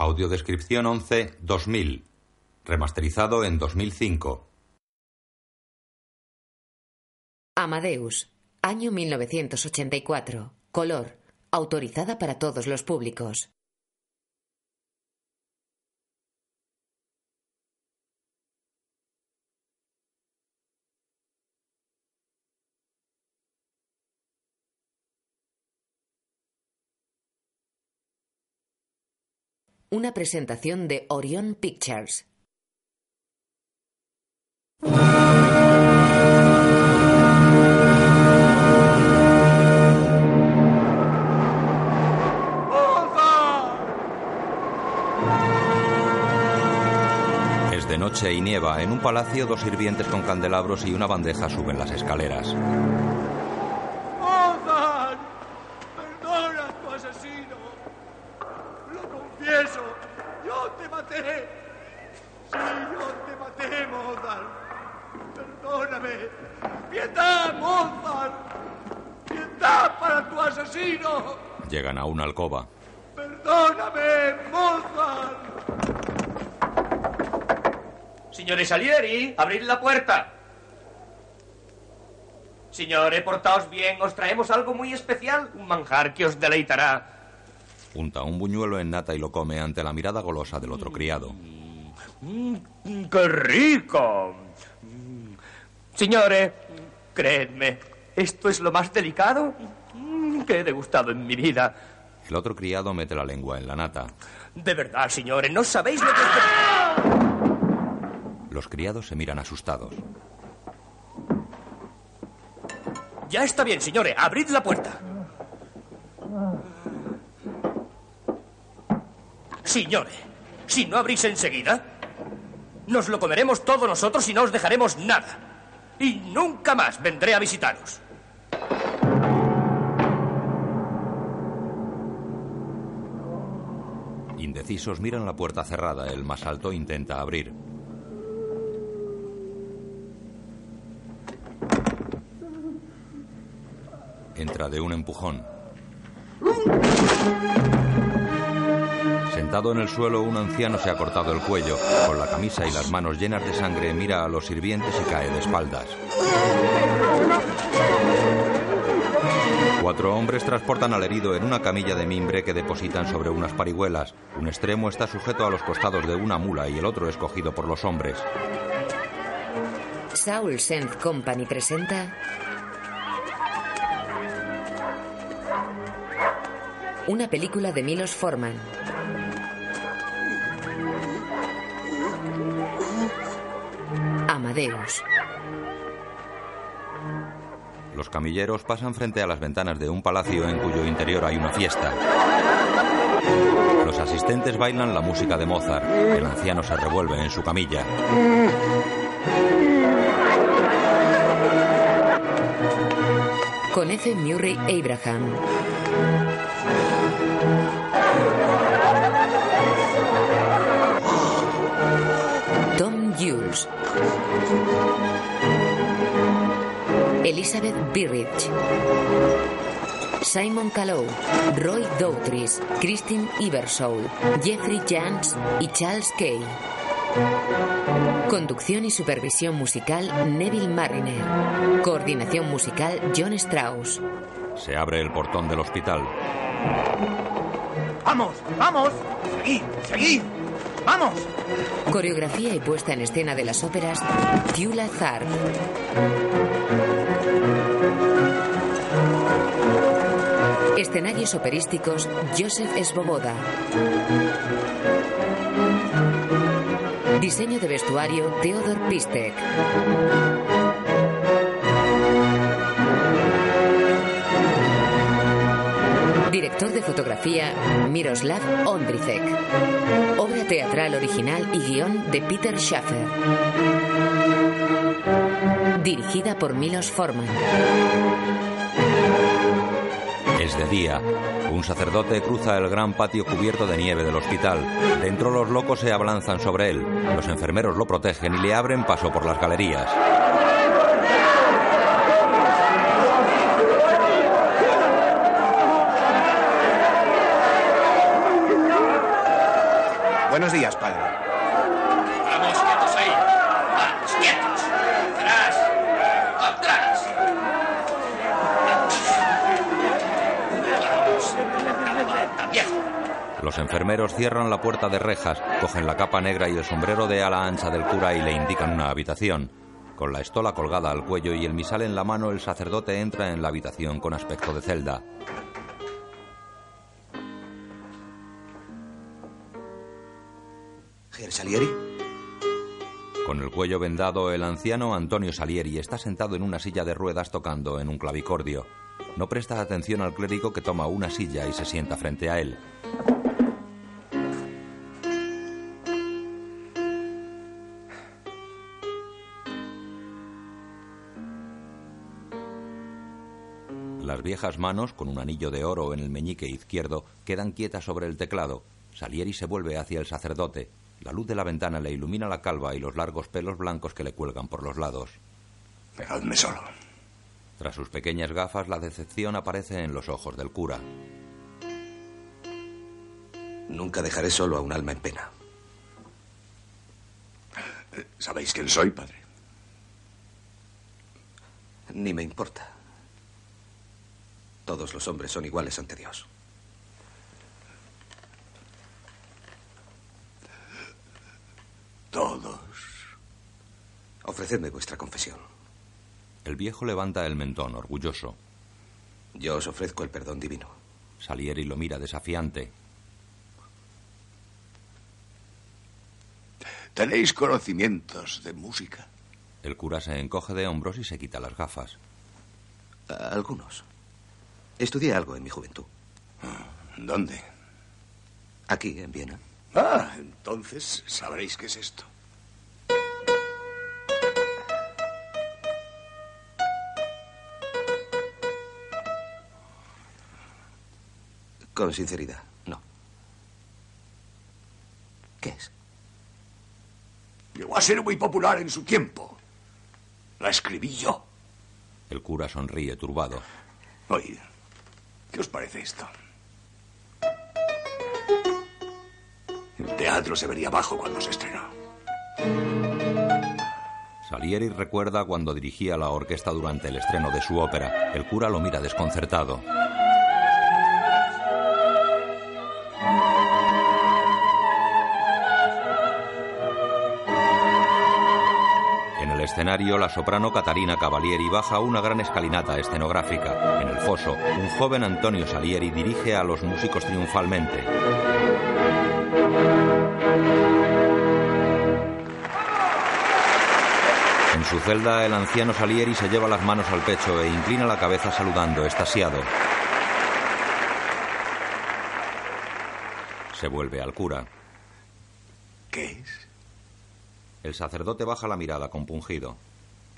Audiodescripción 11 2000, remasterizado en 2005. Amadeus, año 1984, color autorizada para todos los públicos. Una presentación de Orion Pictures. noche y nieva. En un palacio, dos sirvientes con candelabros y una bandeja suben las escaleras. ¡Mozart! ¡Perdona a tu asesino! ¡Lo confieso! ¡Yo te maté! ¡Sí, yo te maté, Mozart! ¡Perdóname! ¡Piedad, Mozart! ¡Piedad para tu asesino! Llegan a una alcoba. ¡Perdóname, Mozart! Signore Salieri, abrid la puerta. Signore, portaos bien, os traemos algo muy especial, un manjar que os deleitará. Junta un buñuelo en nata y lo come ante la mirada golosa del otro criado. Mm, ¡Qué rico! Signore, creedme, esto es lo más delicado que he degustado en mi vida. El otro criado mete la lengua en la nata. De verdad, signore, no sabéis lo que... Los criados se miran asustados. Ya está bien, señores. Abrid la puerta. Señores, si no abrís enseguida, nos lo comeremos todos nosotros y no os dejaremos nada. Y nunca más vendré a visitaros. Miran la puerta cerrada. El más alto intenta abrir. Entra de un empujón. Sentado en el suelo, un anciano se ha cortado el cuello. Con la camisa y las manos llenas de sangre, mira a los sirvientes y cae de espaldas. Cuatro hombres transportan al herido en una camilla de mimbre que depositan sobre unas parihuelas. Un extremo está sujeto a los costados de una mula y el otro escogido por los hombres. Saul Sense Company presenta Una película de Milos Forman. Amadeus. Los camilleros pasan frente a las ventanas de un palacio en cuyo interior hay una fiesta. Los asistentes bailan la música de Mozart. El anciano se revuelve en su camilla. Con F. Murray Abraham. Tom Jules. Elizabeth Birrich. Simon Callow, Roy Doutris, Christine Iversoul, Jeffrey Jans y Charles Kay. Conducción y supervisión musical Neville Mariner. Coordinación musical John Strauss. Se abre el portón del hospital. ¡Vamos! ¡Vamos! ¡Seguid! ¡Seguid! ¡Vamos! Coreografía y puesta en escena de las óperas Tula Zar. Escenarios operísticos Joseph Svoboda. Diseño de vestuario Theodor Pistek. Director de fotografía Miroslav Ondricek. Obra teatral original y guion de Peter Schaffer. Dirigida por Milos Forman. Es de día. Un sacerdote cruza el gran patio cubierto de nieve del hospital. Dentro los locos se abalanzan sobre él. Los enfermeros lo protegen y le abren paso por las galerías. Buenos días, padre. Vamos, quietos ahí. Vamos, quietos. Atrás. Atrás. Vamos. Viejo. Los enfermeros cierran la puerta de rejas, cogen la capa negra y el sombrero de ala ancha del cura y le indican una habitación. Con la estola colgada al cuello y el misal en la mano, el sacerdote entra en la habitación con aspecto de celda. ¿Ger Salieri? Con el cuello vendado, el anciano Antonio Salieri está sentado en una silla de ruedas tocando en un clavicordio. No presta atención al clérigo que toma una silla y se sienta frente a él. Las viejas manos, con un anillo de oro en el meñique izquierdo, quedan quietas sobre el teclado. Salieri se vuelve hacia el sacerdote. La luz de la ventana le ilumina la calva y los largos pelos blancos que le cuelgan por los lados. Dejadme solo. Tras sus pequeñas gafas, la decepción aparece en los ojos del cura. Nunca dejaré solo a un alma en pena. ¿Sabéis quién soy, padre? Ni me importa. Todos los hombres son iguales ante Dios. Todos. Ofrecedme vuestra confesión. El viejo levanta el mentón, orgulloso. Yo os ofrezco el perdón divino. Salieri lo mira desafiante. ¿Tenéis conocimientos de música? El cura se encoge de hombros y se quita las gafas. Algunos. Estudié algo en mi juventud. ¿Dónde? Aquí, en Viena. Ah, entonces sabréis qué es esto. Con sinceridad, no. ¿Qué es? Llegó a ser muy popular en su tiempo. La escribí yo. El cura sonríe turbado. Oye, ¿qué os parece esto? El teatro se vería bajo cuando se estrenó. Salieri recuerda cuando dirigía la orquesta durante el estreno de su ópera. El cura lo mira desconcertado. En el escenario, la soprano Catarina Cavalieri baja una gran escalinata escenográfica. En el foso, un joven Antonio Salieri dirige a los músicos triunfalmente. Su celda, el anciano Salieri se lleva las manos al pecho e inclina la cabeza saludando, estasiado. Se vuelve al cura. ¿Qué es? El sacerdote baja la mirada compungido.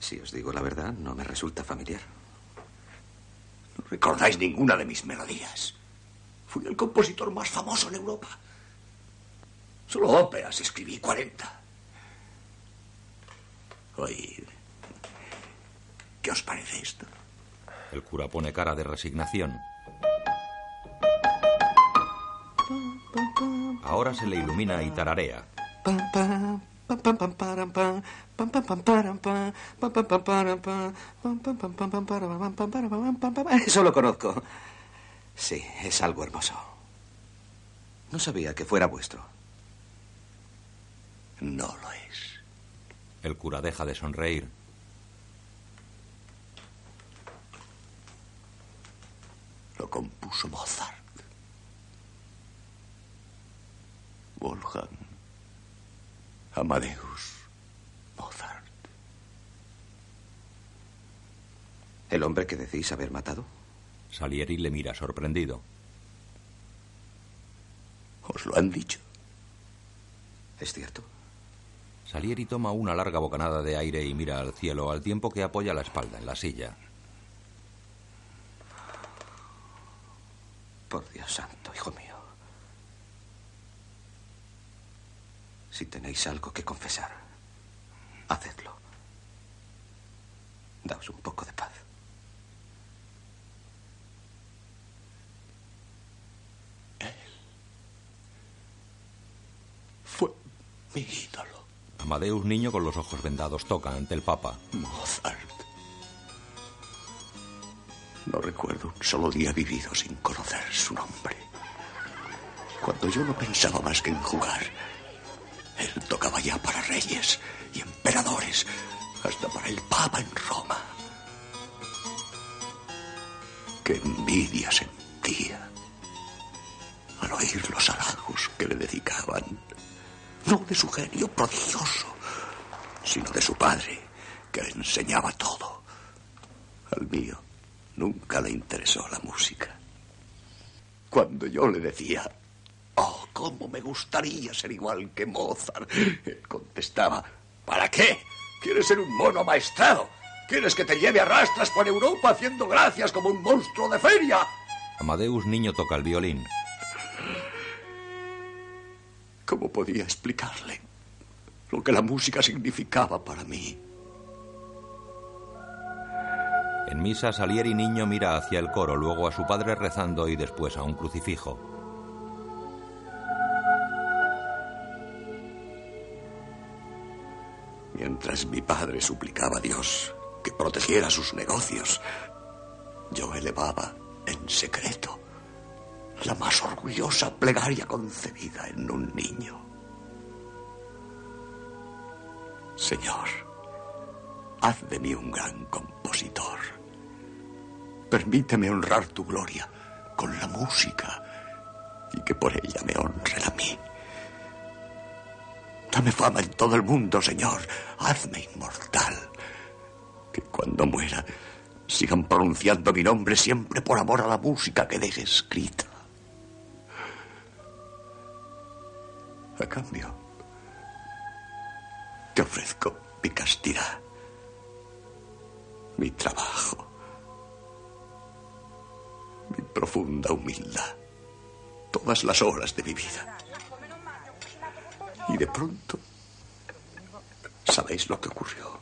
Si os digo la verdad, no me resulta familiar. No recordáis ninguna de mis melodías. Fui el compositor más famoso en Europa. Solo óperas escribí 40. Oye, ¿qué os parece esto? El cura pone cara de resignación. Ahora se le ilumina y tararea. Eso lo conozco. Sí, es algo hermoso. No sabía que fuera vuestro. No lo es. El cura deja de sonreír. Lo compuso Mozart. Wolfgang. Amadeus. Mozart. ¿El hombre que decís haber matado? Salieri le mira sorprendido. ¿Os lo han dicho? ¿Es cierto? Salieri toma una larga bocanada de aire y mira al cielo al tiempo que apoya la espalda en la silla. Por Dios santo, hijo mío. Si tenéis algo que confesar, hacedlo. Daos un poco de paz. Él fue mi ídolo. Amadeus, niño con los ojos vendados, toca ante el Papa. Mozart. No recuerdo un solo día vivido sin conocer su nombre. Cuando yo no pensaba más que en jugar, él tocaba ya para reyes y emperadores, hasta para el Papa en Roma. Qué envidia sentía al oír los halagos que le dedicaban, no de su genio prodigioso, sino de su padre, que le enseñaba todo. Al mío nunca le interesó la música. Cuando yo le decía, oh, cómo me gustaría ser igual que Mozart, él contestaba, ¿para qué? ¿Quieres ser un mono maestrado? ¿Quieres que te lleve a rastras por Europa haciendo gracias como un monstruo de feria? Amadeus, niño, toca el violín. ¿Cómo podía explicarle lo que la música significaba para mí? En misa, Salieri niño mira hacia el coro, luego a su padre rezando y después a un crucifijo. Mientras mi padre suplicaba a Dios que protegiera sus negocios, yo elevaba en secreto la más orgullosa plegaria concebida en un niño. Señor, haz de mí un gran compositor. Permíteme honrar tu gloria con la música y que por ella me honren a mí. Dame fama en todo el mundo, Señor. Hazme inmortal. Que cuando muera sigan pronunciando mi nombre siempre por amor a la música que deje escrita. A cambio, te ofrezco mi castidad, mi trabajo, mi profunda humildad, todas las horas de mi vida. Y de pronto, ¿sabéis lo que ocurrió?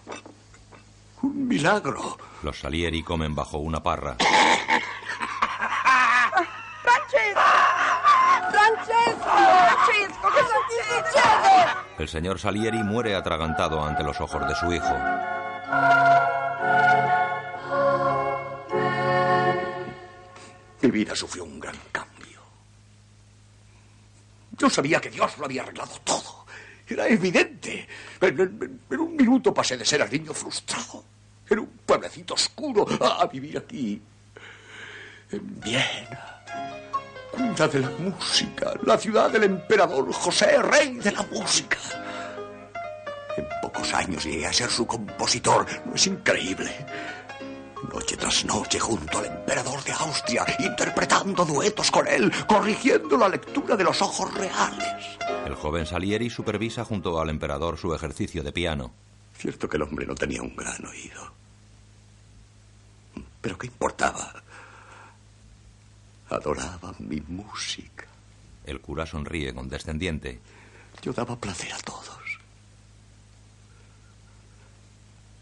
Un milagro. Los Salieri comen bajo una parra. Francesco! Francesco! Francesco, cosa ti succede? El señor Salieri muere atragantado ante los ojos de su hijo. Mi vida sufrió un gran cambio. Yo sabía que Dios lo había arreglado todo. Era evidente. En, en- en un minuto pasé de ser el niño frustrado en un pueblecito oscuro a, a vivir aquí, en Viena, cuna de la música, la ciudad del emperador José, rey de la música. En pocos años llegué a ser su compositor. ¿No es increíble? Noche tras noche junto al emperador de Austria, interpretando duetos con él, corrigiendo la lectura de los ojos reales. El joven Salieri supervisa junto al emperador su ejercicio de piano. Cierto que el hombre no tenía un gran oído. Pero ¿qué importaba? Adoraba mi música. El cura sonríe condescendiente. Yo daba placer a todos.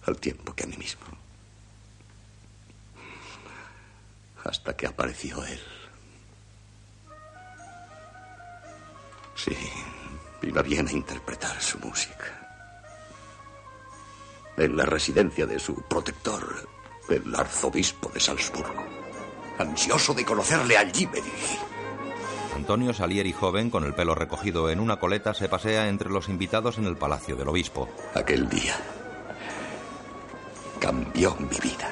Al tiempo que a mí mismo. Hasta que apareció él. Sí, vino a Viena a interpretar su música. En la residencia de su protector, el arzobispo de Salzburgo. Ansioso de conocerle allí me dirigí. Antonio Salieri joven, con el pelo recogido en una coleta, se pasea entre los invitados en el palacio del obispo. Aquel día cambió mi vida.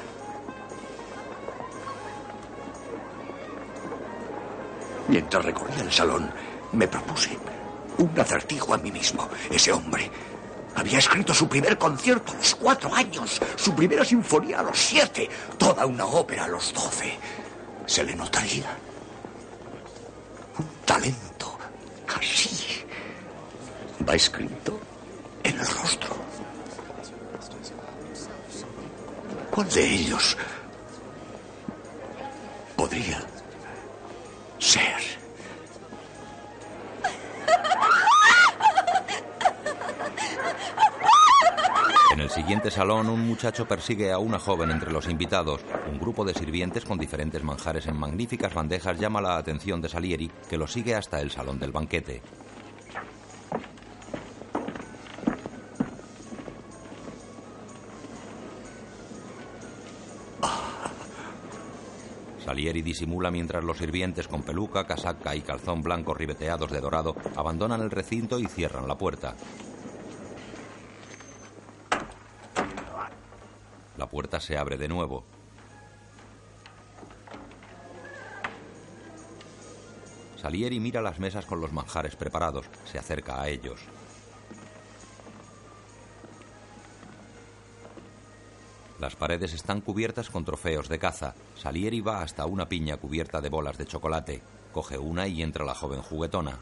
Mientras recorría el salón, me propuse un acertijo a mí mismo. Ese hombre había escrito su primer concierto a los cuatro años, su primera sinfonía a los siete, toda una ópera a los doce. Se le notaría un talento Así. Va escrito en el rostro. ¿Cuál de ellos podría siguiente salón, un muchacho persigue a una joven entre los invitados. Un grupo de sirvientes con diferentes manjares en magníficas bandejas llama la atención de Salieri, que lo sigue hasta el salón del banquete. Salieri disimula mientras los sirvientes con peluca, casaca y calzón blanco ribeteados de dorado abandonan el recinto y cierran la puerta. La puerta se abre de nuevo. Salieri mira las mesas con los manjares preparados. Se acerca a ellos. Las paredes están cubiertas con trofeos de caza. Salieri va hasta una piña cubierta de bolas de chocolate. Coge una y entra la joven juguetona.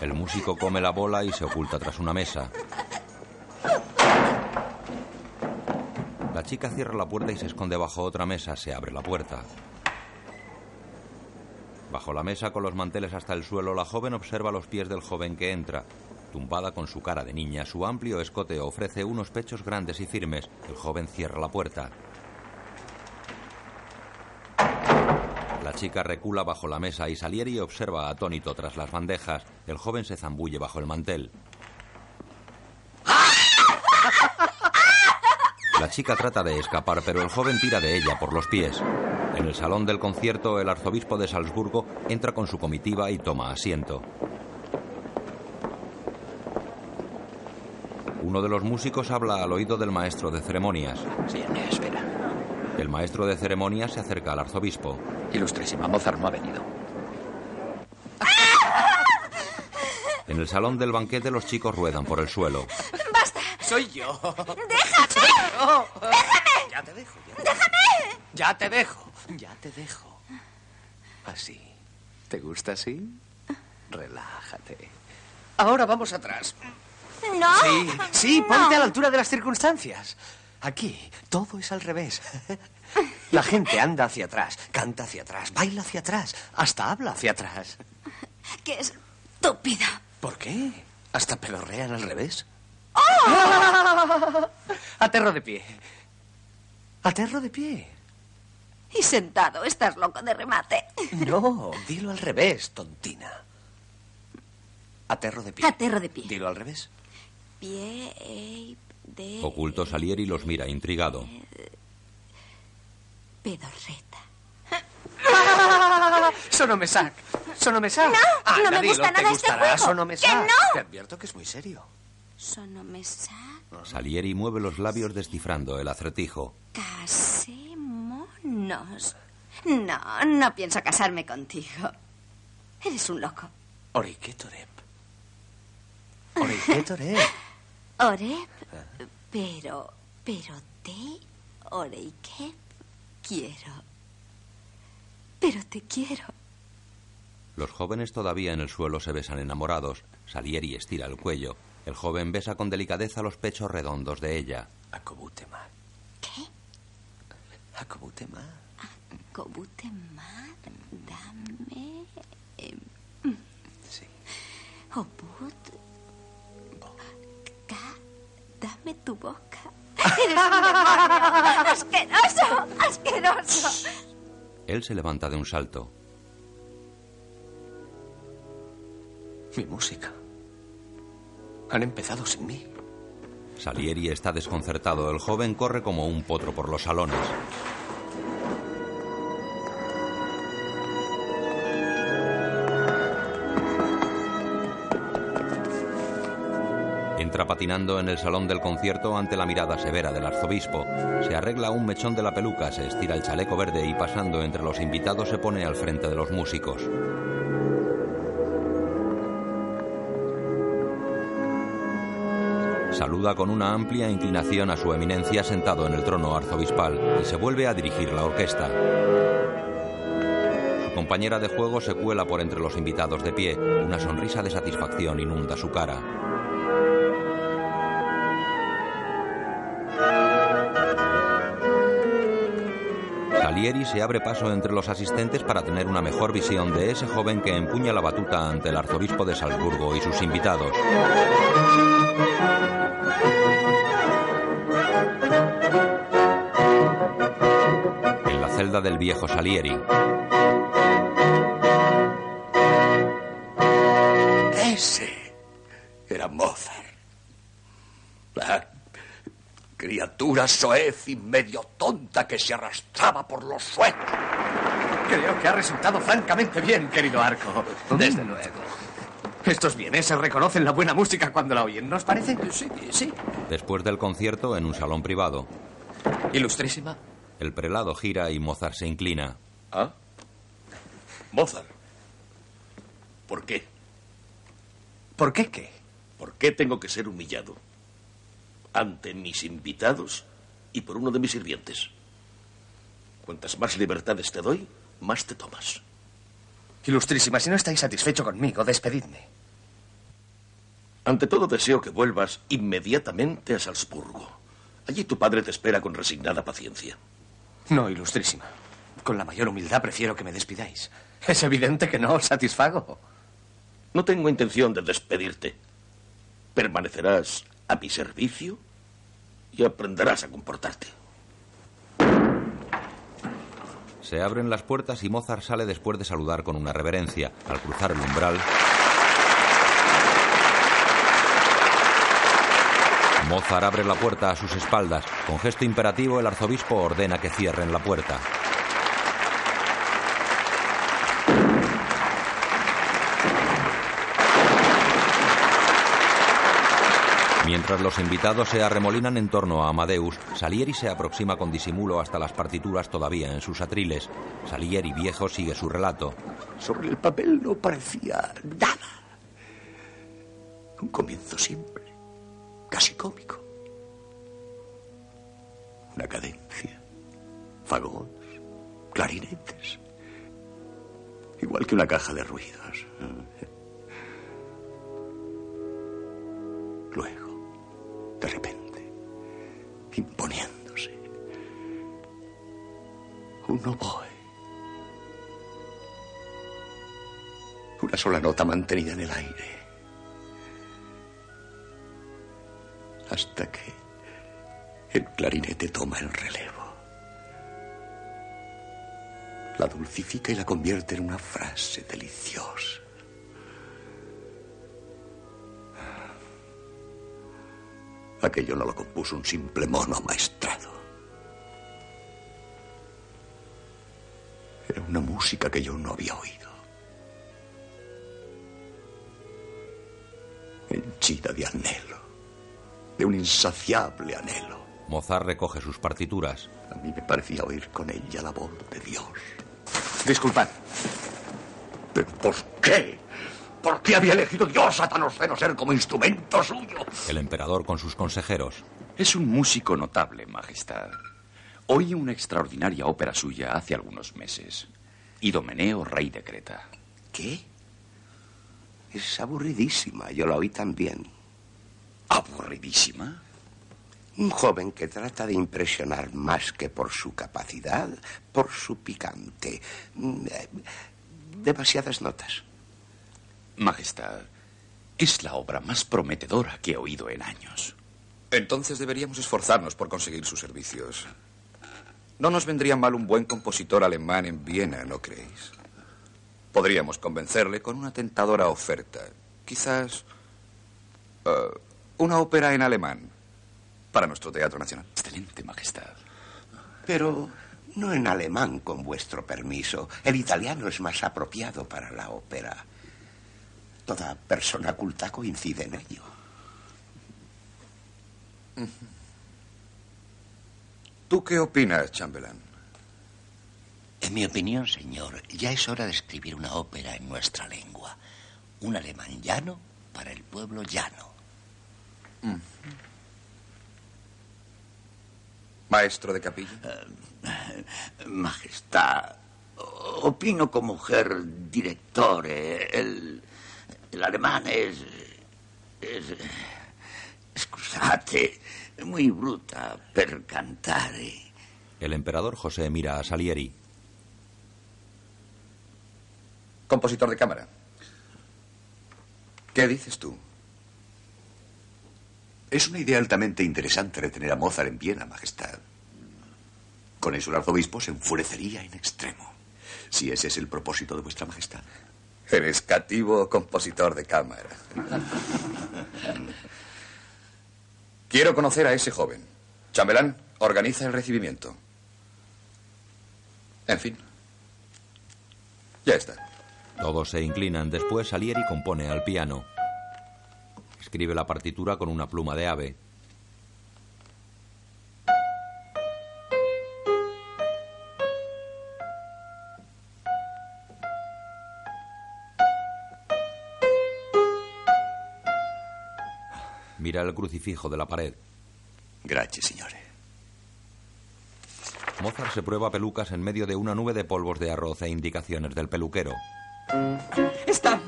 El músico come la bola y se oculta tras una mesa. La chica cierra la puerta y se esconde bajo otra mesa. Se abre la puerta. Bajo la mesa, con los manteles hasta el suelo, la joven observa los pies del joven que entra. Tumbada con su cara de niña, su amplio escote ofrece unos pechos grandes y firmes. El joven cierra la puerta. La chica recula bajo la mesa y Salieri observa atónito tras las bandejas. El joven se zambulle bajo el mantel. La chica trata de escapar, pero el joven tira de ella por los pies. En el salón del concierto, el arzobispo de Salzburgo entra con su comitiva y toma asiento. Uno de los músicos habla al oído del maestro de ceremonias. Sí, espera. El maestro de ceremonias se acerca al arzobispo. Ilustrísima, Mozart no ha venido. En el salón del banquete los chicos ruedan por el suelo. ¡Basta! Soy yo. ¡Déjame! ¡Déjame! Ya te dejo. Ya, ¡Déjame! ya te dejo. Ya te dejo. Así. ¿Te gusta así? Relájate. Ahora vamos atrás. ¡No! Sí, sí, ponte No. a la altura de las circunstancias. Aquí, todo es al revés. La gente anda hacia atrás, canta hacia atrás, baila hacia atrás, hasta habla hacia atrás. ¡Qué estúpida! ¿Por qué? ¿Hasta pedorrean al revés? ¡Oh! Aterro de pie. Aterro de pie. Y sentado, estás loco de remate. No, dilo al revés, tontina. Aterro de pie. Aterro de pie. Dilo al revés. Pie, e, de... Oculto Salieri los mira intrigado. Pedorreta. Sonomesac. Sonomesac. No, no me dilo, gusta te nada este gustará juego. Sonomesac. ¡Que no! Te advierto que es muy serio. Sonomesa Salieri mueve los labios descifrando el acertijo. casémonos. No, no pienso casarme contigo. Eres un loco. Oriquetorep. Oriquetorep. Orep, pero, pero te, Oreikep, quiero. Pero te quiero. Los jóvenes todavía en el suelo se besan enamorados. Salieri estira el cuello. El joven besa con delicadeza los pechos redondos de ella. Acobutema. ¿Qué? Acobutema. Cobutemar, dame... em, Sí. Obut... Ca, dame tu boca. ¡Eres un demonio! ¡Asqueroso! ¡Asqueroso! Él se levanta de un salto. Mi música. Han empezado sin mí. Salieri está desconcertado. El joven corre como un potro por los salones. Entra patinando en el salón del concierto ante la mirada severa del arzobispo. Se arregla un mechón de la peluca, se estira el chaleco verde y pasando entre los invitados se pone al frente de los músicos. Saluda con una amplia inclinación a su eminencia sentado en el trono arzobispal y se vuelve a dirigir la orquesta. Su compañera de juego se cuela por entre los invitados de pie. Una sonrisa de satisfacción inunda su cara. Salieri se abre paso entre los asistentes para tener una mejor visión de ese joven que empuña la batuta ante el arzobispo de Salzburgo y sus invitados. Celda del viejo Salieri. Ese era Mozart. La criatura soez y medio tonta que se arrastraba por los suelos. Creo que ha resultado francamente bien, querido Arco. Desde luego. Estos vieneses reconocen la buena música cuando la oyen, ¿no os parece? Sí, sí. Después del concierto, en un salón privado, Ilustrísima. El prelado gira y Mozart se inclina. ¿Ah? Mozart. ¿Por qué? ¿Por qué qué? ¿Por qué tengo que ser humillado? Ante mis invitados y por uno de mis sirvientes. Cuantas más libertades te doy, más te tomas. Ilustrísima, si no estáis satisfecho conmigo, despedidme. Ante todo deseo que vuelvas inmediatamente a Salzburgo. Allí tu padre te espera con resignada paciencia. No, Ilustrísima. Con la mayor humildad prefiero que me despidáis. Es evidente que no os satisfago. No tengo intención de despedirte. Permanecerás a mi servicio y aprenderás a comportarte. Se abren las puertas y Mozart sale después de saludar con una reverencia. Al cruzar el umbral, Mozart abre la puerta a sus espaldas. Con gesto imperativo, el arzobispo ordena que cierren la puerta. Mientras los invitados se arremolinan en torno a Amadeus, Salieri se aproxima con disimulo hasta las partituras todavía en sus atriles. Salieri viejo sigue su relato. Sobre el papel no parecía nada. Un comienzo simple, casi cómico. Una cadencia, fagots, clarinetes. Igual que una caja de ruidos. Luego, de repente, imponiéndose, un oboe. Una sola nota mantenida en el aire. Hasta que el clarinete toma el relevo. La dulcifica y la convierte en una frase deliciosa. Aquello no lo compuso un simple mono amaestrado. Era una música que yo no había oído. Henchida de anhelo, de un insaciable anhelo. Mozart recoge sus partituras. A mí me parecía oír con ella la voz de Dios. Disculpad. ¿Pero por qué? ¿Por qué había elegido Dios a tan obsceno ser como instrumento suyo? El emperador con sus consejeros. Es un músico notable, Majestad. Oí una extraordinaria ópera suya hace algunos meses. Idomeneo, rey de Creta. ¿Qué? Es aburridísima, yo la oí también. ¿Aburridísima? Un joven que trata de impresionar más que por su capacidad, por su picante. Mm, Demasiadas notas. Majestad, es la obra más prometedora que he oído en años. Entonces deberíamos esforzarnos por conseguir sus servicios. No nos vendría mal un buen compositor alemán en Viena, ¿no creéis? Podríamos convencerle con una tentadora oferta. Quizás eh, una ópera en alemán para nuestro Teatro Nacional. Excelente, Majestad. Pero no en alemán, con vuestro permiso. El italiano es más apropiado para la ópera. Toda persona culta coincide en ello. ¿Tú qué opinas, Chamberlain? En mi opinión, señor, ya es hora de escribir una ópera en nuestra lengua. Un alemán llano para el pueblo llano. Maestro de capilla. Majestad, opino como Herr director. El, el alemán es. es. scusate, muy bruta per cantare. El emperador José mira a Salieri. Compositor de cámara. ¿Qué dices tú? Es una idea altamente interesante retener a Mozart en Viena, Majestad. Con eso el arzobispo se enfurecería en extremo. Si ese es el propósito de vuestra Majestad. Eres cativo compositor de cámara. Quiero conocer a ese joven. Chambelán, organiza el recibimiento. En fin. Ya está. Todos se inclinan. Después Salieri compone al piano. Escribe la partitura con una pluma de ave. Mira el crucifijo de la pared. Gracias, señores. Mozart se prueba pelucas en medio de una nube de polvos de arroz e indicaciones del peluquero. Esta,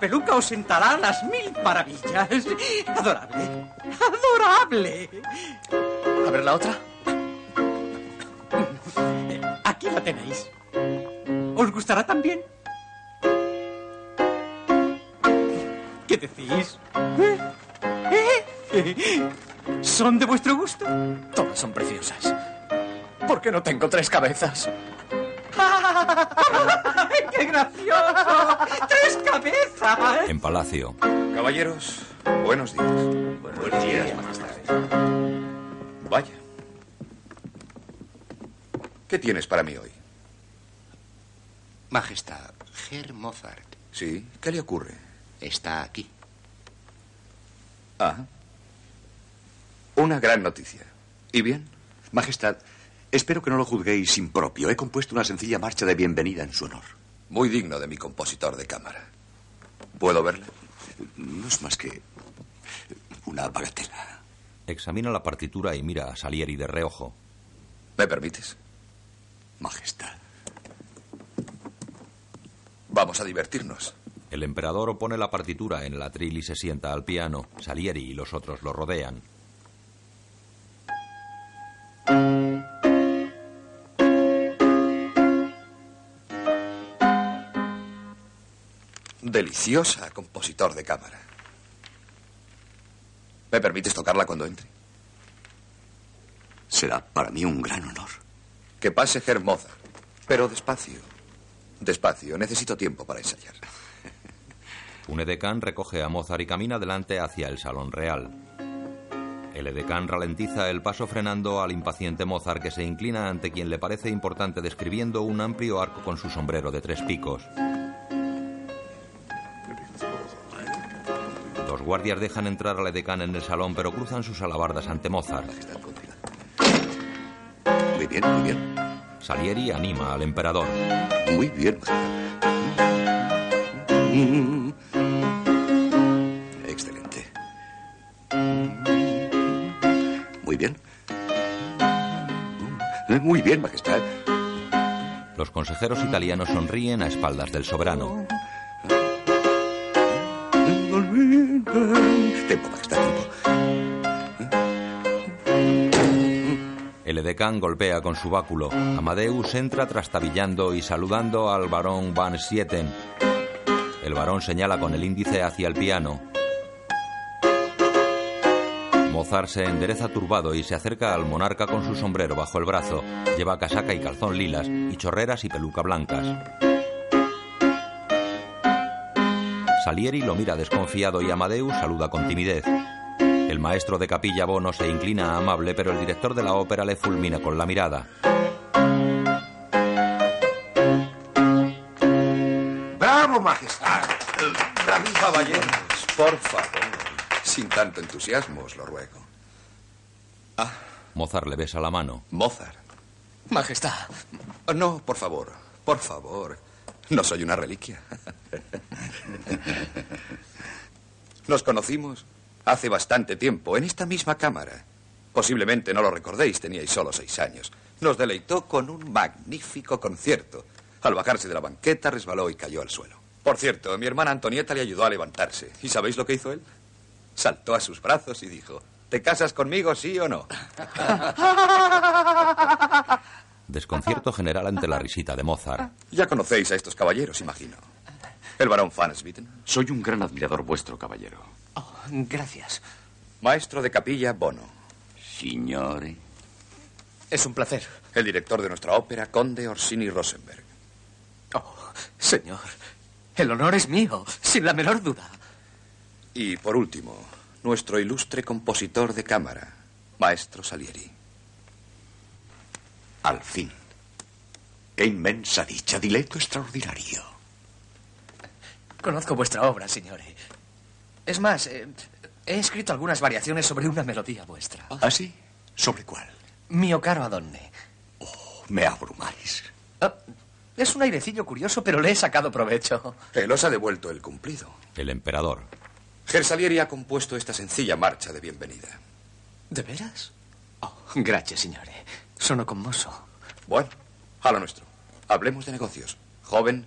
esta peluca os sentará a las mil maravillas. Adorable. Adorable. A ver la otra. Aquí la tenéis. ¿Os gustará también? ¿Qué decís? ¿Eh? ¿Eh? ¿Son de vuestro gusto? Todas son preciosas. ¿Por qué no tengo tres cabezas? ¡Qué gracioso! ¡Tres cabezas! En palacio. Caballeros, buenos días. Buenos días, Majestad. Vaya. ¿Qué tienes para mí hoy? Majestad, Herr Mozart Sí, ¿qué le ocurre? está aquí. Ah. Una gran noticia. ¿Y bien? Majestad, espero que no lo juzguéis impropio. He compuesto una sencilla marcha de bienvenida en su honor. Muy digno de mi compositor de cámara. ¿Puedo verla? No es más que una bagatela. Examina la partitura y mira a Salieri de reojo. ¿Me permites? Majestad. Vamos a divertirnos. El emperador pone la partitura en el atril y se sienta al piano. Salieri y los otros lo rodean. Deliciosa, compositor de cámara. ¿Me permites tocarla cuando entre? Será para mí un gran honor. Que pase Herr Mozart. Pero despacio. Despacio. Necesito tiempo para ensayar. Un edecán recoge a Mozart y camina adelante hacia el salón real. El edecán ralentiza el paso frenando al impaciente Mozart que se inclina ante quien le parece importante describiendo un amplio arco con su sombrero de tres picos. Guardias dejan entrar al edecán en el salón pero cruzan sus alabardas ante Mozart. Muy bien, muy bien. Salieri anima al emperador. Muy bien. Excelente. Muy bien. Muy bien, Majestad. Los consejeros italianos sonríen a espaldas del soberano. El edecán golpea con su báculo. Amadeus entra trastabillando y saludando al barón Van Sieten. El barón señala con el índice hacia el piano. Mozart se endereza turbado y se acerca al monarca con su sombrero bajo el brazo. Lleva casaca y calzón lilas y chorreras y peluca blancas. Salieri lo mira desconfiado y Amadeus saluda con timidez. El maestro de capilla Bono se inclina amable, pero el director de la ópera le fulmina con la mirada. ¡Bravo, Majestad! Caballeros, por favor. Sin tanto entusiasmo, os lo ruego. Ah, Mozart le besa la mano. Mozart. Majestad. No, por favor, por favor. No soy una reliquia. Nos conocimos hace bastante tiempo, en esta misma cámara. Posiblemente no lo recordéis, teníais solo seis años. Nos deleitó con un magnífico concierto. Al bajarse de la banqueta, resbaló y cayó al suelo. Por cierto, mi hermana Antonieta le ayudó a levantarse. ¿Y sabéis lo que hizo él? Saltó a sus brazos y dijo, ¿te casas conmigo, sí o no? Desconcierto general ante la risita de Mozart. Ya conocéis a estos caballeros, imagino. El barón Fansbitten. Soy un gran admirador vuestro, caballero. Oh, gracias. Maestro de capilla Bono. Signore. Es un placer. El director de nuestra ópera, Conde Orsini Rosenberg. Oh, señor. El honor es mío, sin la menor duda. Y por último, nuestro ilustre compositor de cámara, Maestro Salieri. Al fin. Qué inmensa dicha, dileto extraordinario. Conozco vuestra obra, señore. Es más, eh, he escrito algunas variaciones sobre una melodía vuestra. ¿Ah, sí? ¿Sobre cuál? Mio caro Adonne. Oh, me abrumáis. Ah, es un airecillo curioso, pero le he sacado provecho. Él os ha devuelto el cumplido. El emperador. Gersalieri ha compuesto esta sencilla marcha de bienvenida. ¿De veras? Oh, gracias, signore. Sono conmoso. Bueno, a lo nuestro. Hablemos de negocios. Joven,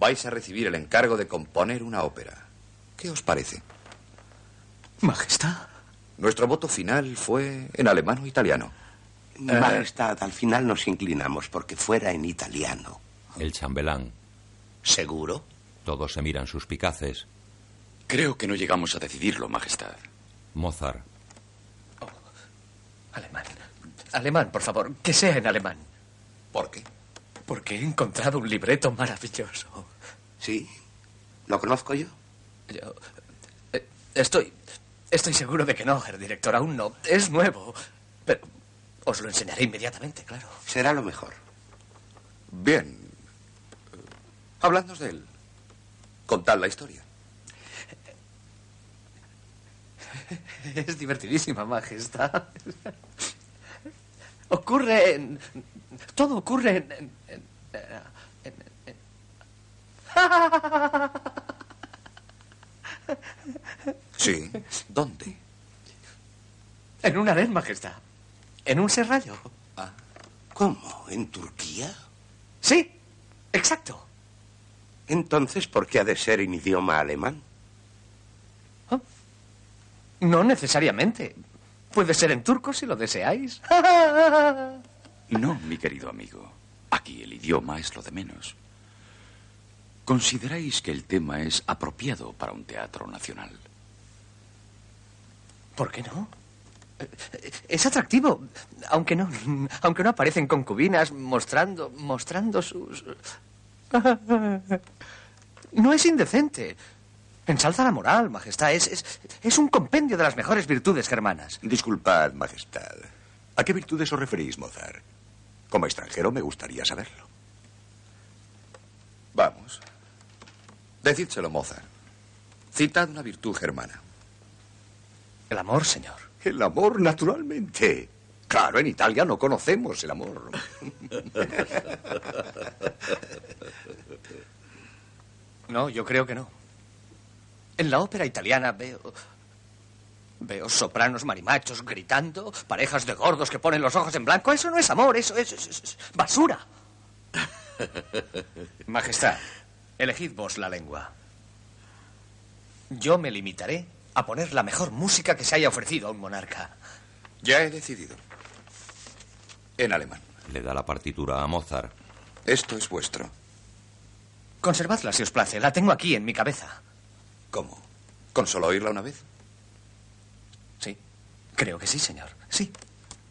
vais a recibir el encargo de componer una ópera. ¿Qué os parece? Majestad. Nuestro voto final fue en alemán o italiano. Majestad, al final nos inclinamos porque fuera en italiano. El chambelán. ¿Seguro? Todos se miran suspicaces. Creo que no llegamos a decidirlo, Majestad. Mozart. Oh, alemán. Alemán, por favor, que sea en alemán. ¿Por qué? Porque he encontrado un libreto maravilloso. ¿Sí? ¿Lo conozco yo? Yo. Eh, estoy. Estoy seguro de que no, Herr Director, aún no. Es nuevo. Pero os lo enseñaré inmediatamente, claro. Será lo mejor. Bien. Habladnos de él. Contad la historia. Es divertidísima, Majestad. Ocurre en... Todo ocurre en... en, en, en, en... Sí. ¿Dónde? En un harén, Majestad. En un serrallo. Ah. ¿Cómo? ¿En Turquía? Sí, exacto. Entonces, ¿por qué ha de ser en idioma alemán? ¿Oh? No necesariamente. Puede ser en turco si lo deseáis. No, mi querido amigo. Aquí el idioma es lo de menos. ¿Consideráis que el tema es apropiado para un teatro nacional? ¿Por qué no? Es atractivo, aunque no, aunque no aparecen concubinas mostrando, mostrando sus. No es indecente. Ensalza la moral, Majestad. Es, es, es un compendio de las mejores virtudes germanas. Disculpad, Majestad. ¿A qué virtudes os referís, Mozart? Como extranjero me gustaría saberlo. Vamos. Decídselo, Mozart. Citad una virtud germana. El amor, señor. El amor, naturalmente. Claro, en Italia no conocemos el amor. No, yo creo que no. En la ópera italiana veo. Veo sopranos marimachos gritando, parejas de gordos que ponen los ojos en blanco. Eso no es amor, eso es, es, es basura. Majestad, elegid vos la lengua. Yo me limitaré a poner la mejor música que se haya ofrecido a un monarca. Ya he decidido. En alemán. Le da la partitura a Mozart. Esto es vuestro. Conservadla si os place. La tengo aquí en mi cabeza. ¿Cómo? ¿Con solo oírla una vez? Sí. Creo que sí, señor. Sí.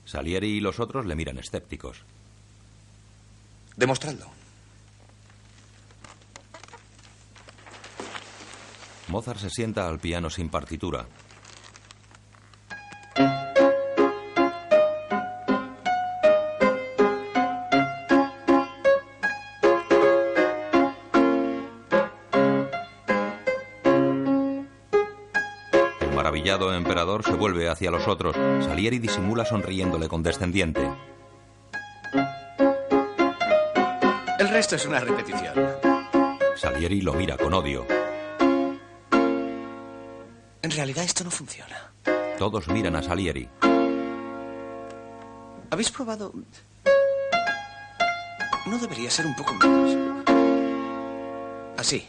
Salieri y los otros le miran escépticos. Demostradlo. Mozart se sienta al piano sin partitura. El maravillado emperador se vuelve hacia los otros. Salieri disimula sonriéndole condescendiente. El resto es una repetición. Salieri lo mira con odio. En realidad esto no funciona. Todos miran a Salieri. ¿Habéis probado ¿No debería ser un poco más? Así.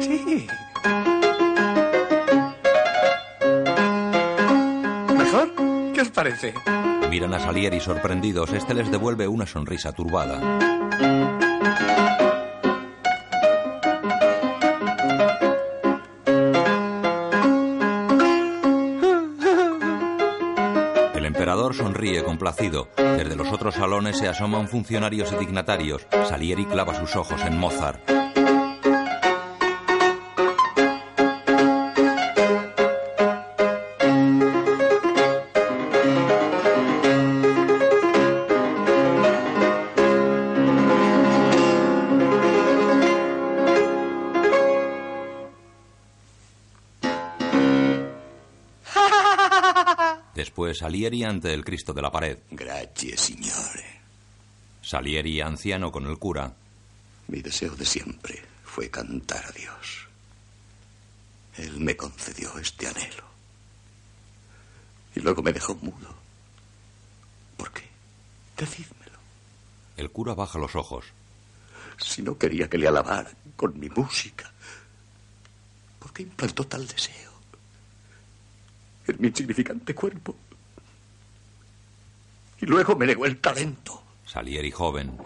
Sí. ¿Mejor? ¿Qué os parece? Miran a Salieri sorprendidos. Este les devuelve una sonrisa turbada. Complacido. Desde los otros salones se asoman funcionarios y dignatarios. Salieri clava sus ojos en Mozart. Salieri ante el Cristo de la pared. Gracias, signore. Salieri anciano con el cura. Mi deseo de siempre fue cantar a Dios. Él me concedió este anhelo. Y luego me dejó mudo. ¿Por qué? Decídmelo. El cura baja los ojos. Si no quería que le alabara con mi música, ¿por qué implantó tal deseo en mi insignificante cuerpo? Y luego me negó el talento. Salieri joven.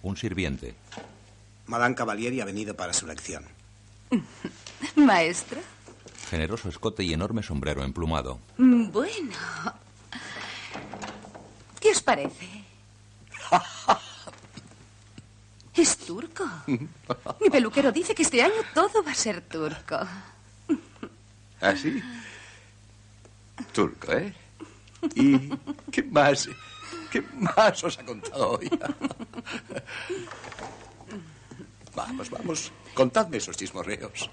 Un sirviente. Madame Cavalieri ha venido para su lección. Maestro. Generoso escote y enorme sombrero emplumado. Bueno. ¿Qué os parece? Es turco. Mi peluquero dice que este año todo va a ser turco. ¿Así? Turco, ¿eh? ¿Y qué más? ¿Qué más os ha contado hoy? vamos, vamos. Contadme esos chismorreos.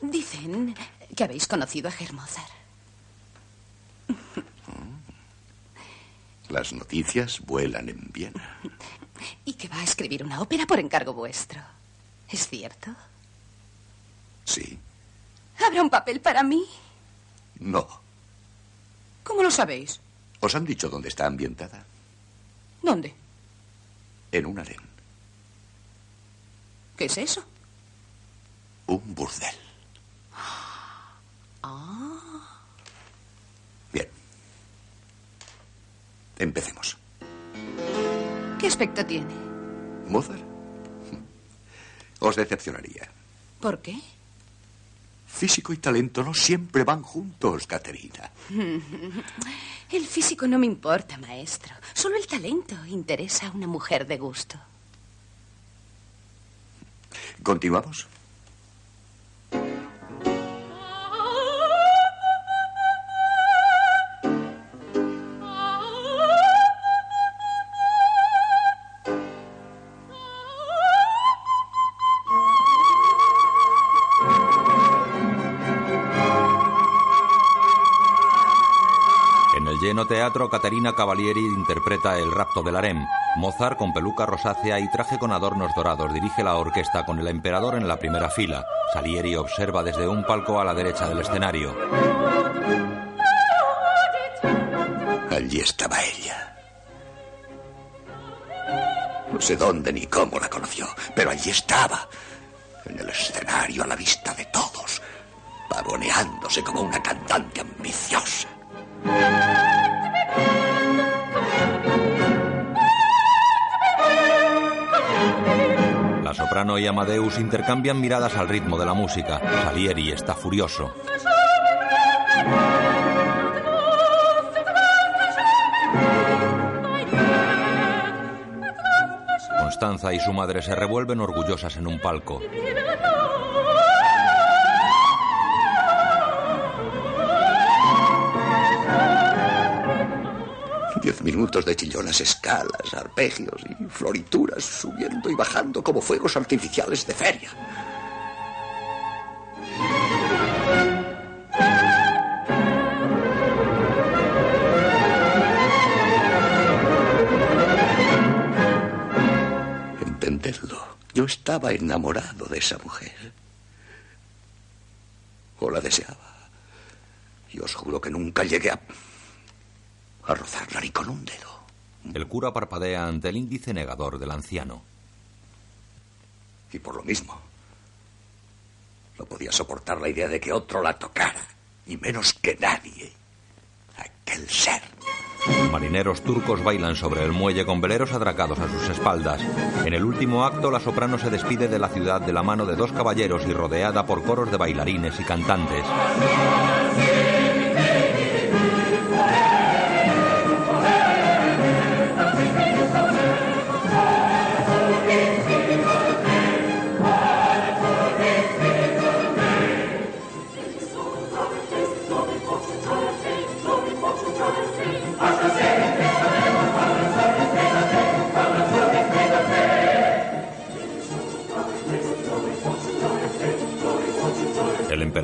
Dicen que habéis conocido a Hermozar. Las noticias vuelan en Viena. Y que va a escribir una ópera por encargo vuestro. ¿Es cierto? Sí. ¿Habrá un papel para mí? No. ¿Cómo lo sabéis? ¿Os han dicho dónde está ambientada? ¿Dónde? En un harén. ¿Qué es eso? Un burdel. Ah. Bien. Empecemos. ¿Qué aspecto tiene? Mozart. Os decepcionaría. ¿Por qué? Físico y talento no siempre van juntos, Caterina. El físico no me importa, maestro. Solo el talento interesa a una mujer de gusto. ¿Continuamos? Teatro, Caterina Cavalieri interpreta El rapto del harem. Mozart, con peluca rosácea y traje con adornos dorados, dirige la orquesta con el emperador en la primera fila. Salieri observa desde un palco a la derecha del escenario. Allí estaba ella. No sé dónde ni cómo la conoció, pero allí estaba, en el escenario a la vista de todos, pavoneándose como una cantante ambiciosa. Soprano y Amadeus intercambian miradas al ritmo de la música. Salieri está furioso. Constanza y su madre se revuelven orgullosas en un palco. Diez minutos de chillonas escalas, arpegios y florituras subiendo y bajando como fuegos artificiales de feria. Entendedlo. Yo estaba enamorado de esa mujer. O la deseaba. Y os juro que nunca llegué a... a rozarla ni con un dedo. El cura parpadea ante el índice negador del anciano. Y por lo mismo, no podía soportar la idea de que otro la tocara, y menos que nadie. Aquel ser. Marineros turcos bailan sobre el muelle con veleros atracados a sus espaldas. En el último acto, la soprano se despide de la ciudad de la mano de dos caballeros y rodeada por coros de bailarines y cantantes.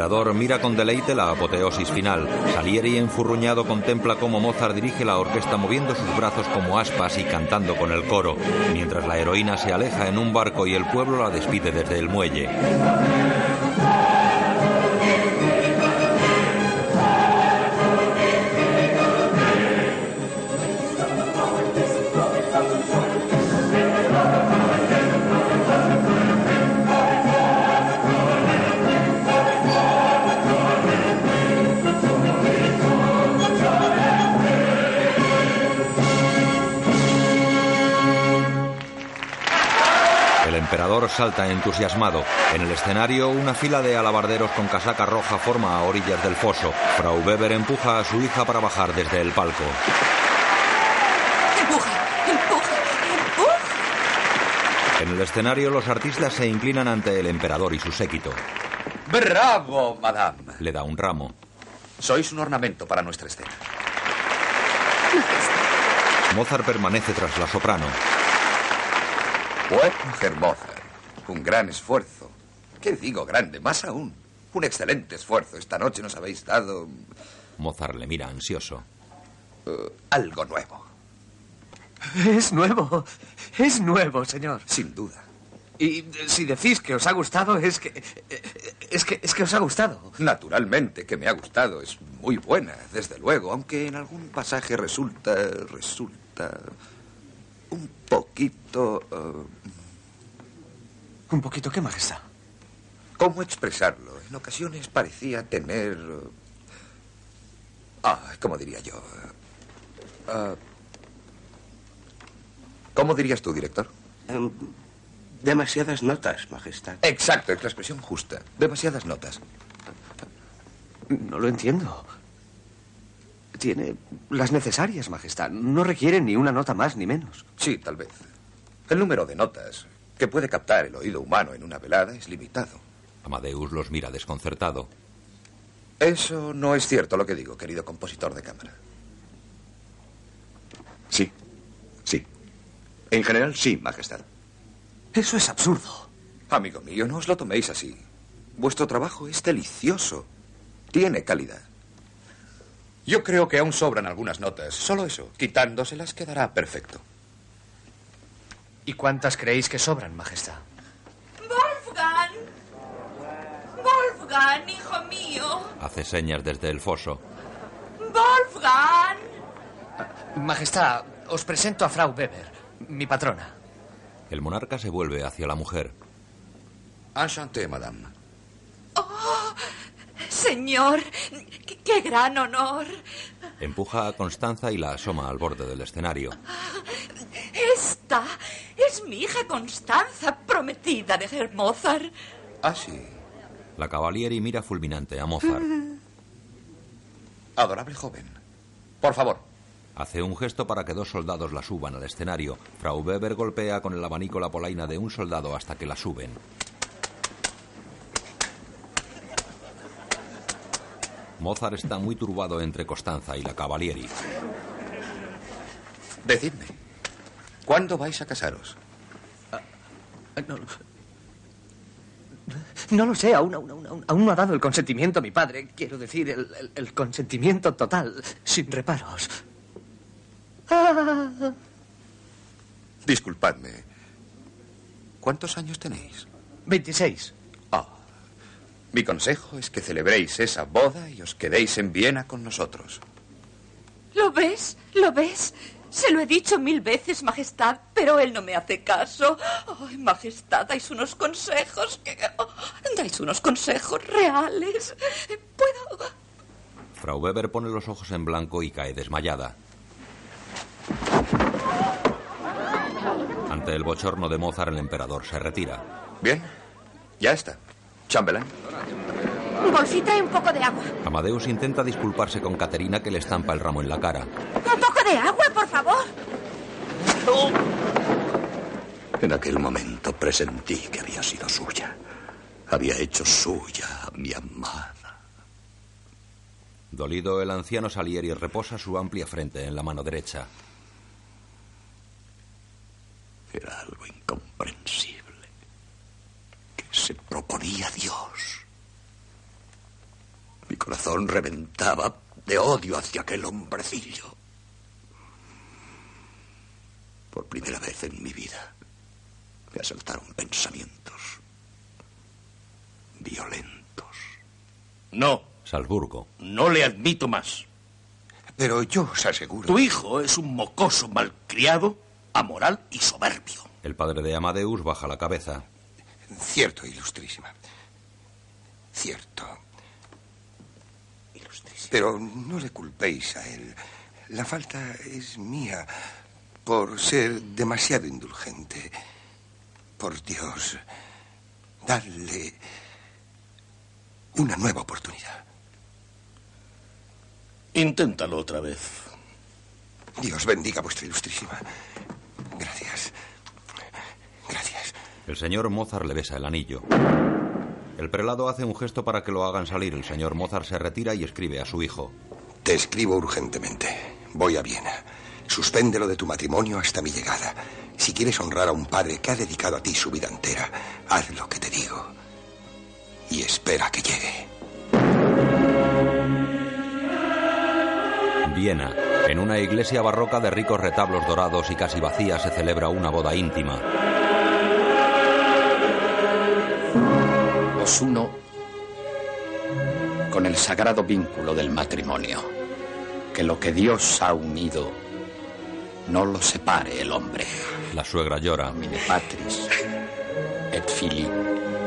Emperador mira con deleite la apoteosis final. Salieri enfurruñado contempla cómo Mozart dirige la orquesta moviendo sus brazos como aspas y cantando con el coro, mientras la heroína se aleja en un barco y el pueblo la despide desde el muelle. Salta entusiasmado. En el escenario, una fila de alabarderos con casaca roja forma a orillas del foso. Frau Weber empuja a su hija para bajar desde el palco. Empuja, empuja, empuja. En el escenario, los artistas se inclinan ante el emperador y su séquito. ¡Bravo, madame! Le da un ramo. Sois un ornamento para nuestra escena. Mozart permanece tras la soprano. Mujer Mozart. Un gran esfuerzo. ¿Qué digo grande? Más aún. Un excelente esfuerzo. Esta noche nos habéis dado Mozart le mira ansioso. eh, algo nuevo. Es nuevo. Es nuevo, señor. Sin duda. Y eh, si decís que os ha gustado, es que. eh, Es que, es que os ha gustado. Naturalmente que me ha gustado. Es muy buena, desde luego. Aunque en algún pasaje resulta. resulta. un poquito. ¿Un poquito qué, majestad? ¿Cómo expresarlo? En ocasiones parecía tener. eh, Ah, ¿cómo diría yo? Ah, ¿Cómo dirías tú, director? Em, demasiadas notas, Majestad. Exacto, es la expresión justa. Demasiadas notas. No lo entiendo. Tiene las necesarias, majestad. No requiere ni una nota más ni menos. Sí, tal vez. El número de notas que puede captar el oído humano en una velada es limitado. Amadeus los mira desconcertado. Eso no es cierto lo que digo, querido compositor de cámara. Sí, sí. En general, sí, Majestad. Eso es absurdo. Amigo mío, no os lo toméis así. Vuestro trabajo es delicioso. Tiene calidad. Yo creo que aún sobran algunas notas. Solo eso. Quitándoselas quedará perfecto. ¿Y cuántas creéis que sobran, majestad? Wolfgang. Wolfgang, hijo mío. Hace señas desde el foso. Wolfgang. Majestad, os presento a Frau Weber, mi patrona. El monarca se vuelve hacia la mujer. Enchanté, madame. Oh, señor, qué, qué gran honor. Empuja a Constanza y la asoma al borde del escenario. Esta es mi hija Constanza, prometida de Herr Mozart. Ah, sí. La Cavalieri mira fulminante a Mozart. Adorable joven. Por favor. Hace un gesto para que dos soldados la suban al escenario. Frau Weber golpea con el abanico la polaina de un soldado hasta que la suben. Mozart está muy turbado entre Constanza y la Cavalieri. Decidme, ¿cuándo vais a casaros? No, no lo sé, aún, aún, aún, aún no ha dado el consentimiento mi padre. Quiero decir, el, el- el consentimiento total, sin reparos. Ah, Disculpadme. ¿Cuántos años tenéis? 26. Mi consejo es que celebréis esa boda y os quedéis en Viena con nosotros. ¿Lo ves? ¿Lo ves? Se lo he dicho mil veces, Majestad, pero él no me hace caso. Ay, Majestad, dais unos consejos que... dais unos consejos reales. ¿Puedo...? Frau Weber pone los ojos en blanco y cae desmayada. Ante el bochorno de Mozart, el emperador se retira. Bien, ya está. Chambelán. Bolsita y un poco de agua. Amadeus intenta disculparse con Caterina que le estampa el ramo en la cara. Un poco de agua, por favor. En aquel momento presentí que había sido suya. Había hecho suya a mi amada. Dolido, el anciano Salieri reposa su amplia frente en la mano derecha. Era algo incomprensible. Se proponía Dios? Mi corazón reventaba de odio hacia aquel hombrecillo. Por primera vez en mi vida me asaltaron pensamientos violentos. No, Salzburgo. no le admito más. Pero yo os aseguro. Tu hijo es un mocoso malcriado, amoral y soberbio. El padre de Amadeus baja la cabeza. Cierto, ilustrísima. Cierto. Pero no le culpéis a él. La falta es mía por ser demasiado indulgente. Por Dios, dadle una nueva oportunidad. Inténtalo otra vez. Dios bendiga a vuestra ilustrísima. Gracias. El señor Mozart le besa el anillo. El prelado hace un gesto para que lo hagan salir. El señor Mozart se retira y escribe a su hijo. Te escribo urgentemente. Voy a Viena. Suspende lo de tu matrimonio hasta mi llegada. Si quieres honrar a un padre que ha dedicado a ti su vida entera, haz lo que te digo. Y espera que llegue. Viena. En una iglesia barroca de ricos retablos dorados y casi vacía se celebra una boda íntima. Os uno con el sagrado vínculo del matrimonio. Que lo que Dios ha unido no lo separe el hombre. La suegra llora. Mine Patris, et Fili,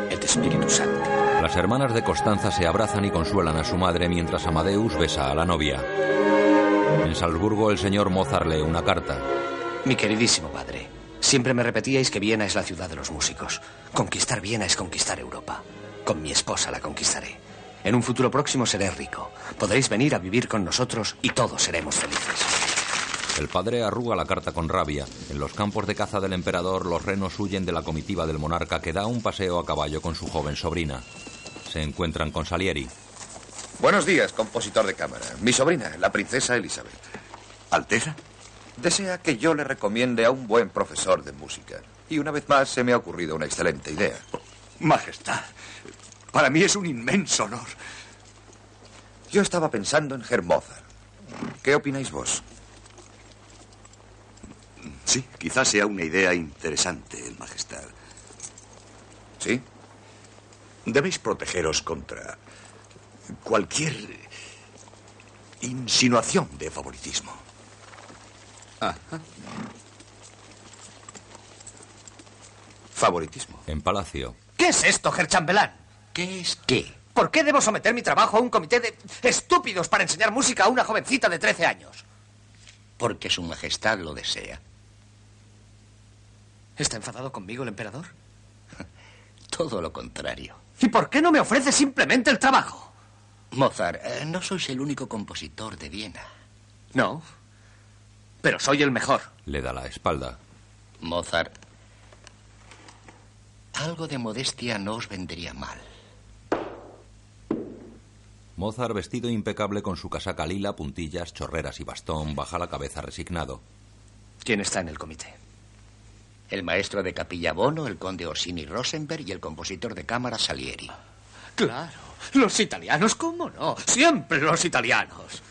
et Spiritus Sancti. Las hermanas de Constanza se abrazan y consuelan a su madre mientras Amadeus besa a la novia. En Salzburgo el señor Mozart lee una carta. Mi queridísimo padre, siempre me repetíais que Viena es la ciudad de los músicos. Conquistar Viena es conquistar Europa. Con mi esposa la conquistaré. En un futuro próximo seré rico. Podréis venir a vivir con nosotros y todos seremos felices. El padre arruga la carta con rabia. En los campos de caza del emperador, los renos huyen de la comitiva del monarca que da un paseo a caballo con su joven sobrina. Se encuentran con Salieri. Buenos días, compositor de cámara. Mi sobrina, la princesa Elizabeth. ¿Alteza? Desea que yo le recomiende a un buen profesor de música. Y una vez más se me ha ocurrido una excelente idea. Majestad, para mí es un inmenso honor. Yo estaba pensando en Herr Mozart. ¿Qué opináis vos? Sí, quizás sea una idea interesante, Majestad. ¿Sí? Debéis protegeros contra cualquier insinuación de favoritismo. Favoritismo. En palacio. ¿Qué es esto, Herr Chambelán? ¿Qué es qué? ¿Por qué debo someter mi trabajo a un comité de estúpidos para enseñar música a una jovencita de 13 años? Porque su majestad lo desea. ¿Está enfadado conmigo el emperador? Todo lo contrario. ¿Y por qué no me ofrece simplemente el trabajo? Mozart, eh, no sois el único compositor de Viena. No. Pero soy el mejor. Le da la espalda. Mozart, algo de modestia no os vendría mal. Mozart, vestido impecable con su casaca lila, puntillas, chorreras y bastón, baja la cabeza resignado. ¿Quién está en el comité? El maestro de capilla Bono, el conde Orsini Rosenberg y el compositor de cámara Salieri. Claro. Los italianos, ¿cómo no? Siempre los italianos.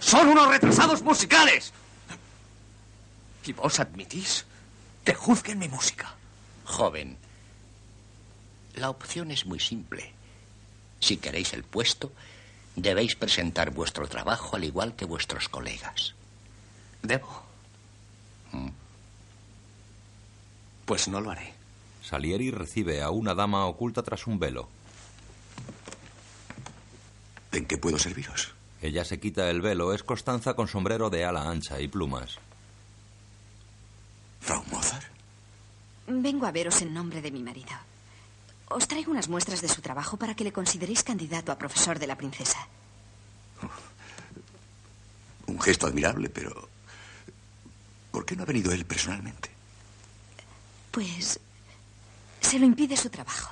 Son unos retrasados musicales. ¿Y vos admitís que juzguen mi música? Joven, la opción es muy simple. Si queréis el puesto, Debéis presentar vuestro trabajo al igual que vuestros colegas. ¿Debo? Mm. Pues no lo haré. Salieri recibe a una dama oculta tras un velo. ¿En qué puedo serviros? Ella se quita el velo. Es Constanza con sombrero de ala ancha y plumas. Frau Mozart. Vengo a veros en nombre de mi marido. Os traigo unas muestras de su trabajo para que le consideréis candidato a profesor de la princesa. Un gesto admirable, pero... ¿Por qué no ha venido él personalmente? Pues se lo impide su trabajo.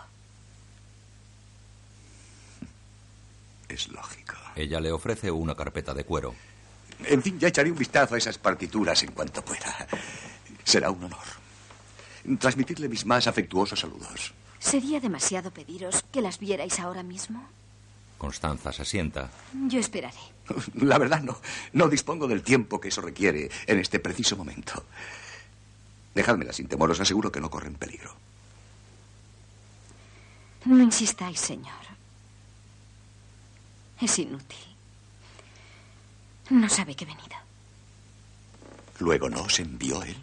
Es lógico. Ella le ofrece una carpeta de cuero. En fin, ya echaré un vistazo a esas partituras en cuanto pueda. Será un honor. Transmitirle mis más afectuosos saludos. ¿Sería demasiado pediros que las vierais ahora mismo? Constanza se sienta. Yo esperaré. La verdad, no. No dispongo del tiempo que eso requiere en este preciso momento. Dejádmelas sin temor, os aseguro que no corren peligro. No insistáis, señor. Es inútil. No sabe que he venido. ¿Luego no os envió él?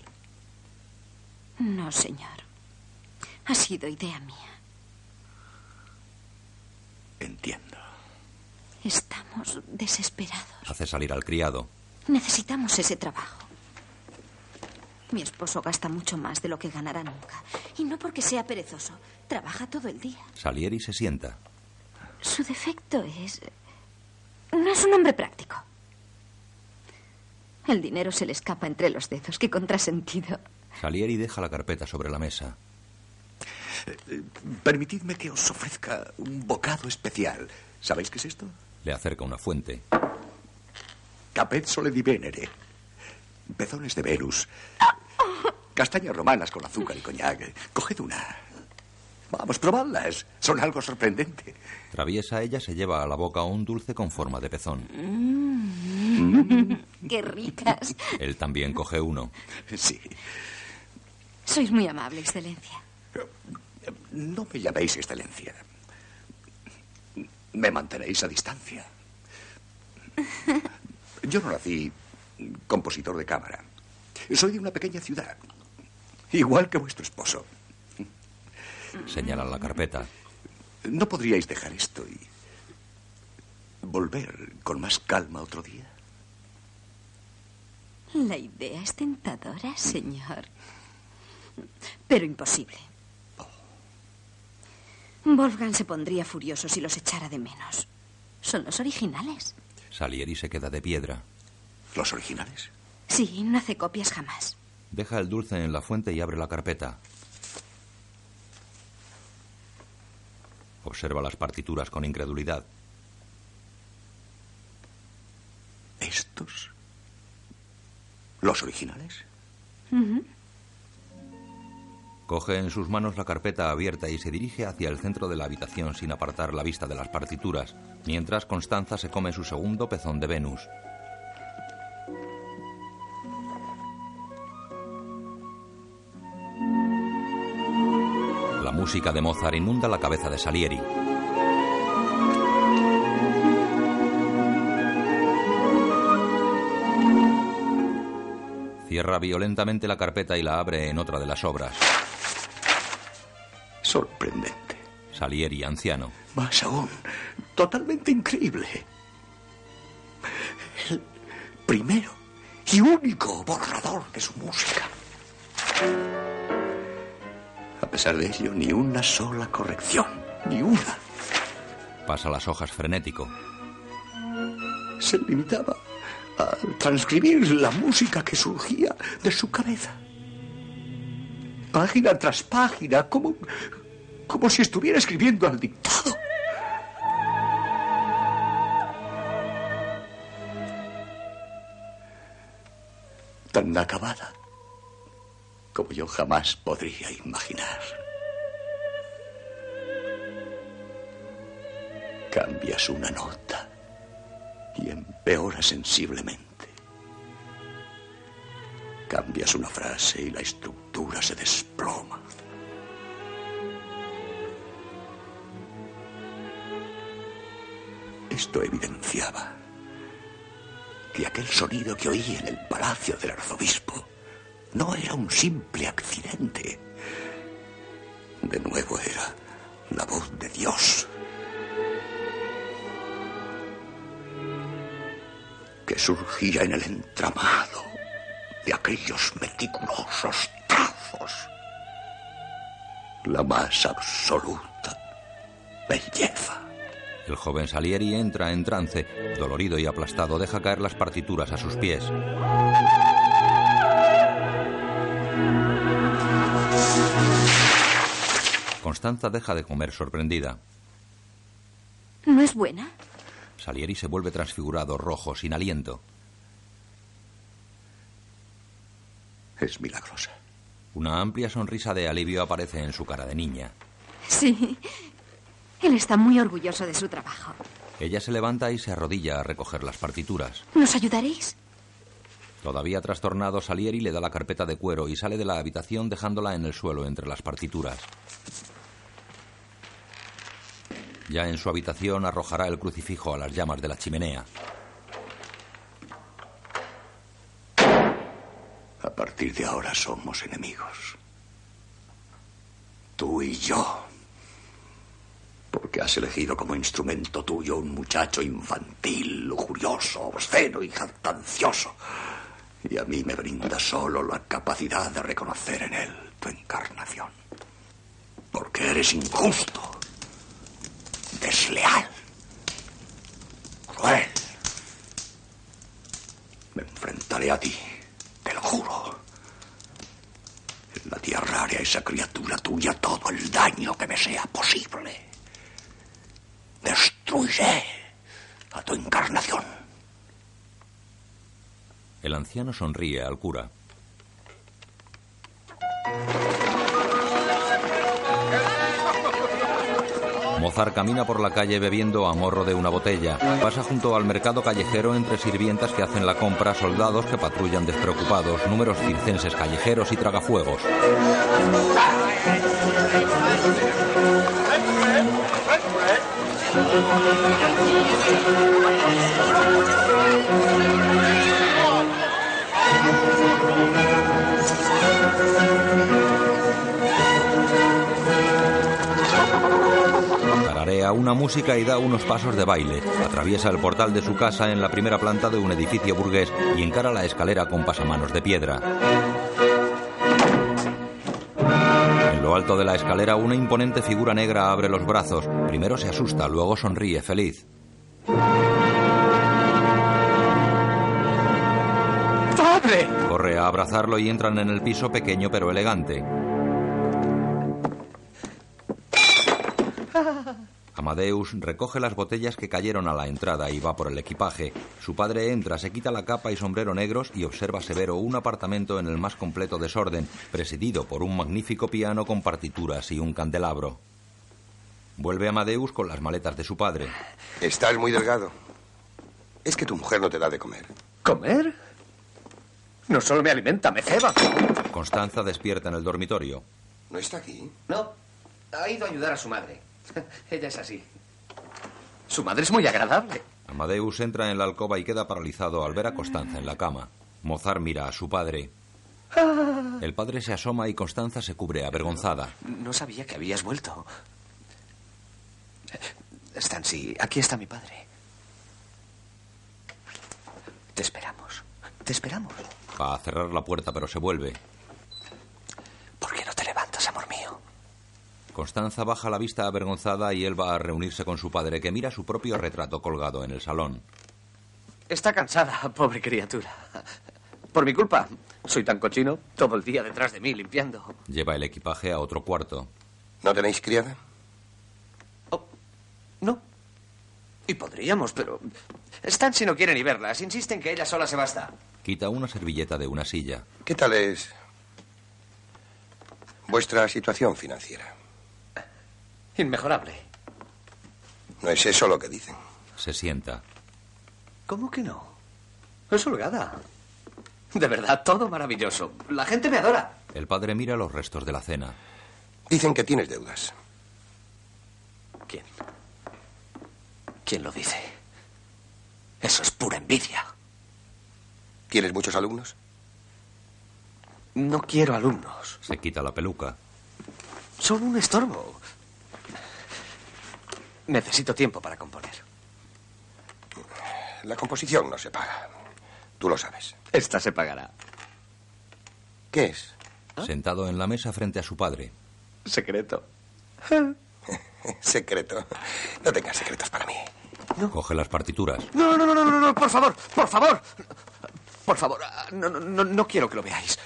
No, señor. Ha sido idea mía. Entiendo. Estamos desesperados. Hace salir al criado. Necesitamos ese trabajo. Mi esposo gasta mucho más de lo que ganará nunca. Y no porque sea perezoso. Trabaja todo el día. Salieri se sienta. Su defecto es... No es un hombre práctico. El dinero se le escapa entre los dedos. Qué contrasentido. Salieri deja la carpeta sobre la mesa. Eh, permitidme que os ofrezca un bocado especial. ¿Sabéis qué es esto? Le acerca una fuente. Capezzole di Venere. Pezones de Venus. Castañas romanas con azúcar y coñac. Coged una. Vamos, probadlas. Son algo sorprendente. Traviesa ella se lleva a la boca un dulce con forma de pezón. Mm. ¡Qué ricas! Él también coge uno. Sí. Sois muy amable, Excelencia. No me llaméis Excelencia. Me mantenéis a distancia. Yo no nací compositor de cámara. Soy de una pequeña ciudad. Igual que vuestro esposo. Señala la carpeta. ¿No podríais dejar esto y volver con más calma otro día? La idea es tentadora, señor. Pero imposible. Wolfgang se pondría furioso si los echara de menos. Son los originales. Salieri se queda de piedra. ¿Los originales? Sí, no hace copias jamás. Deja el dulce en la fuente y abre la carpeta. Observa las partituras con incredulidad. ¿Estos? ¿Los originales? Coge en sus manos la carpeta abierta y se dirige hacia el centro de la habitación sin apartar la vista de las partituras, mientras Constanza se come su segundo pezón de Venus. La música de Mozart inunda la cabeza de Salieri. Cierra violentamente la carpeta y la abre en otra de las obras. Sorprendente. Salieri, anciano. Más aún, totalmente increíble. El primero y único borrador de su música. A pesar de ello, ni una sola corrección. Ni una. Pasa las hojas frenético. Se limitaba a transcribir la música que surgía de su cabeza. Página tras página, como, como si estuviera escribiendo al dictado. Tan acabada como yo jamás podría imaginar. Cambias una nota y empeora sensiblemente. Cambias una frase y la estructura se desploma. Esto evidenciaba que aquel sonido que oí en el palacio del arzobispo no era un simple accidente. De nuevo era la voz de Dios. que surgía en el entramado de aquellos meticulosos trazos. La más absoluta belleza. El joven Salieri entra en trance. Dolorido y aplastado, deja caer las partituras a sus pies. Constanza deja de comer sorprendida. ¿No es buena? Salieri se vuelve transfigurado, rojo, sin aliento. Es milagrosa. Una amplia sonrisa de alivio aparece en su cara de niña. Sí. Él está muy orgulloso de su trabajo. Ella se levanta y se arrodilla a recoger las partituras. ¿Nos ayudaréis? Todavía trastornado, Salieri le da la carpeta de cuero y sale de la habitación dejándola en el suelo entre las partituras. Ya en su habitación arrojará el crucifijo a las llamas de la chimenea. A partir de ahora somos enemigos. Tú y yo. Porque has elegido como instrumento tuyo un muchacho infantil, lujurioso, obsceno y jactancioso. Y a mí me brinda solo la capacidad de reconocer en él tu encarnación. Porque eres injusto, desleal, cruel. Me enfrentaré a ti, te lo juro. En la tierra haré a esa criatura tuya todo el daño que me sea posible. Destruiré a tu encarnación. El anciano sonríe al cura. Mozart camina por la calle bebiendo a morro de una botella. Pasa junto al mercado callejero entre sirvientas que hacen la compra, soldados que patrullan despreocupados, números circenses callejeros y tragafuegos. Tararea una música y da unos pasos de baile. Atraviesa el portal de su casa en la primera planta de un edificio burgués y encara la escalera con pasamanos de piedra. Alto de la escalera una imponente figura negra abre los brazos. Primero se asusta, luego sonríe feliz. ¡Padre! Corre a abrazarlo y entran en el piso pequeño pero elegante. Amadeus recoge las botellas que cayeron a la entrada y va por el equipaje. Su padre entra, se quita la capa y sombrero negros y observa severo un apartamento en el más completo desorden, presidido por un magnífico piano con partituras y un candelabro. Vuelve Amadeus con las maletas de su padre. Estás muy delgado. Es que tu mujer no te da de comer. ¿Comer? No solo me alimenta, me ceba. Constanza despierta en el dormitorio. ¿No está aquí? No, ha ido a ayudar a su madre. Ella es así. Su madre es muy agradable. Amadeus entra en la alcoba y queda paralizado al ver a Constanza en la cama. Mozart mira a su padre. El padre se asoma y Constanza se cubre avergonzada. No sabía que habías vuelto. Stancy, aquí está mi padre. Te esperamos. Te esperamos. Va a cerrar la puerta, pero se vuelve. ¿Por qué no te levantas, amor mío? Constanza baja la vista avergonzada y él va a reunirse con su padre, que mira su propio retrato colgado en el salón. Está cansada, pobre criatura. Por mi culpa. Soy tan cochino, todo el día detrás de mí limpiando. Lleva el equipaje a otro cuarto. ¿No tenéis criada? No. Y podríamos, pero... Están si no quieren ni verlas. Insisten que ella sola se basta. Quita una servilleta de una silla. ¿Qué tal es vuestra situación financiera? Inmejorable. No es eso lo que dicen. Se sienta. ¿Cómo que no? Es holgada. De verdad, todo maravilloso. La gente me adora. El padre mira los restos de la cena. Dicen que tienes deudas. ¿Quién? ¿Quién lo dice? Eso es pura envidia. ¿Tienes muchos alumnos? No quiero alumnos. Se quita la peluca. Son un estorbo. Necesito tiempo para componer. La composición no se paga. Tú lo sabes. Esta se pagará. ¿Qué es? Sentado en la mesa frente a su padre. Secreto. Secreto. No tengas secretos para mí. Coge las partituras. No, no, no, no, no, no, por favor, por favor. Por favor, ah, no, no, no, no quiero que lo veáis.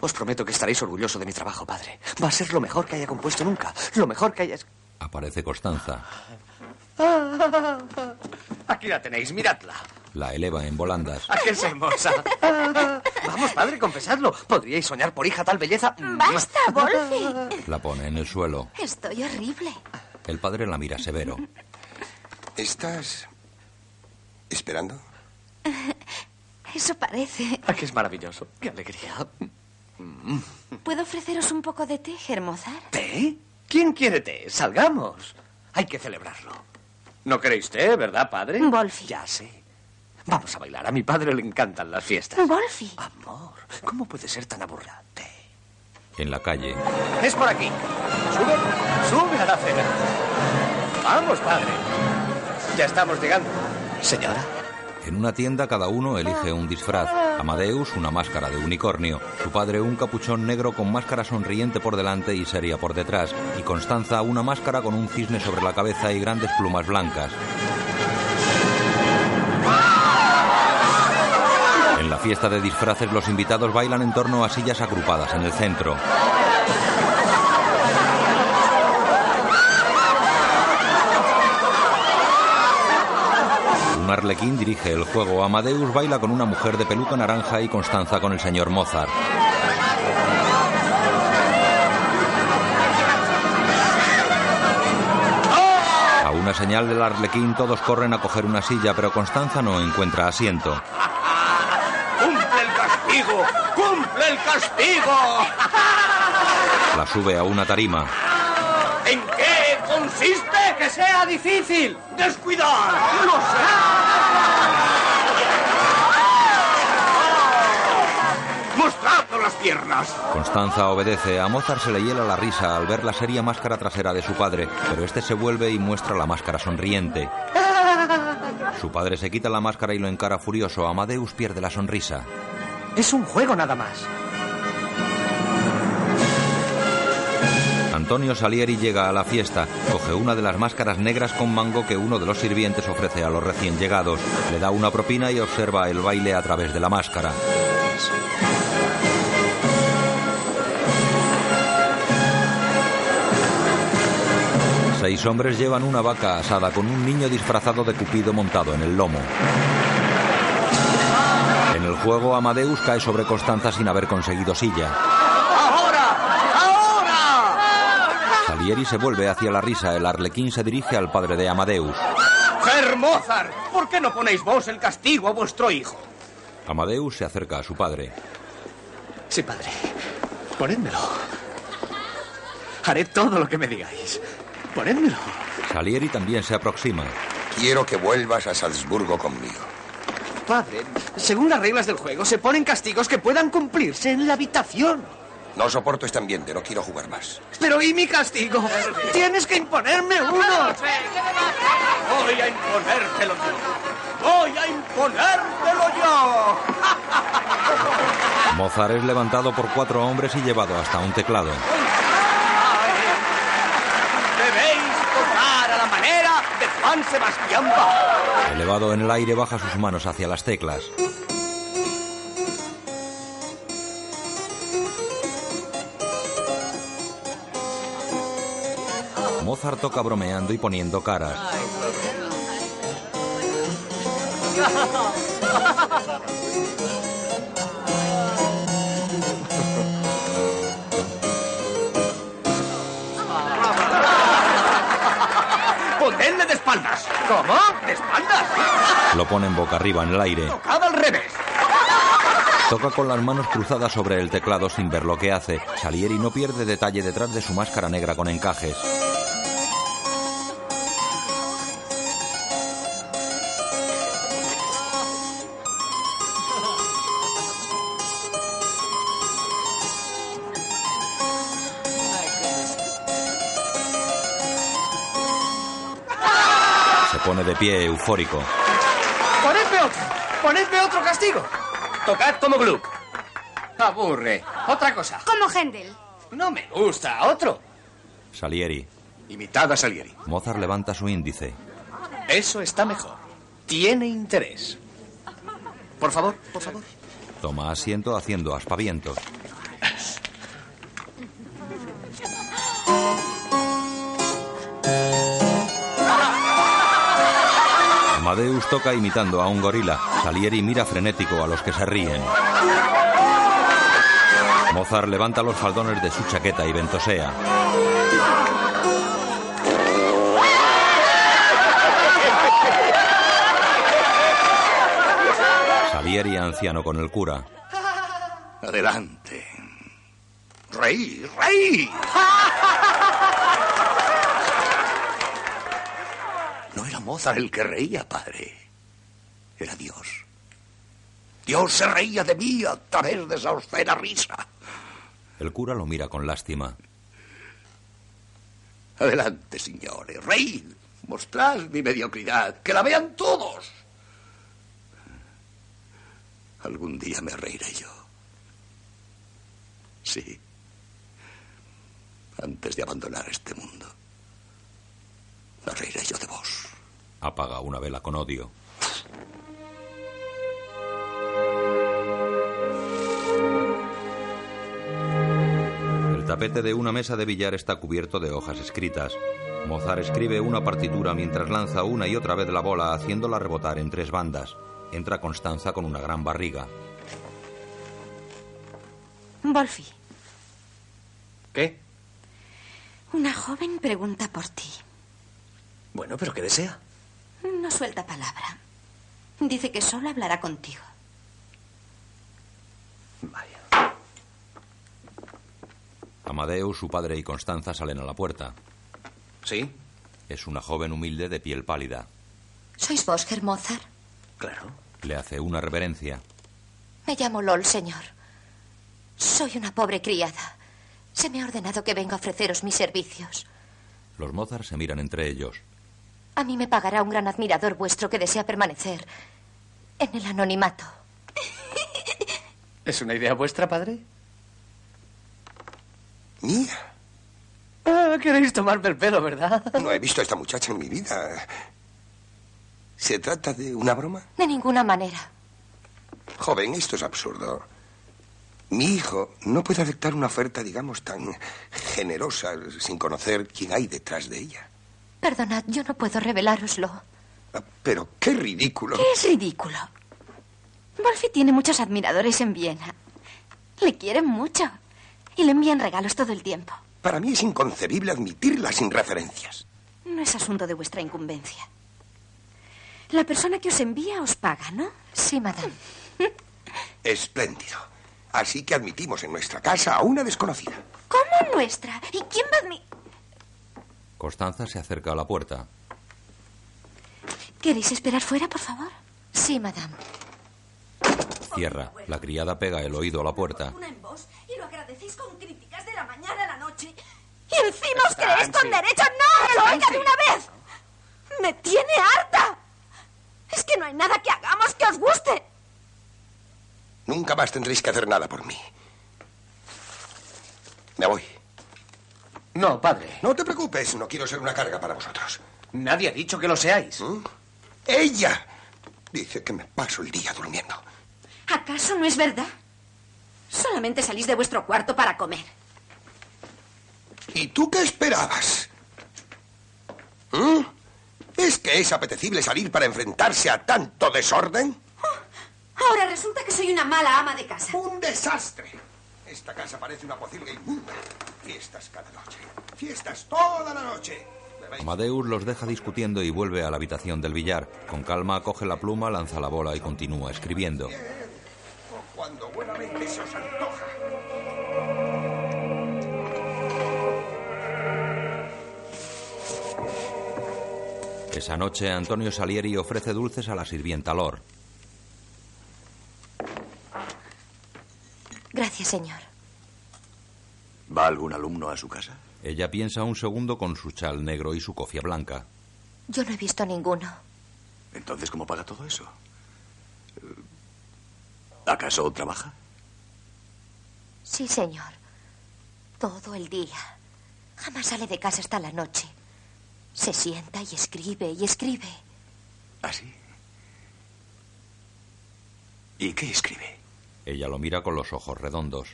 Os prometo que estaréis orgulloso de mi trabajo, padre. Va a ser lo mejor que haya compuesto nunca. Lo mejor que haya... Aparece Constanza. Aquí la tenéis, miradla. La eleva en volandas. ¿A qué es hermosa? Vamos, padre, confesadlo. ¿Podríais soñar por hija tal belleza? ¡Basta, Wolfie! La pone en el suelo. Estoy horrible. El padre la mira severo. ¿Estás esperando? Eso parece. Ah, que es maravilloso. Qué alegría. ¿Puedo ofreceros un poco de té, Hermozar? ¿Té? ¿Quién quiere té? Salgamos. Hay que celebrarlo. ¿No queréis té, verdad, padre? Wolfie. Ya sé. Vamos a bailar. A mi padre le encantan las fiestas. Wolfie. Amor, ¿cómo puede ser tan aburrida? Té. En la calle. Es por aquí. Sube, sube a la cena. Vamos, padre. Ya estamos llegando. Señora. En una tienda cada uno elige un disfraz. Amadeus una máscara de unicornio, su padre un capuchón negro con máscara sonriente por delante y seria por detrás, y Constanza una máscara con un cisne sobre la cabeza y grandes plumas blancas. En la fiesta de disfraces los invitados bailan en torno a sillas agrupadas en el centro. Un arlequín dirige el juego. Amadeus baila con una mujer de peluca naranja y Constanza con el señor Mozart. A una señal del arlequín todos corren a coger una silla, pero Constanza no encuentra asiento. ¡Cumple el castigo! ¡Cumple el castigo! La sube a una tarima. ¿En qué consiste? ¡Que sea difícil! ¡Descuidar! ¡Lo sé! ¡Mostradnos las piernas! Constanza obedece. A Mozart se le hiela la risa al ver la seria máscara trasera de su padre, pero este se vuelve y muestra la máscara sonriente. Su padre se quita la máscara y lo encara furioso. Amadeus pierde la sonrisa. Es un juego nada más. Antonio Salieri llega a la fiesta, coge una de las máscaras negras con mango que uno de los sirvientes ofrece a los recién llegados, le da una propina y observa el baile a través de la máscara. Seis hombres llevan una vaca asada con un niño disfrazado de Cupido montado en el lomo. En el juego, Amadeus cae sobre Constanza sin haber conseguido silla. ¡Ahora! ¡Ahora! Salieri se vuelve hacia la risa. El arlequín se dirige al padre de Amadeus. Herr Mozart, ¿por qué no ponéis vos el castigo a vuestro hijo? Amadeus se acerca a su padre. Sí, padre. Ponédmelo. Haré todo lo que me digáis. Ponédmelo. Salieri también se aproxima. Quiero que vuelvas a Salzburgo conmigo. Padre, según las reglas del juego, se ponen castigos que puedan cumplirse en la habitación. No soporto este ambiente, no quiero jugar más. Pero ¿y mi castigo? Tienes que imponerme uno. Voy a imponértelo yo. Voy a imponértelo yo. Mozart es levantado por cuatro hombres y llevado hasta un teclado. Debéis tocar a la manera de Juan Sebastián Bach. Elevado en el aire, baja sus manos hacia las teclas. Mozart toca bromeando y poniendo caras. Ponedle de espaldas. ¿Cómo? ¿De espaldas? Lo ponen boca arriba en el aire. Tocad al revés. Toca con las manos cruzadas sobre el teclado sin ver lo que hace. Salieri no pierde detalle detrás de su máscara negra con encajes. Pone de pie eufórico. ¡Ponedme otro! ¡Ponedme otro castigo! Tocad como Gluck. Aburre. Otra cosa. Como Händel. No me gusta. Otro. Salieri. Imitad a Salieri. Mozart levanta su índice. Eso está mejor. Tiene interés. Por favor, por favor. Toma asiento haciendo aspavientos. Amadeus toca imitando a un gorila. Salieri mira frenético a los que se ríen. Mozart levanta los faldones de su chaqueta y ventosea. Salieri anciano con el cura. Adelante. Rey, rey. No era Mozart el que reía, padre. Era Dios. Dios se reía de mí a través de esa obscena risa. El cura lo mira con lástima. Adelante, señores. Reíd. Mostrad mi mediocridad. Que la vean todos. Algún día me reiré yo. Sí. Antes de abandonar este mundo. Me reiré yo de vos. Apaga una vela con odio. El tapete de una mesa de billar está cubierto de hojas escritas. Mozart escribe una partitura mientras lanza una y otra vez la bola haciéndola rebotar en tres bandas. Entra Constanza con una gran barriga. Wolfi, ¿Qué? una joven pregunta por ti. Bueno, pero ¿qué desea? No suelta palabra. Dice que solo hablará contigo. Amadeus, su padre y Constanza salen a la puerta. ¿Sí? Es una joven humilde de piel pálida. ¿Sois vos, Herr Mozart? Claro. Le hace una reverencia. Me llamo Lol, señor. Soy una pobre criada. Se me ha ordenado que venga a ofreceros mis servicios. Los Mozart se miran entre ellos. A mí me pagará un gran admirador vuestro que desea permanecer en el anonimato. ¿Es una idea vuestra, padre? Mía. Ah, queréis tomarme el pelo, ¿verdad? No he visto a esta muchacha en mi vida. ¿Se trata de una broma? De ninguna manera. Joven, esto es absurdo. Mi hijo no puede aceptar una oferta, digamos, tan generosa sin conocer quién hay detrás de ella. Perdonad, yo no puedo revelároslo. Pero qué ridículo. ¿Qué es ridículo? Wolfi tiene muchos admiradores en Viena. Le quieren mucho. Y le envían regalos todo el tiempo. Para mí es inconcebible admitirla sin referencias. No es asunto de vuestra incumbencia. La persona que os envía os paga, ¿no? Sí, madame. Espléndido. Así que admitimos en nuestra casa a una desconocida. ¿Cómo nuestra? ¿Y quién va a admi- Constanza se acerca a la puerta. ¿Queréis esperar fuera, por favor? Sí, madame. Cierra. La criada pega el oído a la puerta. Una en vos y lo agradecéis con críticas de la mañana a la noche. Y encima os creéis con derecho. ¡No! ¡Que lo oiga de una vez! ¡Me tiene harta! Es que no hay nada que hagamos que os guste. Nunca más tendréis que hacer nada por mí. Me voy. No, padre. No te preocupes, no quiero ser una carga para vosotros. Nadie ha dicho que lo seáis. ¿Mm? Ella dice que me paso el día durmiendo. ¿Acaso no es verdad? Solamente salís de vuestro cuarto para comer. ¿Y tú qué esperabas? ¿Mm? ¿Es que es apetecible salir para enfrentarse a tanto desorden? Ahora resulta que soy una mala ama de casa. ¡Un desastre! Esta casa parece una pocilga inmunda. Fiestas cada noche. Fiestas toda la noche. Amadeus los deja discutiendo y vuelve a la habitación del billar. Con calma coge la pluma, lanza la bola y continúa escribiendo. O cuando buenamente se os antoja. Esa noche Antonio Salieri ofrece dulces a la sirvienta Lor. Gracias, señor. ¿Va algún alumno a su casa? Ella piensa un segundo con su chal negro y su cofia blanca. Yo no he visto ninguno. Entonces, ¿cómo paga todo eso? ¿Acaso trabaja? Sí, señor. Todo el día. Jamás sale de casa hasta la noche. Se sienta y escribe y escribe. ¿Ah, sí? ¿Y qué escribe? Ella lo mira con los ojos redondos.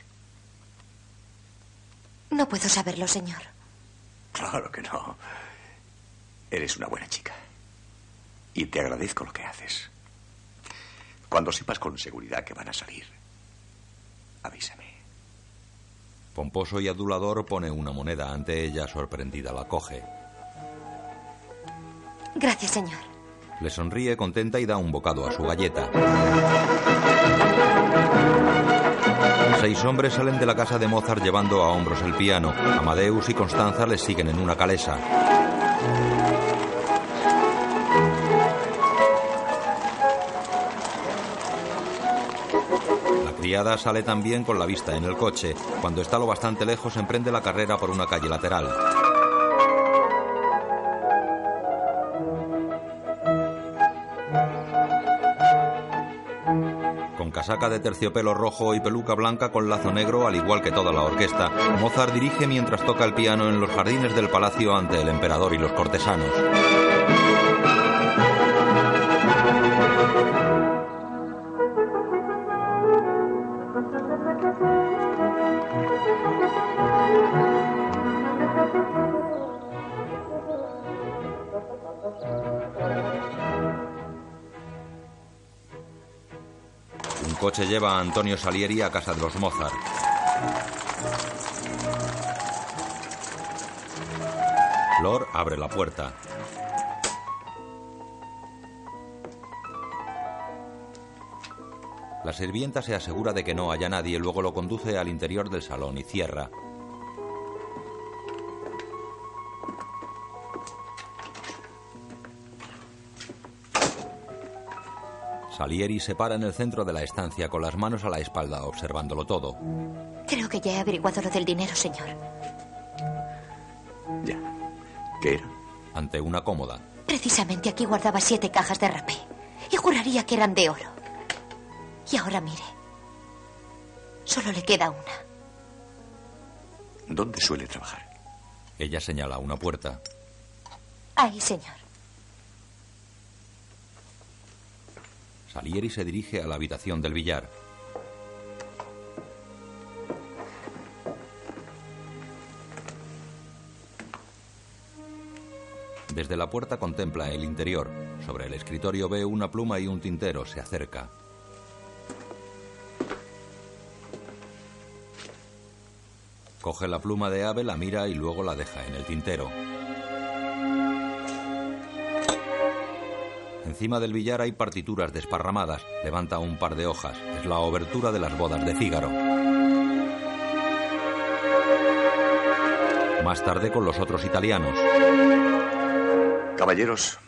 No puedo saberlo, señor. Claro que no. Eres una buena chica. Y te agradezco lo que haces. Cuando sepas con seguridad que van a salir, avísame. Pomposo y adulador pone una moneda ante ella, sorprendida la coge. Gracias, señor. Le sonríe contenta y da un bocado a su galleta. Seis hombres salen de la casa de Mozart llevando a hombros el piano. Amadeus y Constanza les siguen en una calesa. La criada sale también con la vista en el coche. Cuando está lo bastante lejos, emprende la carrera por una calle lateral. Casaca de terciopelo rojo y peluca blanca con lazo negro, al igual que toda la orquesta, Mozart dirige mientras toca el piano en los jardines del palacio ante el emperador y los cortesanos. Coche lleva a Antonio Salieri a casa de los Mozart. Lord abre la puerta. La sirvienta se asegura de que no haya nadie, luego lo conduce al interior del salón y cierra. Salieri se para en el centro de la estancia con las manos a la espalda, observándolo todo. Creo que ya he averiguado lo del dinero, señor. Ya. ¿Qué era? Ante una cómoda. Precisamente aquí guardaba siete cajas de rapé. Y juraría que eran de oro. Y ahora mire. Solo le queda una. ¿Dónde suele trabajar? Ella señala una puerta. Ahí, señor. Salieri se dirige a la habitación del billar. Desde la puerta contempla el interior. Sobre el escritorio ve una pluma y un tintero. Se acerca. Coge la pluma de ave, la mira y luego la deja en el tintero. Encima del billar hay partituras desparramadas. Levanta un par de hojas. Es la obertura de las bodas de Fígaro. Más tarde con los otros italianos. Caballeros,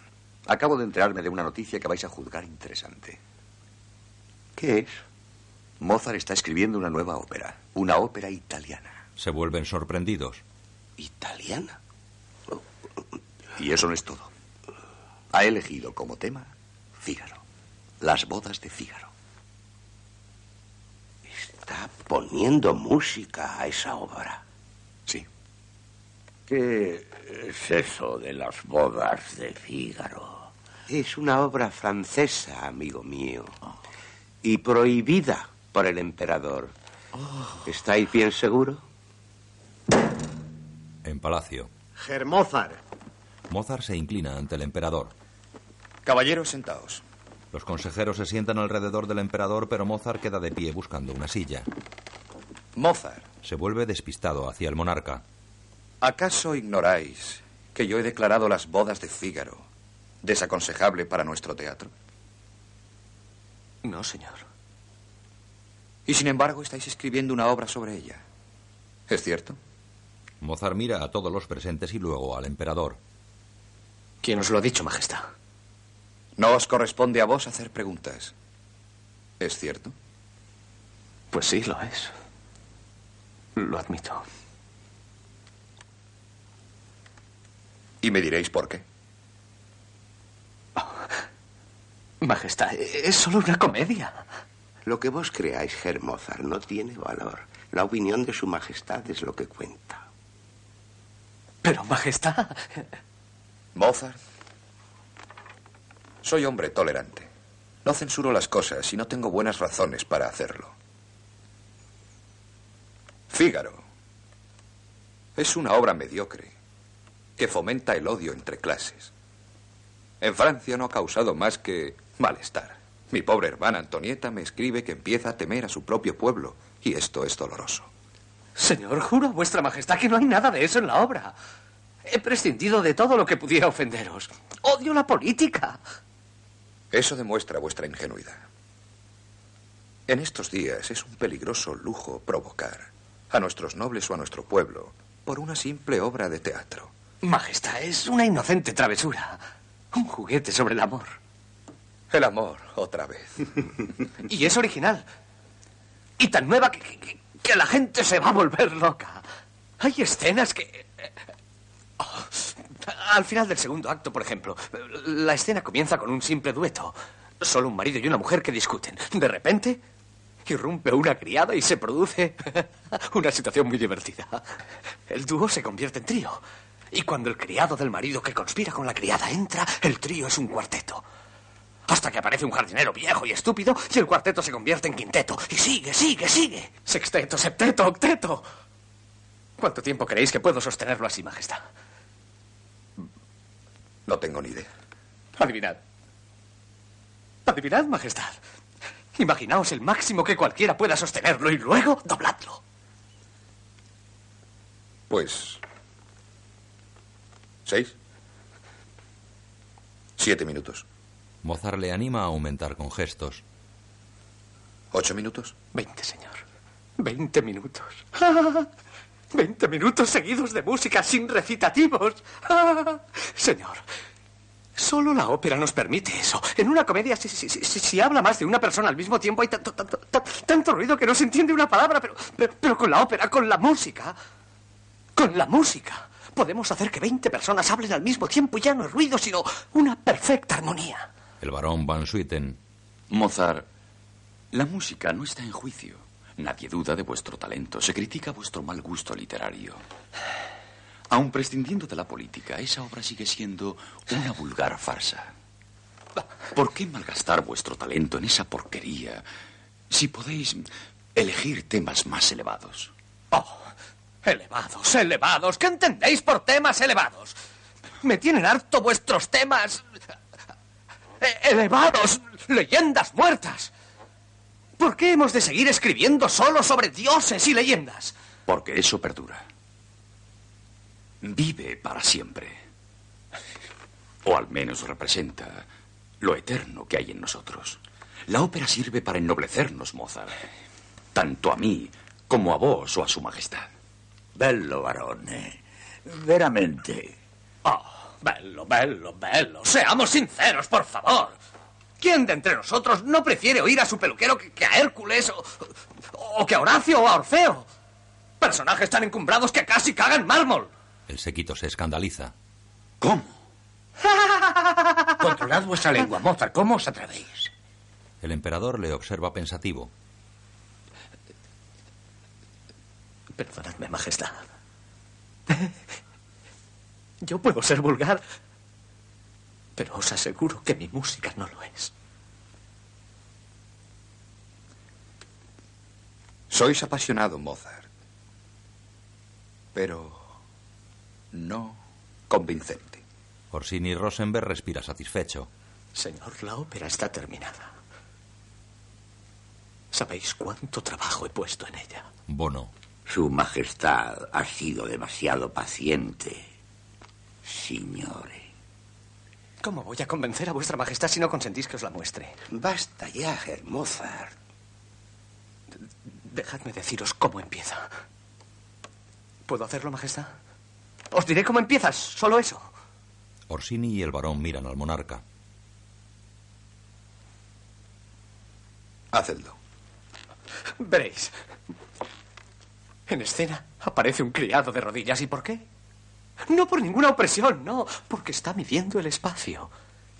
acabo de enterarme de una noticia que vais a juzgar interesante. ¿Qué es? Mozart está escribiendo una nueva ópera, una ópera italiana. Se vuelven sorprendidos. ¿Italiana? Y eso no es todo. Ha elegido como tema Fígaro, las bodas de Fígaro. Está poniendo música a esa obra. Sí. ¿Qué es eso de las bodas de Fígaro? Es una obra francesa, amigo mío. Y prohibida por el emperador. ¿Estáis bien seguros? En palacio. Germozar. Mozart se inclina ante el emperador. Caballeros, sentaos. Los consejeros se sientan alrededor del emperador, pero Mozart queda de pie buscando una silla. Mozart, Se vuelve despistado hacia el monarca. ¿acaso ignoráis que yo he declarado las bodas de Fígaro desaconsejable para nuestro teatro? No, señor. Y sin embargo estáis escribiendo una obra sobre ella. ¿Es cierto? Mozart mira a todos los presentes y luego al emperador. ¿Quién os lo ha dicho, Majestad? No os corresponde a vos hacer preguntas. ¿Es cierto? Pues sí, lo es. Lo admito. Y me diréis por qué. Majestad, es solo una comedia. Lo que vos creáis, Herr Mozart, no tiene valor. La opinión de su majestad es lo que cuenta. Pero, Majestad. Mozart. Soy hombre tolerante. No censuro las cosas y no tengo buenas razones para hacerlo. Fígaro es una obra mediocre que fomenta el odio entre clases. En Francia no ha causado más que malestar. Mi pobre hermana Antonieta me escribe que empieza a temer a su propio pueblo y esto es doloroso. Señor, juro a vuestra majestad que no hay nada de eso en la obra. He prescindido de todo lo que pudiera ofenderos. Odio la política. Eso demuestra vuestra ingenuidad. En estos días es un peligroso lujo provocar a nuestros nobles o a nuestro pueblo por una simple obra de teatro. Majestad, es una inocente travesura. Un juguete sobre el amor. El amor, otra vez. y es original. Y tan nueva que, que, que, la gente se va a volver loca. Hay escenas que... Oh, al final del segundo acto, por ejemplo, la escena comienza con un simple dueto. Solo un marido y una mujer que discuten. De repente, irrumpe una criada y se produce una situación muy divertida. El dúo se convierte en trío. Y cuando el criado del marido que conspira con la criada entra, el trío es un cuarteto. Hasta que aparece un jardinero viejo y estúpido y el cuarteto se convierte en quinteto. Y sigue, sigue, sigue. Sexteto, septeto, octeto. ¿Cuánto tiempo creéis que puedo sostenerlo así, Majestad? No tengo ni idea. Adivinad. Adivinad, Majestad. Imaginaos el máximo que cualquiera pueda sostenerlo y luego dobladlo. Pues ¿Seis? Siete minutos. Mozart le anima a aumentar con gestos. ¿Ocho minutos? Veinte, señor. Veinte minutos. Veinte minutos seguidos de música sin recitativos. Señor, solo la ópera nos permite eso. En una comedia, si, si, si, si, habla más de una persona al mismo tiempo, hay tanto, tanto, tanto ruido que no se entiende una palabra, pero, pero, pero con la ópera, con la música, con la música podemos hacer que 20 personas hablen al mismo tiempo y ya no es ruido, sino una perfecta armonía. El barón Van Swieten. Mozart, la música no está en juicio. Nadie duda de vuestro talento. Se critica vuestro mal gusto literario. Aun prescindiendo de la política, esa obra sigue siendo una vulgar farsa. ¿Por qué malgastar vuestro talento en esa porquería si podéis elegir temas más elevados? Oh, Elevados, elevados. ¿Qué entendéis por temas elevados? Me tienen harto vuestros temas. E-, elevados, leyendas muertas. ¿Por qué hemos de seguir escribiendo solo sobre dioses y leyendas? Porque eso perdura. Vive para siempre. O al menos representa lo eterno que hay en nosotros. La ópera sirve para ennoblecernos, Mozart. Tanto a mí como a vos o a su majestad. Bello, barone. Veramente. Oh, bello, bello, bello. Seamos sinceros, por favor. ¿Quién de entre nosotros no prefiere oír a su peluquero que, a Hércules o, o, que a Horacio o a Orfeo? Personajes tan encumbrados que casi cagan mármol. El sequito se escandaliza. ¿Cómo? Controlad vuestra lengua, Mozart. ¿Cómo os atrevéis? El emperador le observa pensativo. Perdonadme, Majestad. Yo puedo ser vulgar, pero os aseguro que mi música no lo es. Sois apasionado, Mozart, pero no convincente. Orsini Rosenberg respira satisfecho. Señor, la ópera está terminada. ¿Sabéis cuánto trabajo he puesto en ella? Bono. Su Majestad ha sido demasiado paciente, señore. ¿Cómo voy a convencer a vuestra Majestad si no consentís que os la muestre? Basta ya, Herr Mozart. Dejadme deciros cómo empieza. ¿Puedo hacerlo, Majestad? Os diré cómo empiezas, solo eso. Orsini y el barón miran al monarca. Hacedlo. Veréis. En escena aparece un criado de rodillas. ¿Y por qué? No por ninguna opresión, no, porque está midiendo el espacio.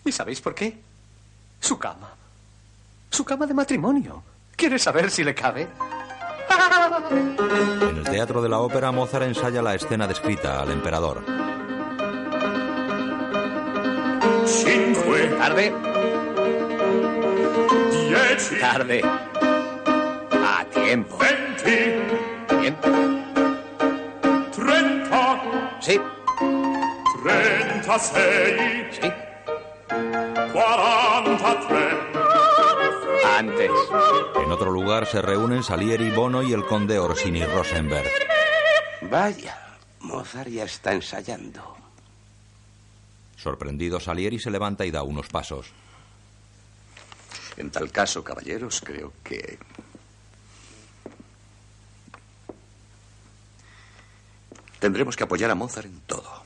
¿Y sabéis por qué? Su cama. Su cama de matrimonio. ¿Quieres saber si le cabe? En el teatro de la ópera, Mozart ensaya la escena descrita al emperador. Cinque. Tarde. Dieci. Tarde. A tiempo. Venti. Bien. Sí. Trentasei. Sí. Quarantatré. Antes. En otro lugar se reúnen Salieri, Bono y el conde Orsini Rosenberg. Vaya, Mozart ya está ensayando. Sorprendido, Salieri se levanta y da unos pasos. En tal caso, caballeros, creo que... Tendremos que apoyar a Mozart en todo.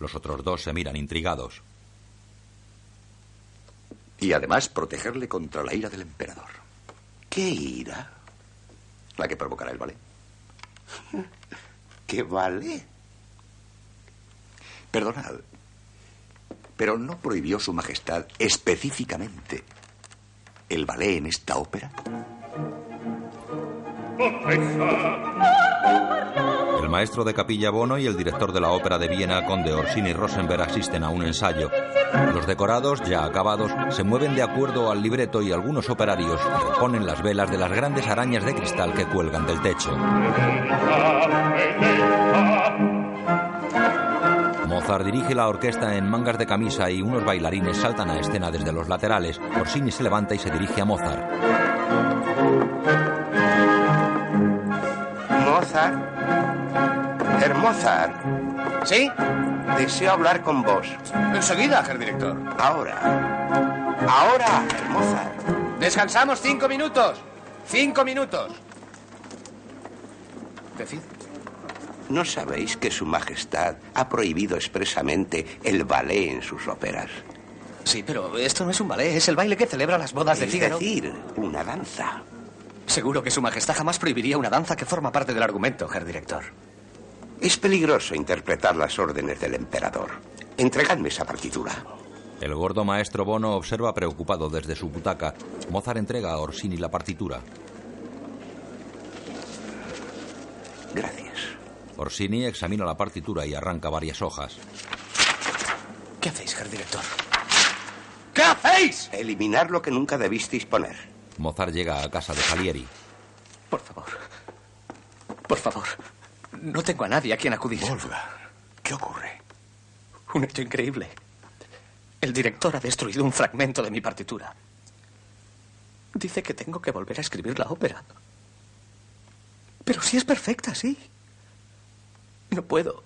Los otros dos se miran intrigados. Y además protegerle contra la ira del emperador. ¿Qué ira? La que provocará el ballet. ¿Qué vale? Perdonad. Pero ¿no prohibió su majestad específicamente el ballet en esta ópera? El maestro de capilla Bono y el director de la ópera de Viena, conde Orsini Rosenberg, asisten a un ensayo. Los decorados, ya acabados, se mueven de acuerdo al libreto y algunos operarios reponen las velas de las grandes arañas de cristal que cuelgan del techo. Mozart dirige la orquesta en mangas de camisa y unos bailarines saltan a escena desde los laterales. Orsini se levanta y se dirige a Mozart. Mozart. Herr Mozart. ¿Sí? Deseo hablar con vos. Enseguida, Herr Director. Ahora. Ahora, Herr Mozart. Descansamos cinco minutos. Cinco minutos. Decid. ¿No sabéis que Su Majestad ha prohibido expresamente el ballet en sus óperas? Sí, pero esto no es un ballet, es el baile que celebra las bodas de Es Fígaro. decir, una danza. Seguro que Su Majestad jamás prohibiría una danza que forma parte del argumento, Herr Director. Es peligroso interpretar las órdenes del emperador. Entregadme esa partitura. El gordo maestro Bono observa preocupado desde su butaca. Mozart entrega a Orsini la partitura. Gracias. Orsini examina la partitura y arranca varias hojas. ¿Qué hacéis, Herr Director? ¿Qué hacéis? Eliminar lo que nunca debisteis poner. Mozart llega a casa de Salieri. Por favor. Por favor. No tengo a nadie a quien acudir. Wolfgang, ¿qué ocurre? Un hecho increíble. El director ha destruido un fragmento de mi partitura. Dice que tengo que volver a escribir la ópera. Pero si es perfecta, sí. No puedo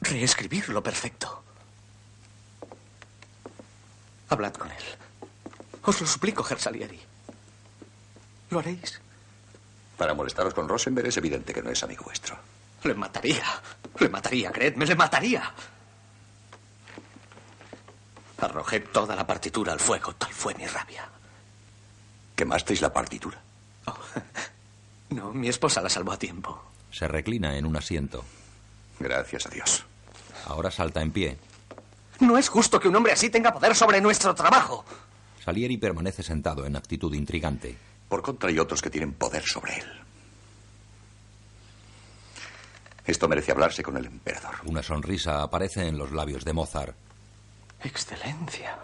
reescribir lo perfecto. Hablad con él. Os lo suplico, Herr Salieri. ¿Lo haréis? Para molestaros con Rosenberg es evidente que no es amigo vuestro. Le mataría. Le mataría, creedme, le mataría. Arrojé toda la partitura al fuego, tal fue mi rabia. ¿Quemasteis la partitura? No, mi esposa la salvó a tiempo. Se reclina en un asiento. Gracias a Dios. Ahora salta en pie. No es justo que un hombre así tenga poder sobre nuestro trabajo. Salieri permanece sentado en actitud intrigante. Por contra, hay otros que tienen poder sobre él. Esto merece hablarse con el emperador. Una sonrisa aparece en los labios de Mozart. Excelencia.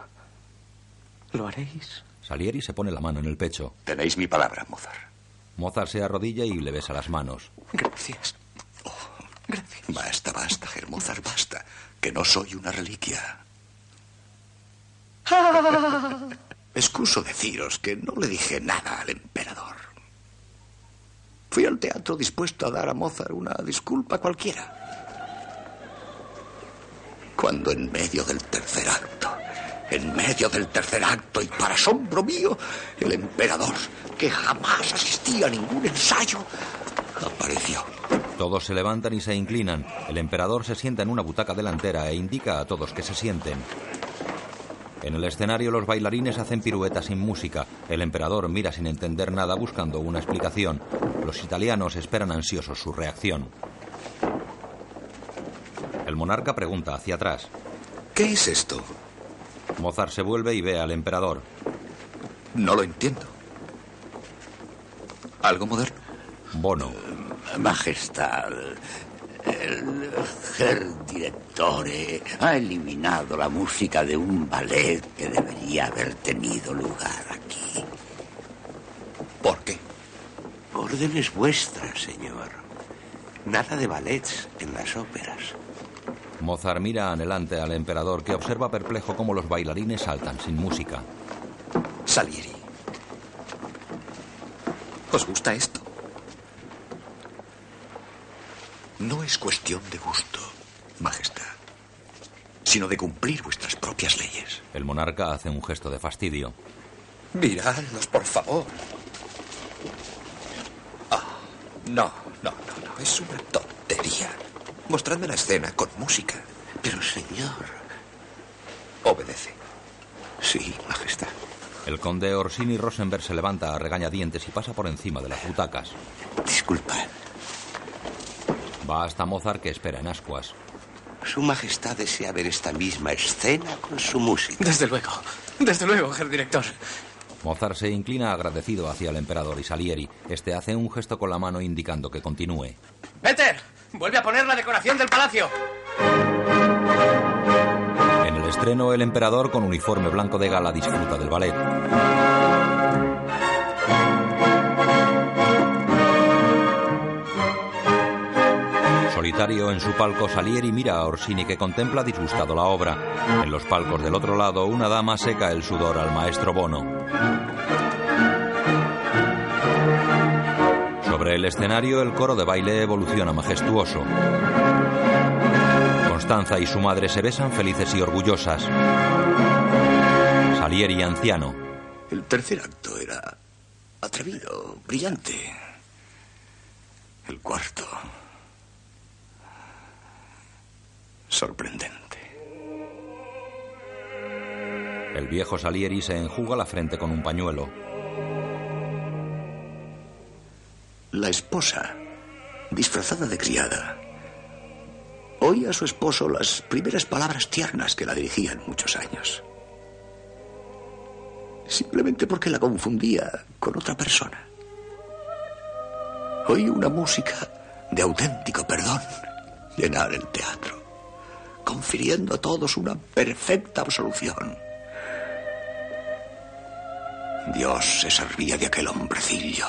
¿Lo haréis? Salieri se pone la mano en el pecho. Tenéis mi palabra, Mozart. Mozart se arrodilla y le besa las manos. Gracias. Basta, basta, Herr Mozart, basta. Que no soy una reliquia. Excuso deciros que no le dije nada al emperador. Fui al teatro dispuesto a dar a Mozart una disculpa cualquiera. Cuando en medio del tercer acto, en medio del tercer acto y para asombro mío, el emperador, que jamás asistía a ningún ensayo, apareció. Todos se levantan y se inclinan. El emperador se sienta en una butaca delantera e indica a todos que se sienten. En el escenario los bailarines hacen piruetas sin música. El emperador mira sin entender nada buscando una explicación. Los italianos esperan ansiosos su reacción. El monarca pregunta hacia atrás. ¿Qué es esto? Mozart se vuelve y ve al emperador. No lo entiendo. ¿Algo moderno? Bono. Majestad, el Herr Directore ha eliminado la música de un ballet que debería haber tenido lugar aquí. ¿Por qué? Órdenes vuestras, señor. Nada de ballets en las óperas. Mozart mira anhelante al emperador que observa perplejo cómo los bailarines saltan sin música. Salieri. ¿Os gusta esto? No es cuestión de gusto, Majestad, sino de cumplir vuestras propias leyes. El monarca hace un gesto de fastidio. Miradlos, por favor. Ah, no, no, no, no. Es una tontería. Mostradme la escena con música. Pero, señor. Obedece. Sí, Majestad. El conde Orsini Rosenberg se levanta a regañadientes y pasa por encima de las butacas. Disculpad. Va hasta Mozart que espera en ascuas. Su Majestad desea ver esta misma escena con su música. Desde luego. Desde luego, Herr Director. Mozart se inclina agradecido hacia el emperador y Salieri. Este hace un gesto con la mano indicando que continúe. ¡Peter! ¡Vuelve a poner la decoración del palacio! En el estreno, el emperador con uniforme blanco de gala disfruta del ballet. En su palco, Salieri mira a Orsini que contempla disgustado la obra. En los palcos del otro lado, una dama seca el sudor al maestro Bono. Sobre el escenario, el coro de baile evoluciona majestuoso. Constanza y su madre se besan felices y orgullosas. Salieri anciano. El tercer acto era atrevido, brillante. El cuarto. Sorprendente. El viejo Salieri se enjuga la frente con un pañuelo. La esposa, disfrazada de criada, oía a su esposo las primeras palabras tiernas que la dirigían muchos años. Simplemente porque la confundía con otra persona. Oí una música de auténtico perdón llenar el teatro, confiriendo a todos una perfecta absolución. Dios se servía de aquel hombrecillo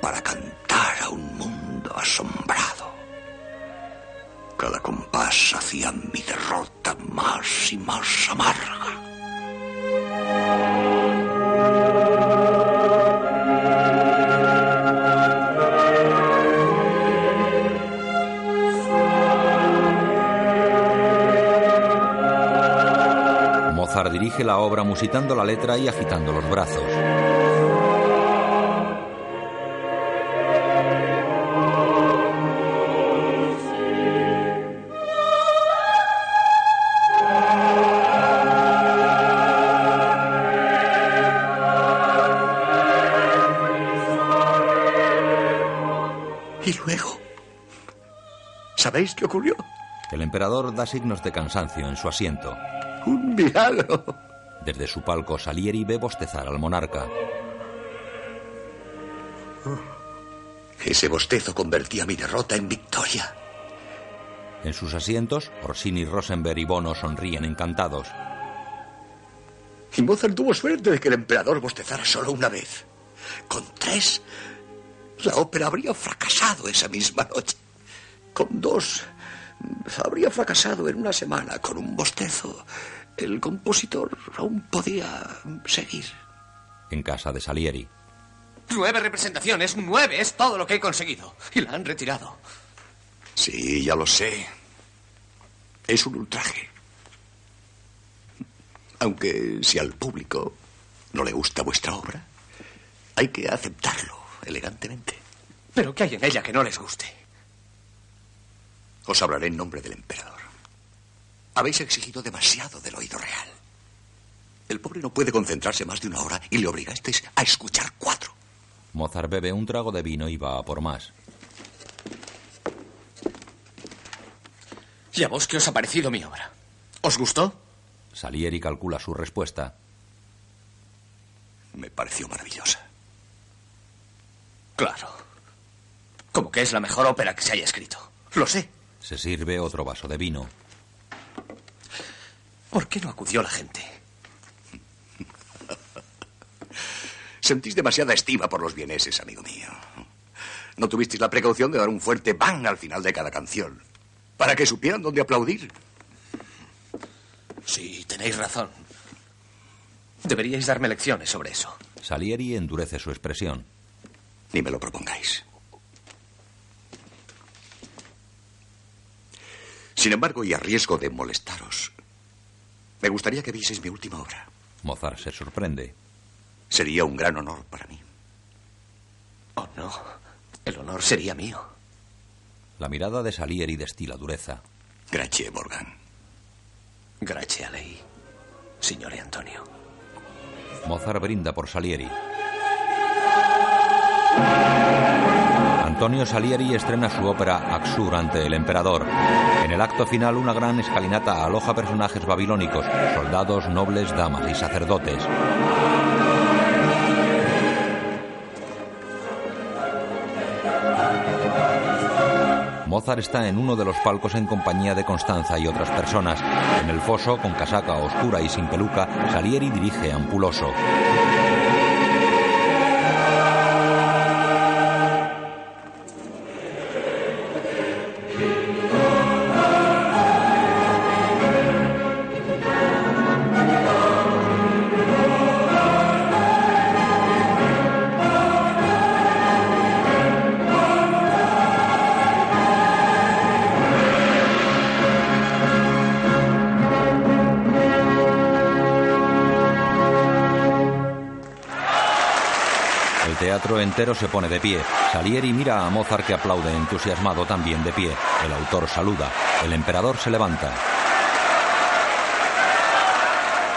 para cantar a un mundo asombrado. Cada compás hacía mi derrota más y más amarga. Dirige la obra musitando la letra y agitando los brazos. Y luego, ¿sabéis qué ocurrió? El emperador da signos de cansancio en su asiento. Un milagro. Desde su palco, Salieri ve bostezar al monarca. Ese bostezo convertía mi derrota en victoria. En sus asientos, Orsini, Rosenberg y Bono sonríen encantados. Y Mozart tuvo suerte de que el emperador bostezara solo una vez. Con tres, la ópera habría fracasado esa misma noche. Con dos, habría fracasado en una semana. Con un bostezo, el compositor aún podía seguir. En casa de Salieri. Nueve representaciones, nueve es todo lo que he conseguido. Y la han retirado. Sí, ya lo sé. Es un ultraje. Aunque si al público no le gusta vuestra obra, hay que aceptarlo elegantemente. ¿Pero qué hay en ella que no les guste? Os hablaré en nombre del emperador. Habéis exigido demasiado del oído real. El pobre no puede concentrarse más de una hora y le obligasteis a escuchar cuatro. Mozart bebe un trago de vino y va a por más. ¿Y a vos qué os ha parecido mi obra? ¿Os gustó? Salieri calcula su respuesta. me pareció maravillosa. Claro. Como que es la mejor ópera que se haya escrito. Lo sé. Se sirve otro vaso de vino. ¿Por qué no acudió la gente? Sentís demasiada estima por los vieneses, amigo mío. No tuvisteis la precaución de dar un fuerte bang al final de cada canción. Para que supieran dónde aplaudir. Sí, tenéis razón. Deberíais darme lecciones sobre eso. Salieri endurece su expresión. Ni me lo propongáis. Sin embargo, y a riesgo de molestaros, me gustaría que vieseis mi última obra. Mozart se sorprende. Sería un gran honor para mí. Oh, no. El honor sería mío. La mirada de Salieri destila dureza. Grazie, Morgan. Grazie a lei, signore Antonio. Mozart brinda por Salieri. Antonio Salieri estrena su ópera Axur ante el emperador. En el acto final, una gran escalinata aloja personajes babilónicos, soldados, nobles, damas y sacerdotes. Mozart está en uno de los palcos en compañía de Constanza y otras personas. En el foso, con casaca oscura y sin peluca, Salieri dirige ampuloso. Teatro entero se pone de pie. Salieri mira a Mozart que aplaude entusiasmado también de pie. El autor saluda. El emperador se levanta.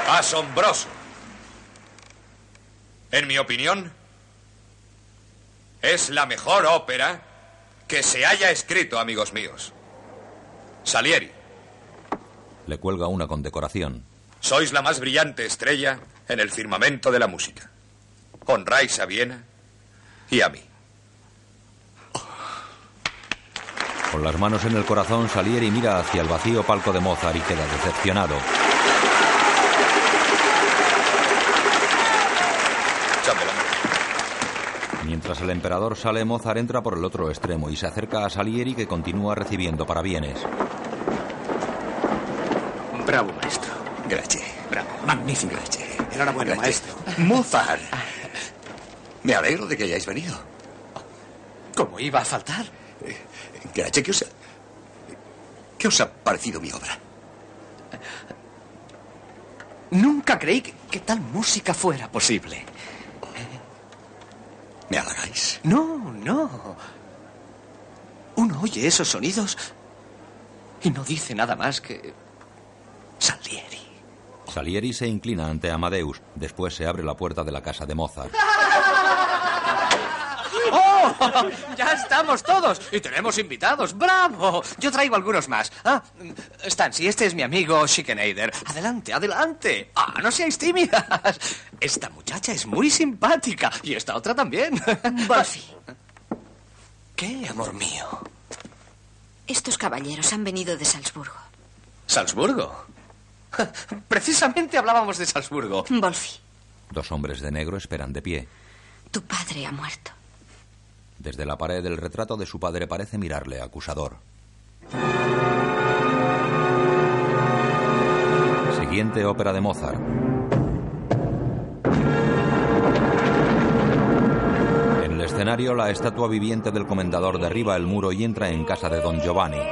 Asombroso. En mi opinión, es la mejor ópera que se haya escrito, amigos míos. Salieri, Le cuelga una condecoración. sois la más brillante estrella en el firmamento de la música. Honráis a Viena y a mí. Con las manos en el corazón, Salieri mira hacia el vacío palco de Mozart y queda decepcionado. Mientras el emperador sale, Mozart entra por el otro extremo y se acerca a Salieri que continúa recibiendo parabienes. Bravo, maestro. Gracias. Bravo. Magnífico. Enhorabuena, Gracias. maestro. Mozart. Me alegro de que hayáis venido. ¿Cómo iba a faltar? Gracias. ¿Qué os ha... ¿Qué os ha parecido mi obra? Nunca creí que, que tal música fuera posible. ¿Me halagáis? No, no. Uno oye esos sonidos y no dice nada más que... Salieri. Salieri se inclina ante Amadeus. Después se abre la puerta de la casa de Mozart. Ya estamos todos y tenemos invitados. ¡Bravo! Yo traigo algunos más. Ah, Stancy, este es mi amigo Schickeneider. Adelante, adelante. Ah, no seáis tímidas. Esta muchacha es muy simpática y esta otra también. Wolfi. ¿Qué, amor mío? Estos caballeros han venido de Salzburgo. ¿Salzburgo? Precisamente hablábamos de Salzburgo. Wolfi, Dos hombres de negro esperan de pie. tu padre ha muerto. Desde la pared el retrato de su padre parece mirarle acusador. Siguiente ópera de Mozart. En el escenario, la estatua viviente del comendador derriba el muro y entra en casa de don Giovanni.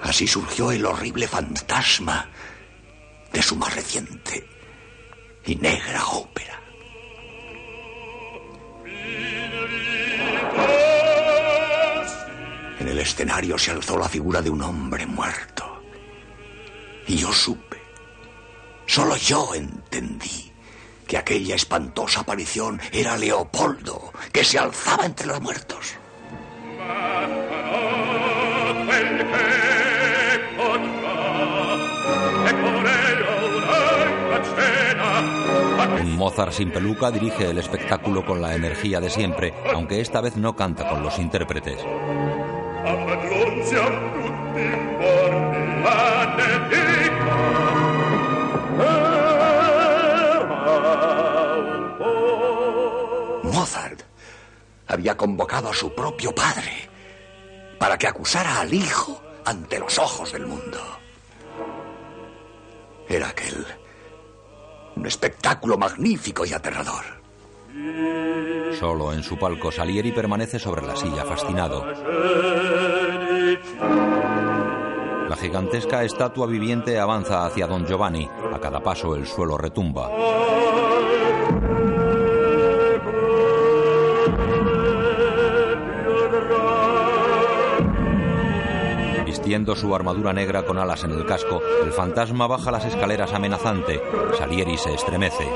Así surgió el horrible fantasma de su más reciente y negra ópera. En el escenario se alzó la figura de un hombre muerto. Y yo supe, solo yo entendí que aquella espantosa aparición era Leopoldo, que se alzaba entre los muertos. Mozart sin peluca dirige el espectáculo con la energía de siempre, aunque esta vez no canta con los intérpretes. Mozart había convocado a su propio padre para que acusara al hijo ante los ojos del mundo. Era aquel un espectáculo magnífico y aterrador. Solo en su palco Salieri permanece sobre la silla fascinado. La gigantesca estatua viviente avanza hacia Don Giovanni. A cada paso el suelo retumba. Vistiendo su armadura negra con alas en el casco, el fantasma baja las escaleras amenazante. Salieri se estremece.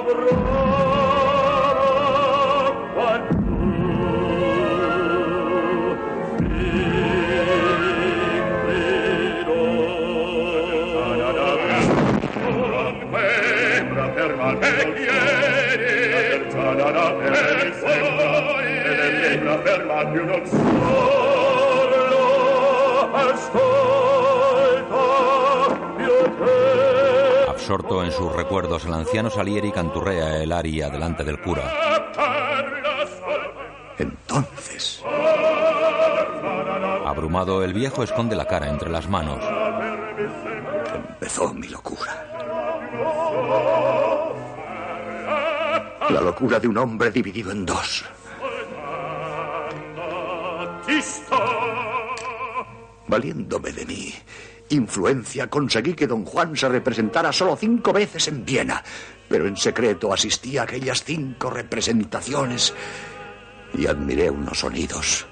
Absorto en sus recuerdos, el anciano Salieri canturrea el aria delante del cura. Entonces. Abrumado, el viejo esconde la cara entre las manos. Empezó mi locura. La locura de un hombre dividido en dos. Valiéndome de mi influencia, conseguí que don Juan se representara solo cinco veces en Viena, pero en secreto asistí a aquellas cinco representaciones y admiré unos sonidos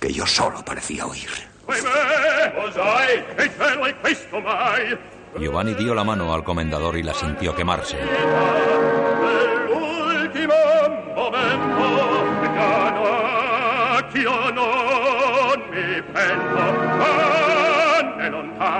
que yo solo parecía oír. Giovanni dio la mano al comendador y la sintió quemarse.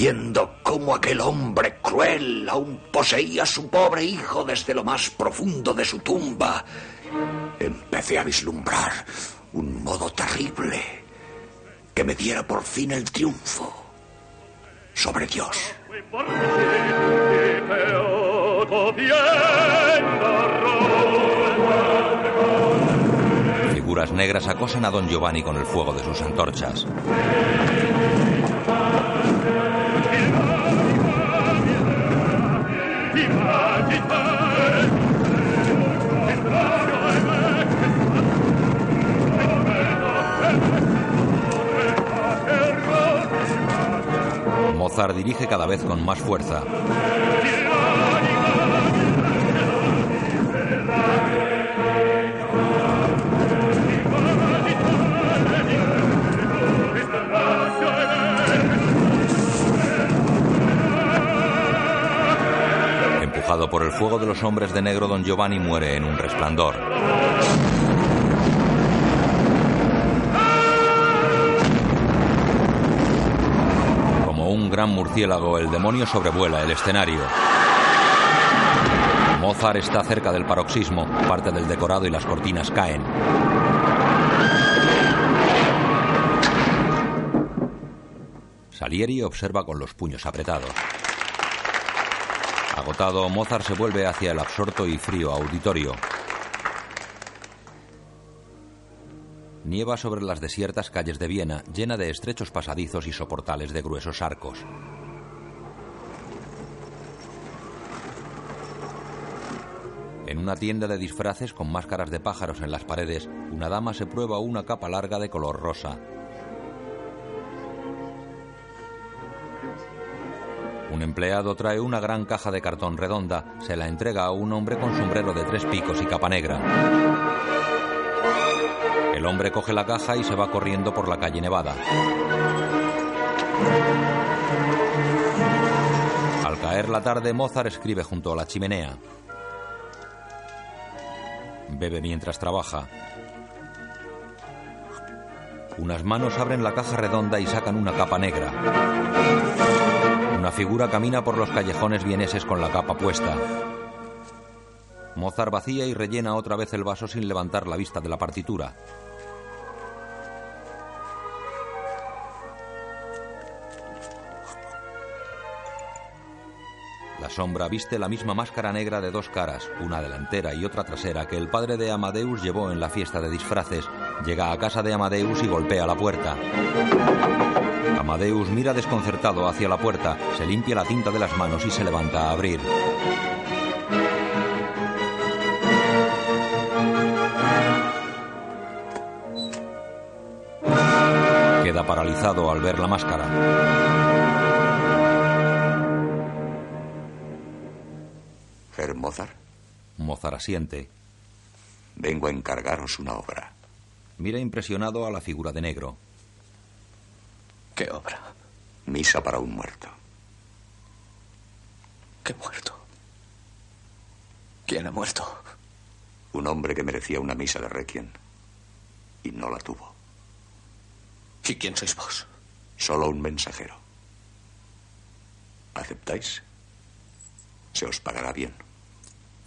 viendo cómo aquel hombre cruel aún poseía a su pobre hijo desde lo más profundo de su tumba, empecé a vislumbrar un modo terrible que me diera por fin el triunfo sobre Dios. Figuras negras acosan a don Giovanni con el fuego de sus antorchas. Mozart dirige cada vez con más fuerza. Por el fuego de los hombres de negro, don Giovanni muere en un resplandor. Como un gran murciélago, el demonio sobrevuela el escenario. Mozart está cerca del paroxismo, parte del decorado y las cortinas caen. Salieri observa con los puños apretados. Agotado, Mozart se vuelve hacia el absorto y frío auditorio. Nieva sobre las desiertas calles de Viena, llena de estrechos pasadizos y soportales de gruesos arcos. En una tienda de disfraces con máscaras de pájaros en las paredes, una dama se prueba una capa larga de color rosa. Un empleado trae una gran caja de cartón redonda, se la entrega a un hombre con sombrero de tres picos y capa negra. El hombre coge la caja y se va corriendo por la calle Nevada. Al caer la tarde, Mozart escribe junto a la chimenea. Bebe mientras trabaja. Unas manos abren la caja redonda y sacan una capa negra. Una figura camina por los callejones vieneses con la capa puesta. Mozart vacía y rellena otra vez el vaso sin levantar la vista de la partitura. Sombra viste la misma máscara negra de dos caras, una delantera y otra trasera, que el padre de Amadeus llevó en la fiesta de disfraces. Llega a casa de Amadeus y golpea la puerta. Amadeus mira desconcertado hacia la puerta, se limpia la tinta de las manos y se levanta a abrir. Queda paralizado al ver la máscara. Mozart asiente. vengo a encargaros una obra. Mira impresionado a la figura de negro. ¿Qué obra? Misa para un muerto. ¿Qué muerto? ¿Quién ha muerto? Un hombre que merecía una misa de requiem y no la tuvo. ¿Y quién sois vos? Solo un mensajero. ¿Aceptáis? Se os pagará bien.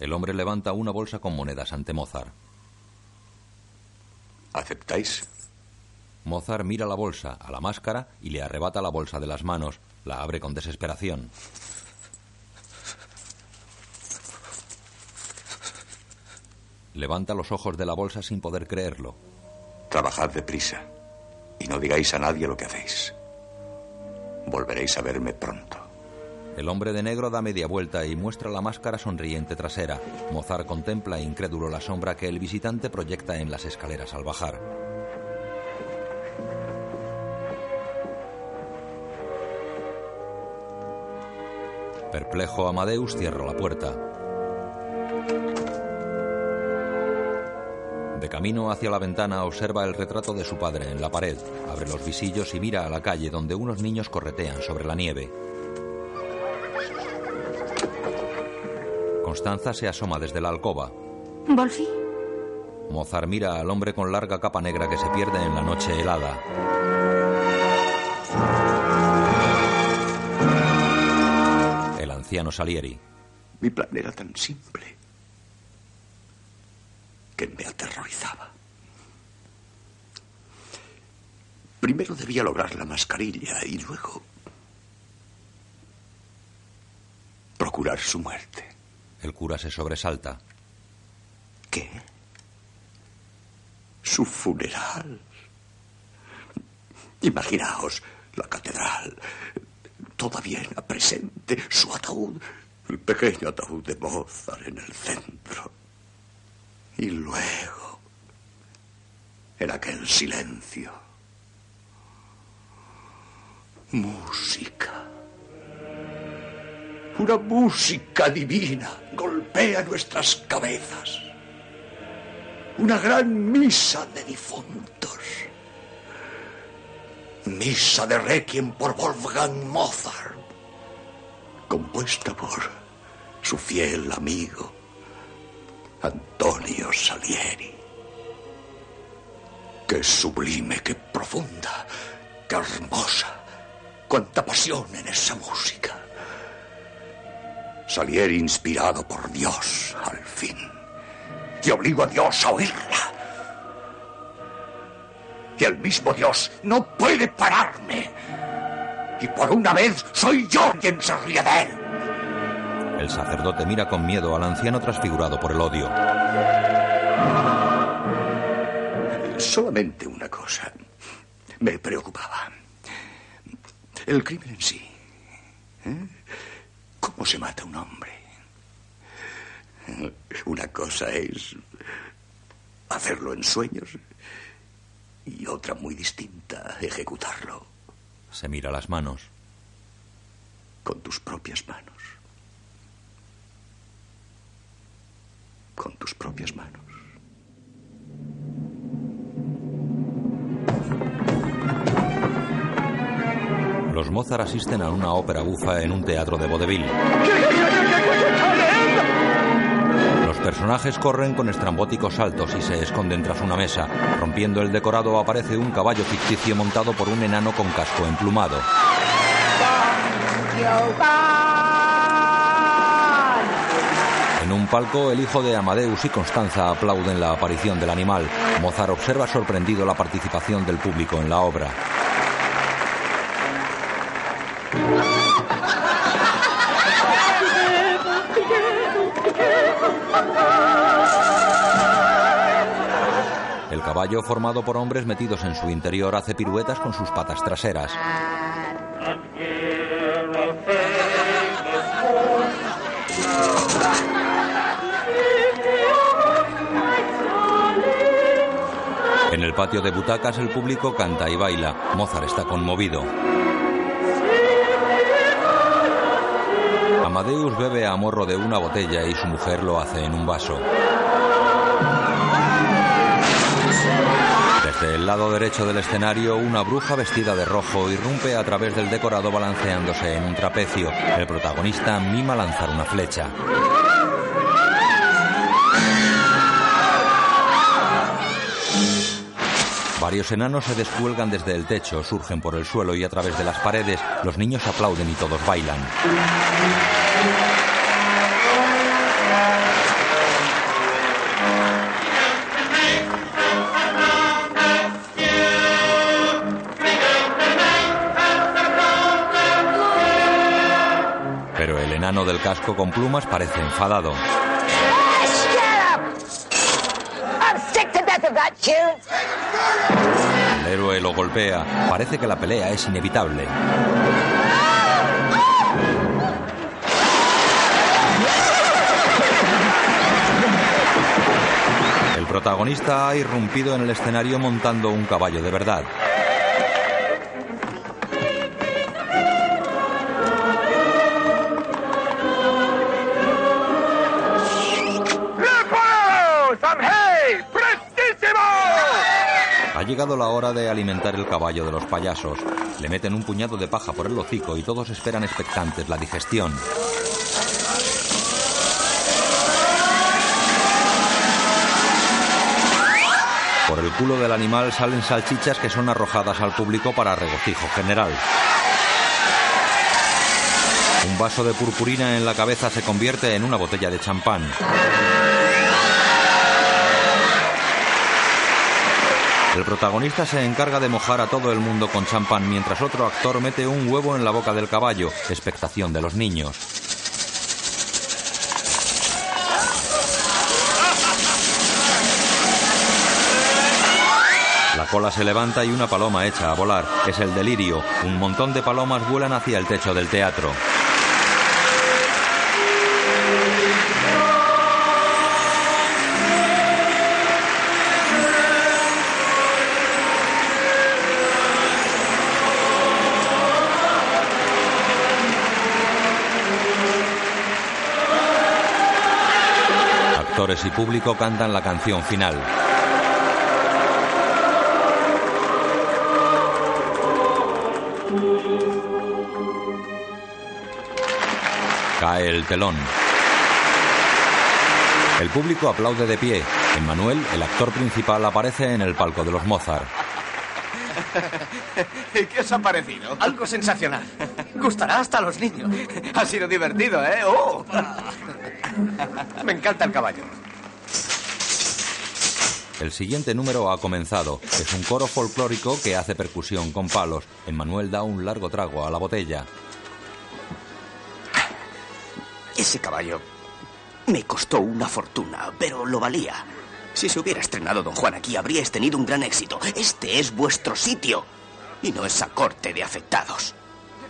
El hombre levanta una bolsa con monedas ante Mozart. ¿Aceptáis? Mozart mira la bolsa, a la máscara y le arrebata la bolsa de las manos. La abre con desesperación. Levanta los ojos de la bolsa sin poder creerlo. Trabajad deprisa y no digáis a nadie lo que hacéis. Volveréis a verme pronto. El hombre de negro da media vuelta y muestra la máscara sonriente trasera. Mozart contempla incrédulo la sombra que el visitante proyecta en las escaleras al bajar. Perplejo, Amadeus cierra la puerta. De camino hacia la ventana observa el retrato de su padre en la pared. Abre los visillos y mira a la calle donde unos niños corretean sobre la nieve. Constanza se asoma desde la alcoba. ¿Wolfie? Mozart mira al hombre con larga capa negra que se pierde en la noche helada. El anciano Salieri. Mi plan era tan simple que me aterrorizaba. Primero debía lograr la mascarilla y luego procurar su muerte. El cura se sobresalta. ¿Qué? Su funeral. Imaginaos la catedral, toda bien presente, su ataúd, el pequeño ataúd de Mozart en el centro. Y luego, en aquel silencio, música. Una música divina golpea nuestras cabezas. Una gran misa de difuntos. Misa de Requiem por Wolfgang Mozart. Compuesta por su fiel amigo Antonio Salieri. Qué sublime, qué profunda, qué hermosa. Cuánta pasión en esa música. Salieri inspirado por Dios, al fin. Y obligo a Dios a oírla. Y el mismo Dios no puede pararme. Y por una vez soy yo quien se ríe de él. El sacerdote mira con miedo al anciano transfigurado por el odio. Solamente una cosa me preocupaba. El crimen en sí. ¿Eh? ¿Cómo se mata un hombre? Una cosa es hacerlo en sueños y otra muy distinta, ejecutarlo. Se mira las manos. con tus propias manos. Con tus propias manos. Los Mozart asisten a una ópera bufa en un teatro de vodevil. Los personajes corren con estrambóticos saltos y se esconden tras una mesa. Rompiendo el decorado aparece un caballo ficticio montado por un enano con casco emplumado. En un palco, el hijo de Amadeus y Constanza aplauden la aparición del animal. Mozart observa sorprendido la participación del público en la obra. Caballo, formado por hombres metidos en su interior, hace piruetas con sus patas traseras. En el patio de butacas el público canta y baila. Mozart está conmovido. Amadeus bebe a morro de una botella y su mujer lo hace en un vaso. El lado derecho del escenario, una bruja vestida de rojo irrumpe a través del decorado balanceándose en un trapecio. El protagonista mima lanzar una flecha. Varios enanos se descuelgan desde el techo, surgen por el suelo y a través de las paredes. Los niños aplauden y todos bailan. Del casco con plumas parece enfadado. El héroe lo golpea. Parece que la pelea es inevitable. El protagonista ha irrumpido en el escenario montando un caballo de verdad. Llegado la hora de alimentar el caballo de los payasos. Le meten un puñado de paja por el hocico y todos esperan expectantes la digestión. Por el culo del animal salen salchichas que son arrojadas al público para regocijo general. Un vaso de purpurina en la cabeza se convierte en una botella de champán. El protagonista se encarga de mojar a todo el mundo con champán mientras otro actor mete un huevo en la boca del caballo, expectación de los niños. La cola se levanta y una paloma echa a volar. Es el delirio. Un montón de palomas vuelan hacia el techo del teatro. Actores y público cantan la canción final. Cae el telón. El público aplaude de pie. Emmanuel, el actor principal, aparece en el palco de los Mozart. ¿Qué os ha parecido? Algo sensacional. Gustará hasta a los niños. Ha sido divertido, ¿eh? ¡Oh! Me encanta el caballo. El siguiente número ha comenzado. Es un coro folclórico que hace percusión con palos. Emmanuel da un largo trago a la botella. Ese caballo me costó una fortuna, pero lo valía. Si se hubiera estrenado Don Juan aquí, habríais tenido un gran éxito. Este es vuestro sitio y no esa corte de afectados.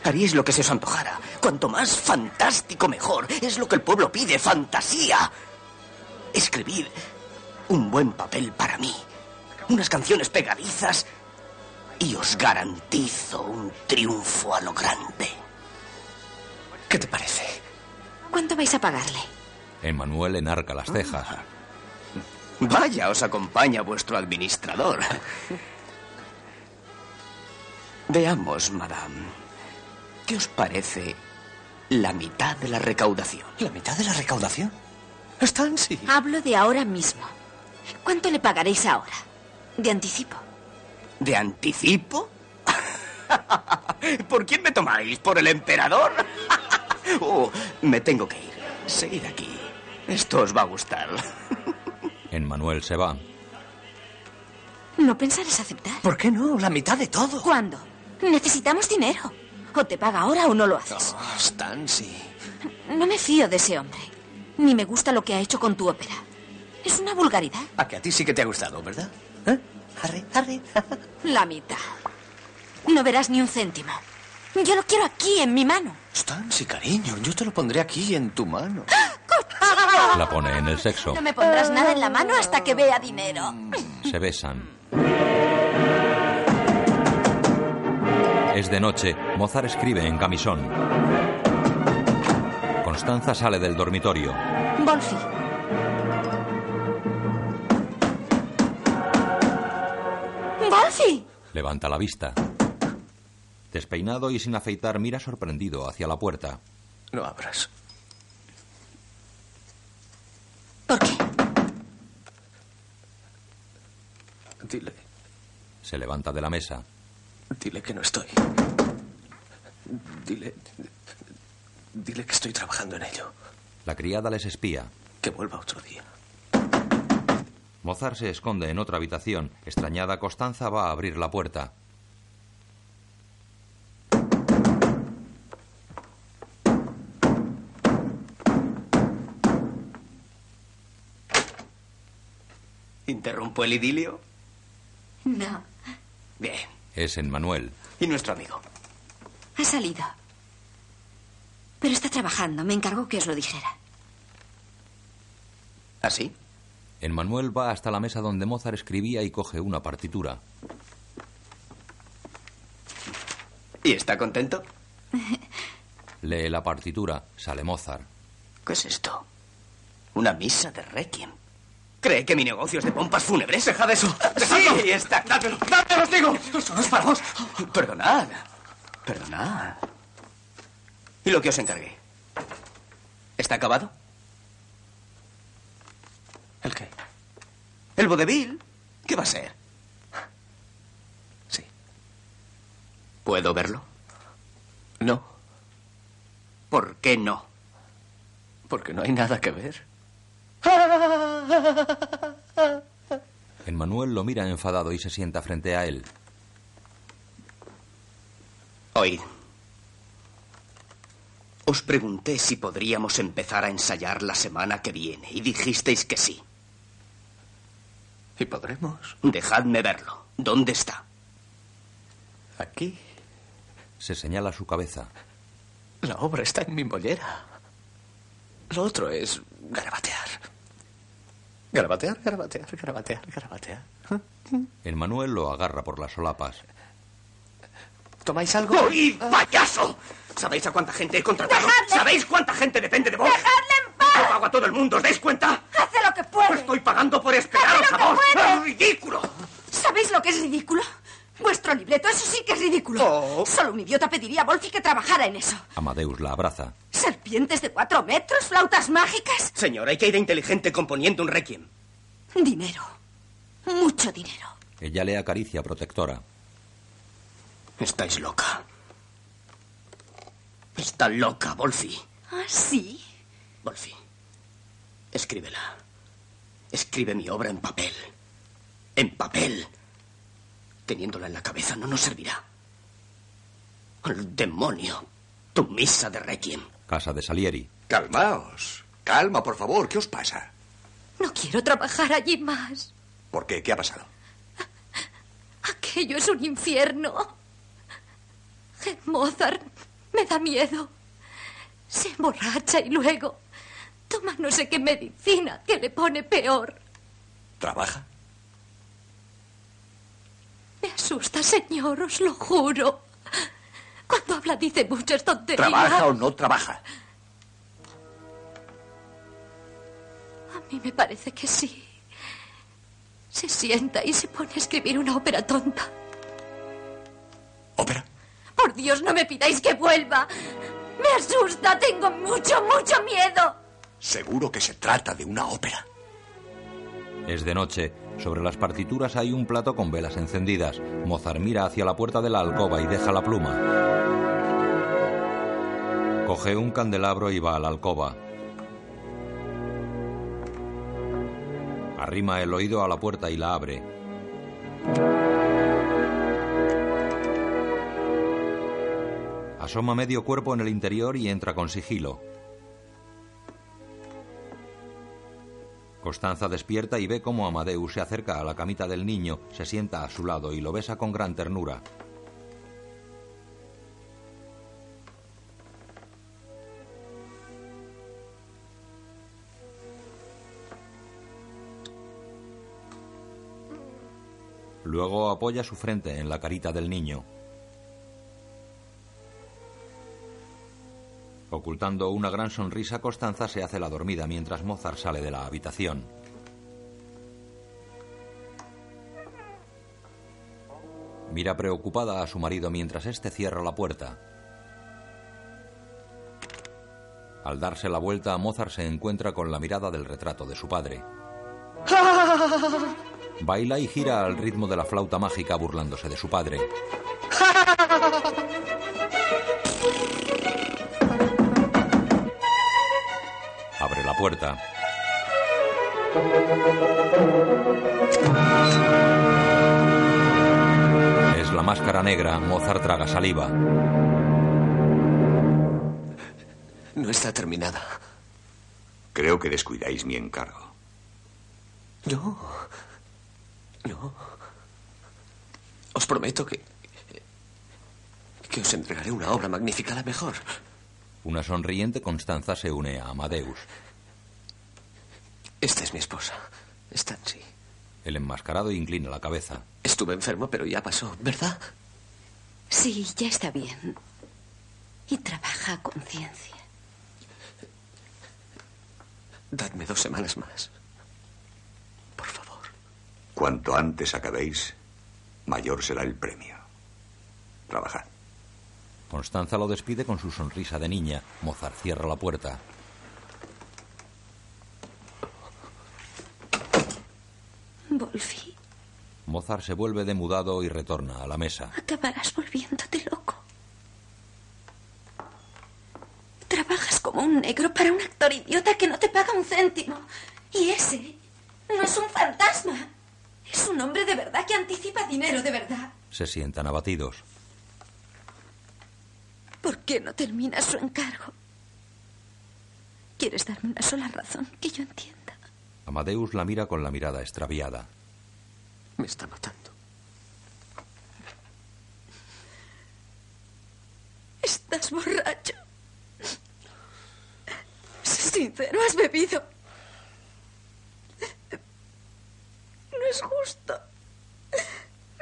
Haríais lo que se os antojara. Cuanto más fantástico, mejor. Es lo que el pueblo pide, fantasía. Escribid un buen papel para mí, unas canciones pegadizas y os garantizo un triunfo a lo grande. ¿Qué te parece? ¿Cuánto vais a pagarle? Emmanuel enarca las cejas. Vaya, os acompaña vuestro administrador. Veamos, madame. ¿Qué os parece la mitad de la recaudación? ¿La mitad de la recaudación? Están, sí. Hablo de ahora mismo. ¿Cuánto le pagaréis ahora? De anticipo. ¿De anticipo? ¿Por quién me tomáis? ¿Por el emperador? oh, me tengo que ir. Seguid aquí. Esto os va a gustar. Emmanuel se va. ¿No pensarás aceptar? ¿Por qué no? La mitad de todo. ¿Cuándo? Necesitamos dinero. O te paga ahora o no lo haces. Oh, Stan, sí. No me fío de ese hombre. Ni me gusta lo que ha hecho con tu ópera. Es una vulgaridad. A que a ti sí que te ha gustado, ¿verdad? ¿Eh? Harry, Harry. La mitad. No verás ni un céntimo. Yo lo quiero aquí, en mi mano. Stan, sí, cariño. Yo te lo pondré aquí en tu mano. La pone en el sexo. No me pondrás nada en la mano hasta que vea dinero. Se besan. Es de noche. Mozart escribe en camisón. Constanza sale del dormitorio. Wolfi. ¡Wolfi! Levanta la vista. Despeinado y sin afeitar, mira sorprendido hacia la puerta. No abras. ¿Por qué? Dile, Se levanta de la mesa. Dile que no estoy. Dile. Dile que estoy trabajando en ello. La criada les espía. Que vuelva otro día. Mozart se esconde en otra habitación. Extrañada, Constanza va a abrir la puerta. ¿Interrumpo el idilio? No. Bien. Es Emmanuel. ¿Y nuestro amigo? Ha salido. Pero está trabajando. Me encargó que os lo dijera. ¿Así? Emmanuel va hasta la mesa donde Mozart escribía y coge una partitura. ¿Y está contento? Lee la partitura. Sale Mozart. ¿Qué es esto? Una misa de Requiem. ¿Cree que mi negocio es de pompas fúnebres? Dejad eso. Sí, está. Dádmelo, dádmelo, os digo. Eso no es para vos. Perdonad. Perdonad. ¿Y lo que os encargué? ¿Está acabado? ¿El qué? ¿El vodevil? ¿Qué va a ser? Sí. ¿Puedo verlo? No, ¿Por qué no? porque no hay nada que ver. Emmanuel lo mira enfadado y se sienta frente a él. Oíd. Os pregunté si podríamos empezar a ensayar la semana que viene y dijisteis que sí. ¿Y podremos? Dejadme verlo. ¿Dónde está? Aquí. Se señala su cabeza. La obra está en mi mollera. Lo otro es garabatear. Garabatear, garabatear, garabatear, garabatear. Emmanuel lo agarra por las solapas. ¿Tomáis algo? ¡Oíd, payaso! ¿Sabéis a cuánta gente he contratado? ¿Sabéis cuánta gente depende de vos? ¡Dejadle en paz! Yo pago a todo el mundo, ¿os dais cuenta? ¡Hace lo que puede! Estoy pagando por esperaros ¡Hace a vos. ¡Es ridículo! ¿Sabéis lo que es ridículo? Vuestro libreto, eso sí que es ridículo. Oh. Solo un idiota pediría a Wolfi que trabajara en eso. Amadeus la abraza. ¿Serpientes de cuatro metros? ¿Flautas mágicas? Señora, hay que ir inteligente componiendo un requiem. Dinero. Mucho dinero. Ella le acaricia protectora. Estáis loca. Está loca, Wolfi. ¿Ah, sí? Wolfi, escríbela. Escribe mi obra en papel. En papel. Teniéndola en la cabeza no nos servirá. El demonio. Tu misa de requiem. Casa de Salieri. Calmaos. Calma, por favor. ¿Qué os pasa? No quiero trabajar allí más. ¿Por qué? ¿Qué ha pasado? Aquello es un infierno. Mozart me da miedo. Se emborracha y luego toma no sé qué medicina que le pone peor. ¿Trabaja? Me asusta, señor, os lo juro. Cuando habla dice muchas tonterías. ¿Trabaja o no trabaja? A mí me parece que sí. Se sienta y se pone a escribir una ópera tonta. ¿Ópera? Por Dios, no me pidáis que vuelva. Me asusta, tengo mucho, mucho miedo. Seguro que se trata de una ópera. Es de noche. Sobre las partituras hay un plato con velas encendidas. Mozart mira hacia la puerta de la alcoba y deja la pluma. Coge un candelabro y va a la alcoba. Arrima el oído a la puerta y la abre. Asoma medio cuerpo en el interior y entra con sigilo. Constanza despierta y ve cómo Amadeus se acerca a la camita del niño, se sienta a su lado y lo besa con gran ternura. Luego apoya su frente en la carita del niño. Ocultando una gran sonrisa, Constanza se hace la dormida mientras Mozart sale de la habitación. Mira preocupada a su marido mientras éste cierra la puerta. Al darse la vuelta, Mozart se encuentra con la mirada del retrato de su padre. Baila y gira al ritmo de la flauta mágica burlándose de su padre. puerta. Es la máscara negra. Mozart traga saliva. No está terminada. Creo que descuidáis mi encargo. No. No. Os prometo que. que os entregaré una obra magnífica, la mejor. Una sonriente Constanza se une a Amadeus. Esta es mi esposa, Stancy. El enmascarado inclina la cabeza. Estuve enfermo, pero ya pasó, ¿verdad? Sí, ya está bien. Y trabaja a conciencia. Dadme dos semanas más. Cuanto antes acabéis, mayor será el premio. Trabajad. Constanza lo despide con su sonrisa de niña. Mozart cierra la puerta. Wolfi, Mozart se vuelve demudado y retorna a la mesa. acabarás volviéndote loco. Trabajas como un negro para un actor idiota que no te paga un céntimo. Y ese no es un fantasma. Es un hombre de verdad que anticipa dinero de verdad. Se sientan abatidos. ¿Por qué no termina su encargo? ¿Quieres darme una sola razón que yo entienda? Amadeus la mira con la mirada extraviada. Me está matando. Estás borracho. Sincero, has bebido. No es justo.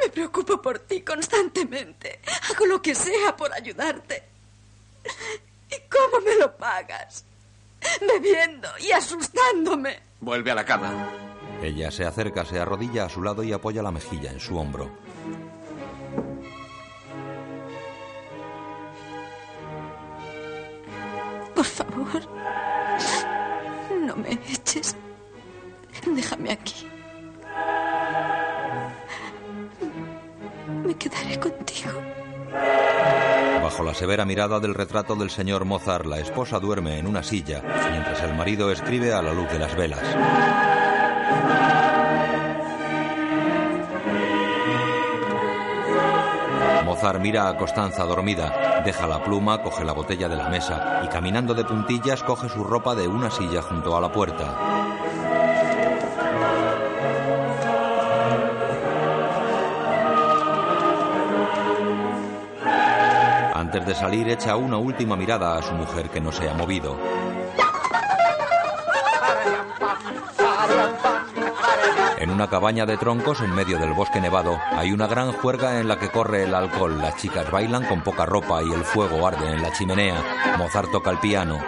Me preocupo por ti constantemente. Hago lo que sea por ayudarte. ¿Y cómo me lo pagas? Bebiendo y asustándome. Vuelve a la cama. Ella se acerca, se arrodilla a su lado y apoya la mejilla en su hombro. Por favor, no me eches. Déjame aquí. Me quedaré contigo. Bajo la severa mirada del retrato del señor Mozart, la esposa duerme en una silla, mientras el marido escribe a la luz de las velas. Mozart mira a Constanza dormida, deja la pluma, coge la botella de la mesa y caminando de puntillas coge su ropa de una silla junto a la puerta. De salir echa una última mirada a su mujer que no se ha movido. En una cabaña de troncos en medio del bosque nevado hay una gran juerga en la que corre el alcohol. Las chicas bailan con poca ropa y el fuego arde en la chimenea. Mozart toca el piano.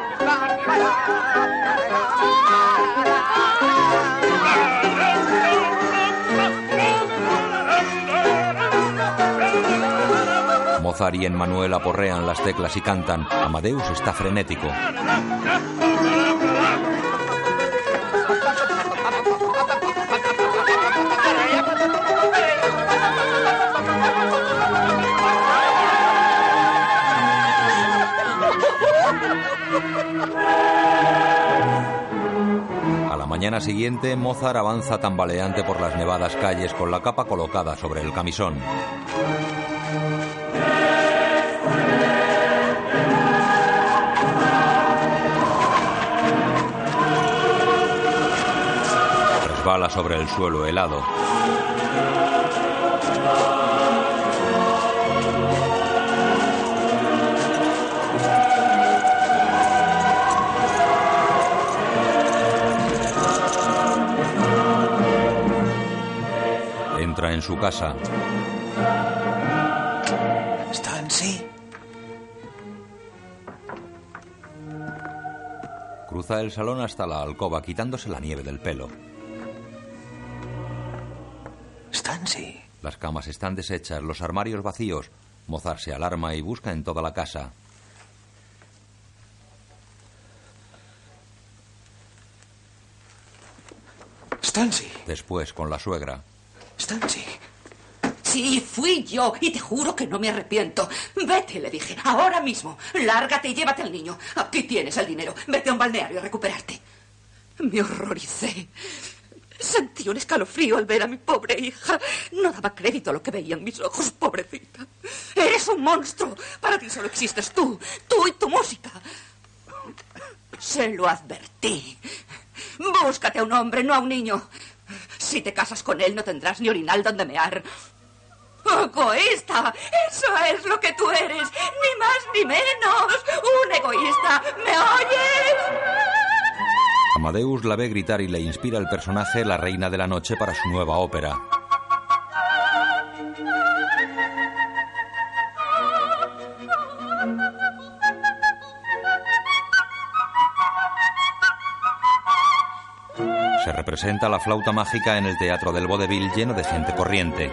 Mozart y Emmanuel aporrean las teclas y cantan. Amadeus está frenético. La mañana siguiente, Mozart avanza tambaleante por las nevadas calles con la capa colocada sobre el camisón. Resbala sobre el suelo helado. Entra en su casa. Stancy. Cruza el salón hasta la alcoba quitándose la nieve del pelo. Las camas están deshechas, los armarios vacíos. Mozart se alarma y busca en toda la casa. Stancy. Después, con la suegra. Stancy. Sí, fui yo y te juro que no me arrepiento. Vete, le dije, ahora mismo. Lárgate y llévate al niño. Aquí tienes el dinero. Vete a un balneario a recuperarte. Me horroricé. Sentí un escalofrío al ver a mi pobre hija. No daba crédito a lo que veía en mis ojos, pobrecita. Eres un monstruo. Para ti solo existes tú, tú y tu música. Se lo advertí. Búscate a un hombre, no a un niño. Si te casas con él, no tendrás ni orinal donde mear. ¡Egoísta! Eso es lo que tú eres. Ni más ni menos. Un egoísta. ¿Me oyes? Amadeus la ve gritar y le inspira el personaje La Reina de la Noche para su nueva ópera. Se representa la flauta mágica en el Teatro del Vodevil lleno de gente corriente.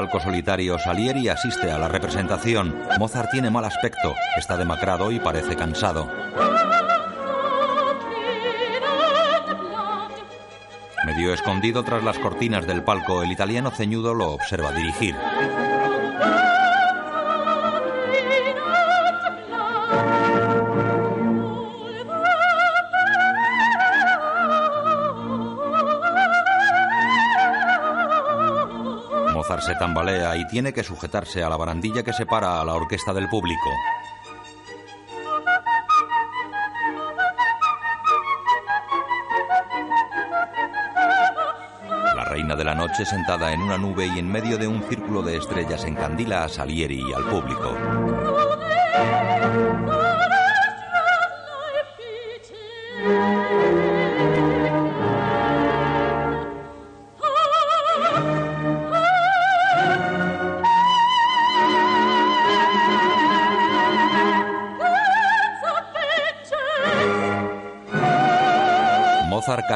Palco solitario, Salieri asiste a la representación. Mozart tiene mal aspecto, está demacrado y parece cansado. Medio escondido tras las cortinas del palco, el italiano ceñudo lo observa dirigir. Tambalea y tiene que sujetarse a la barandilla que separa a la orquesta del público. La reina de la noche sentada en una nube y en medio de un círculo de estrellas encandila a Salieri y al público.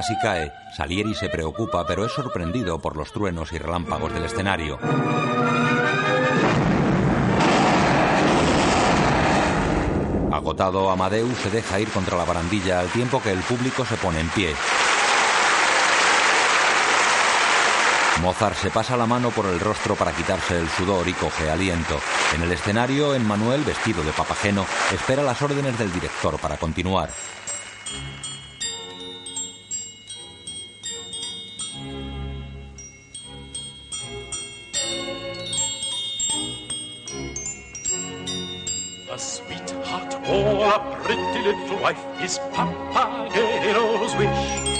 Casi cae. Salieri se preocupa, pero es sorprendido por los truenos y relámpagos del escenario. Agotado, Amadeus se deja ir contra la barandilla al tiempo que el público se pone en pie. Mozart se pasa la mano por el rostro para quitarse el sudor y coge aliento. En el escenario, Emmanuel, vestido de papageno, espera las órdenes del director para continuar. Sweetheart or a pretty little wife is Papageno's wish.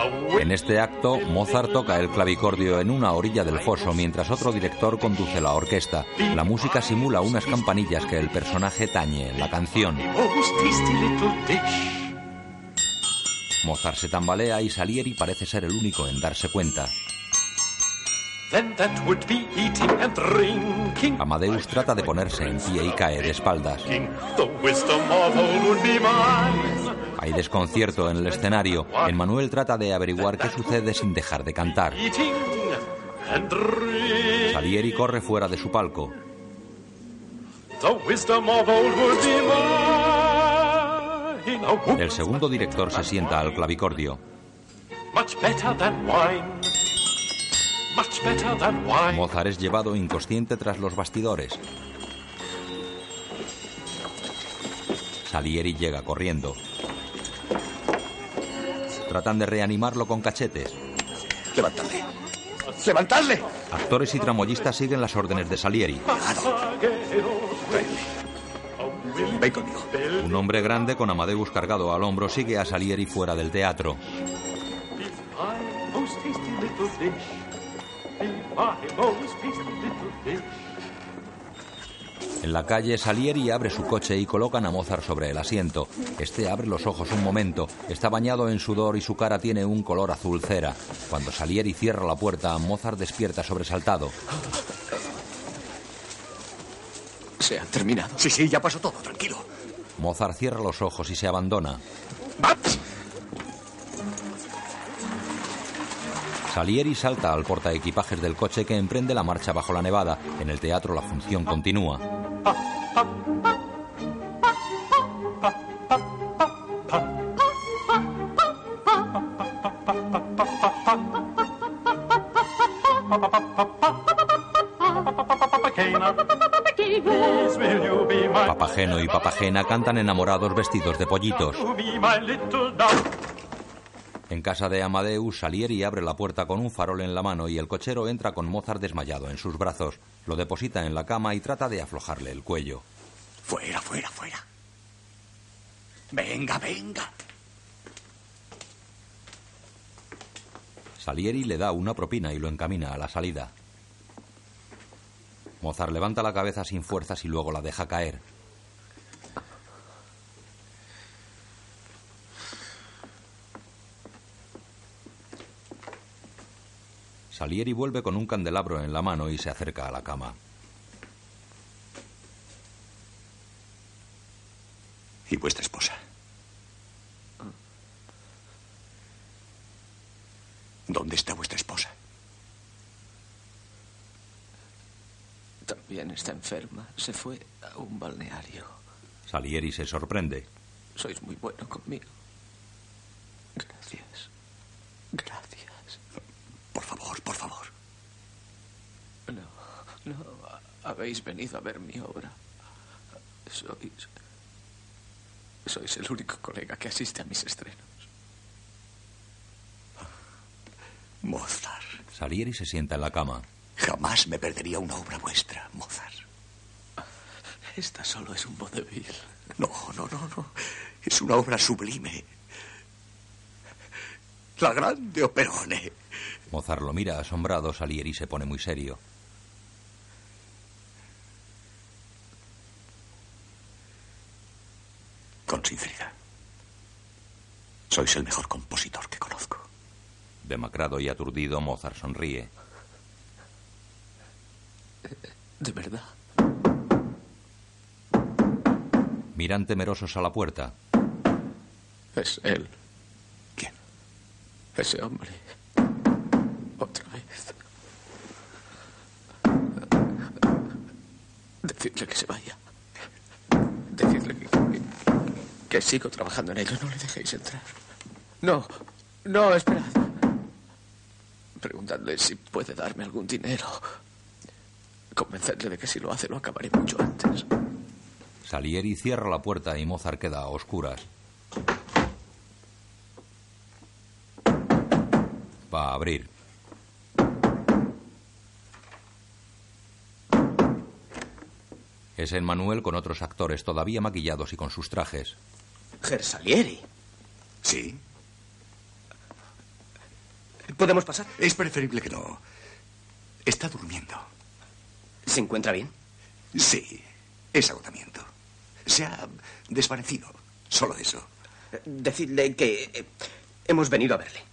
A En este acto, Mozart toca el clavicordio en una orilla del foso mientras otro director conduce la orquesta. La música simula unas campanillas que el personaje tañe en la canción. Mozart se tambalea y Salieri parece ser el único en darse cuenta. Amadeus trata de ponerse en pie y cae de espaldas. Hay desconcierto en el escenario. Emmanuel trata de averiguar qué sucede sin dejar de cantar. Salieri corre fuera de su palco. El segundo director se sienta al clavicordio. Mozart es llevado inconsciente tras los bastidores. Salieri llega corriendo. Tratan de reanimarlo con cachetes. Levantadle. ¡Levantadle! Actores y tramoyistas siguen las órdenes de Salieri. Ven conmigo. Un hombre grande con Amadeus cargado al hombro sigue a Salieri fuera del teatro. En la calle, Salieri abre su coche y colocan a Mozart sobre el asiento. Este abre los ojos un momento, está bañado en sudor y su cara tiene un color azul cera. Cuando Salieri cierra la puerta, Mozart despierta sobresaltado. Se ha terminado. Sí, sí, ya pasó todo, tranquilo. Mozart cierra los ojos y se abandona. Salieri salta al portaequipajes del coche que emprende la marcha bajo la nevada. En el teatro la función continúa. Papageno y Papagena cantan enamorados vestidos de pollitos. En casa de Amadeus, Salieri abre la puerta con un farol en la mano y el cochero entra con Mozart desmayado en sus brazos. Lo deposita en la cama y trata de aflojarle el cuello. Fuera, fuera, fuera. Venga, venga. Salieri le da una propina y lo encamina a la salida. Mozart levanta la cabeza sin fuerzas y luego la deja caer. Salieri vuelve con un candelabro en la mano y se acerca a la cama. ¿Y vuestra esposa? ¿Dónde está vuestra esposa? También está enferma. Se fue a un balneario. Salieri se sorprende. Sois muy bueno conmigo. Gracias. Gracias. Por favor, por favor. No, no. Habéis venido a ver mi obra. Sois. Sois el único colega que asiste a mis estrenos. Mozart. Salieri se sienta en la cama. Jamás me perdería una obra vuestra, Mozart. Esta solo es un vodevil. No, no, no, no. Es una obra sublime. La grande operone. Mozart lo mira asombrado, Salieri se pone muy serio. Con sinceridad. Sois el mejor compositor que conozco. Demacrado y aturdido, Mozart sonríe. ¿De verdad? Miran temerosos a la puerta. Es él. ¿Quién? Ese hombre. Otra vez. Decidle que se vaya. Decidle que, sigo trabajando en ello. No le dejéis entrar. No, no, esperad. Preguntadle si puede darme algún dinero. Convencedle de que si lo hace lo acabaré mucho antes. Salieri cierra la puerta y Mozart queda a oscuras. Va a abrir. Es Emmanuel con otros actores todavía maquillados y con sus trajes. Gersalieri. Sí. ¿Podemos pasar? Es preferible que no. Está durmiendo. ¿Se encuentra bien? Sí, es agotamiento. Se ha desvanecido. Solo eso. Decidle que eh, hemos venido a verle.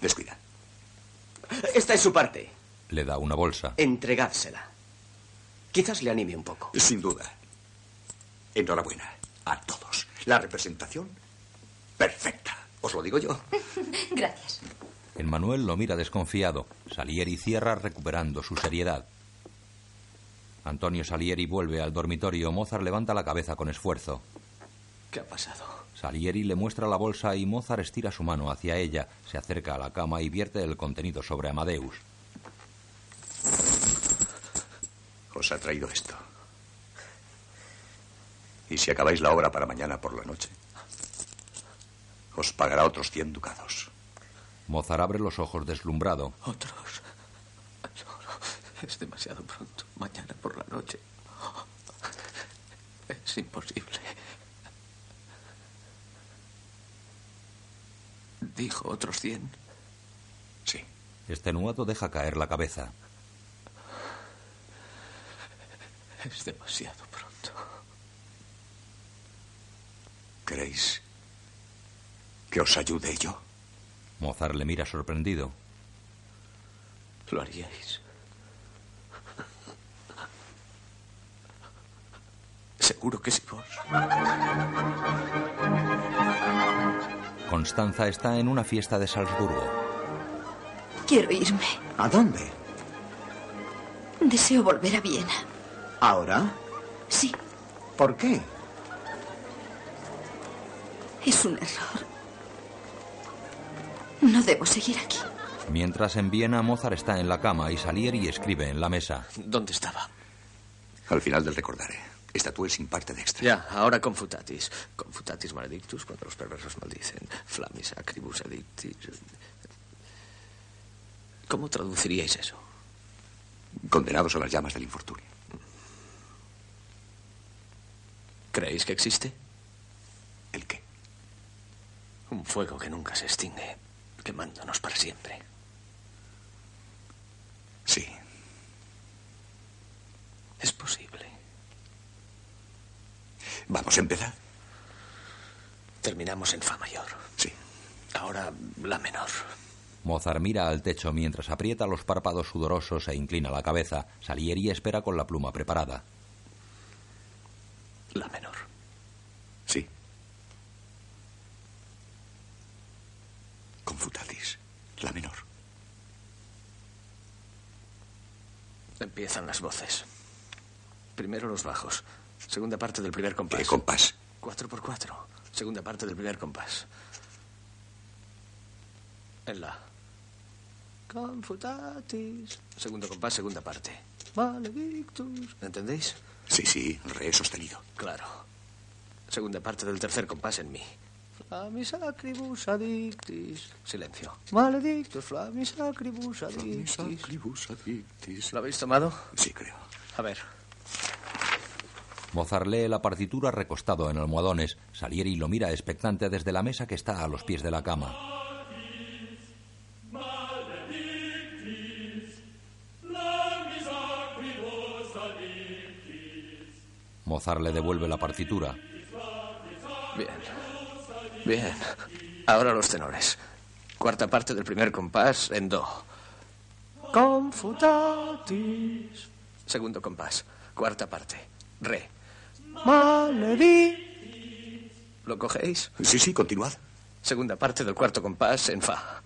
Descuida. Esta es su parte. Le da una bolsa. Entregádsela. Quizás le anime un poco. Sin duda. Enhorabuena a todos. La representación perfecta. Os lo digo yo. Gracias. El Manuel lo mira desconfiado. Salieri cierra recuperando su seriedad. Antonio Salieri vuelve al dormitorio. Mozart levanta la cabeza con esfuerzo. ¿Qué ha pasado? Salieri le muestra la bolsa y Mozart estira su mano hacia ella, se acerca a la cama y vierte el contenido sobre Amadeus. Os ha traído esto. Y si acabáis la obra para mañana por la noche, os pagará otros 100 ducados. Mozart abre los ojos deslumbrado. Otros. Es demasiado pronto. Mañana por la noche. Es imposible. Dijo otros 100. Sí. Extenuado deja caer la cabeza. Es demasiado pronto. ¿Queréis que os ayude yo? Mozart le mira sorprendido. ¿Lo haríais? Seguro que sí vos. Constanza está en una fiesta de Salzburgo. Quiero irme. ¿A dónde? Deseo volver a Viena. ¿Ahora? Sí, ¿Por qué? es un error. No debo seguir aquí. Mientras en Viena Mozart está en la cama y Salieri escribe en la mesa. ¿Dónde estaba? Al final del recordaré. Esta tú es sin parte de extra. Ya, ahora confutatis. Confutatis maledictus cuando los perversos maldicen. Flamis acribus addictis. ¿Cómo traduciríais eso? Condenados a las llamas del infortunio. ¿Creéis que existe? ¿El qué? Un fuego que nunca se extingue, quemándonos para siempre. Sí. Es posible. Vamos a empezar. Terminamos en Fa mayor. Sí. Ahora la menor. Mozart mira al techo mientras aprieta los párpados sudorosos e inclina la cabeza. Salieri espera con la pluma preparada. La menor. Sí. Confutatis. La menor. Empiezan las voces. Primero los bajos. Segunda parte del primer compás. ¿Qué compás? Cuatro por cuatro. Segunda parte del primer compás. En la. Confutatis. Segundo compás, segunda parte. Maledictus. ¿Entendéis? Sí, sí, re sostenido. Claro. Segunda parte del tercer compás en mi. Flamis acribus addictis. Silencio. Maledictus, flamis acribus addictis. Acribus addictis. ¿Lo habéis tomado? Sí, creo. A ver. Mozart lee la partitura recostado en almohadones. Salieri lo mira expectante desde la mesa que está a los pies de la cama. Mozart le devuelve la partitura. Bien. Bien. Ahora los tenores. Cuarta parte del primer compás en do. Confutatis. Segundo compás. Cuarta parte. Re. Maledi. ¿Lo cogéis? Sí, sí, continuad. Segunda parte del cuarto compás en fa.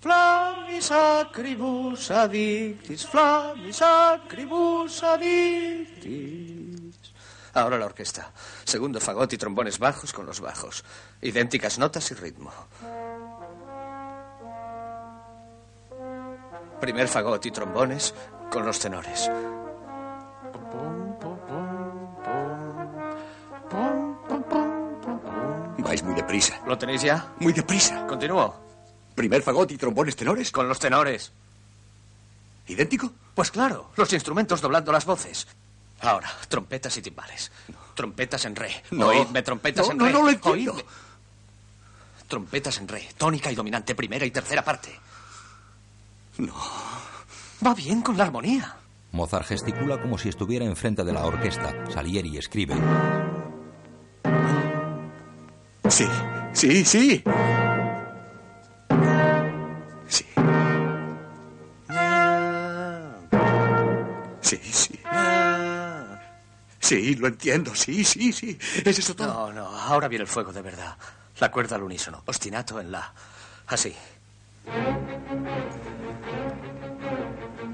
Flamis acribus addictis, flamis acribus addictis. Ahora la orquesta. Segundo fagot y trombones bajos con los bajos. Idénticas notas y ritmo. Primer fagot y trombones con los tenores. Vais muy deprisa. ¿Lo tenéis ya? Muy deprisa. Continúo. Primer fagot y trombones tenores. Con los tenores. ¿Idéntico? Pues claro, los instrumentos doblando las voces. Ahora, trompetas y timbales. Trompetas en re. No. Oídme, trompetas No, en no, re. no lo entiendo. Oídme. Trompetas en re. Tónica y dominante, primera y tercera parte. No. Va bien con la armonía. Mozart gesticula como si estuviera enfrente de la orquesta. Salieri escribe. Sí, sí. Sí. Sí, lo entiendo. Sí, sí, sí. ¿Es eso todo? No, no. Ahora viene el fuego de verdad. La cuerda al unísono. Ostinato en la. Así.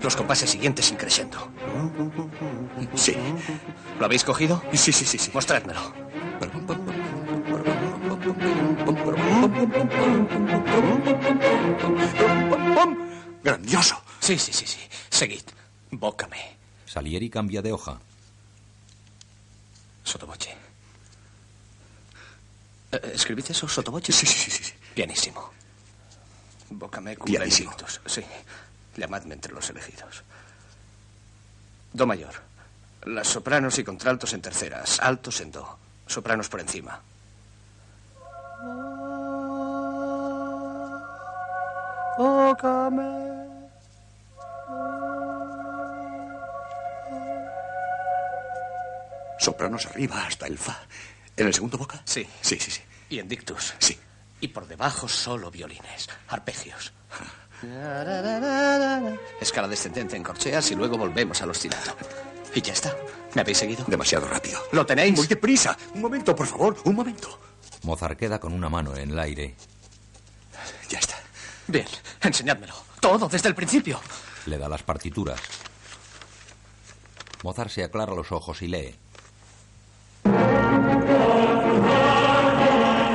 Los compases siguientes increciendo. Sí. ¿Lo habéis cogido? Sí, sí, sí, sí. Mostrádmelo. Grandioso. Sí, sí, sí, sí. Seguid. Bócame. Salieri cambia de hoja. Sotoboche. Eh, ¿Escribiste eso, Sotoboche? Sí, sí, sí, sí. Pianísimo. Bócame cum Pianísimo. Sí. Llamadme entre los elegidos. Do mayor. Las sopranos y contraltos en terceras. Altos en do. Sopranos por encima. Sopranos arriba hasta el fa. ¿En el segundo boca? Sí. Sí, sí, sí. Y en dictus. Sí. Y por debajo solo violines. Arpegios. Escala descendente en corcheas y luego volvemos al ostinato. Y ya está. ¿Me habéis seguido? Demasiado rápido. ¿Lo tenéis? Muy deprisa. Un momento, por favor. Un momento. Mozart queda con una mano en el aire. Ya está. Bien, enseñádmelo. Todo desde el principio. Le da las partituras. Mozart se aclara los ojos y lee.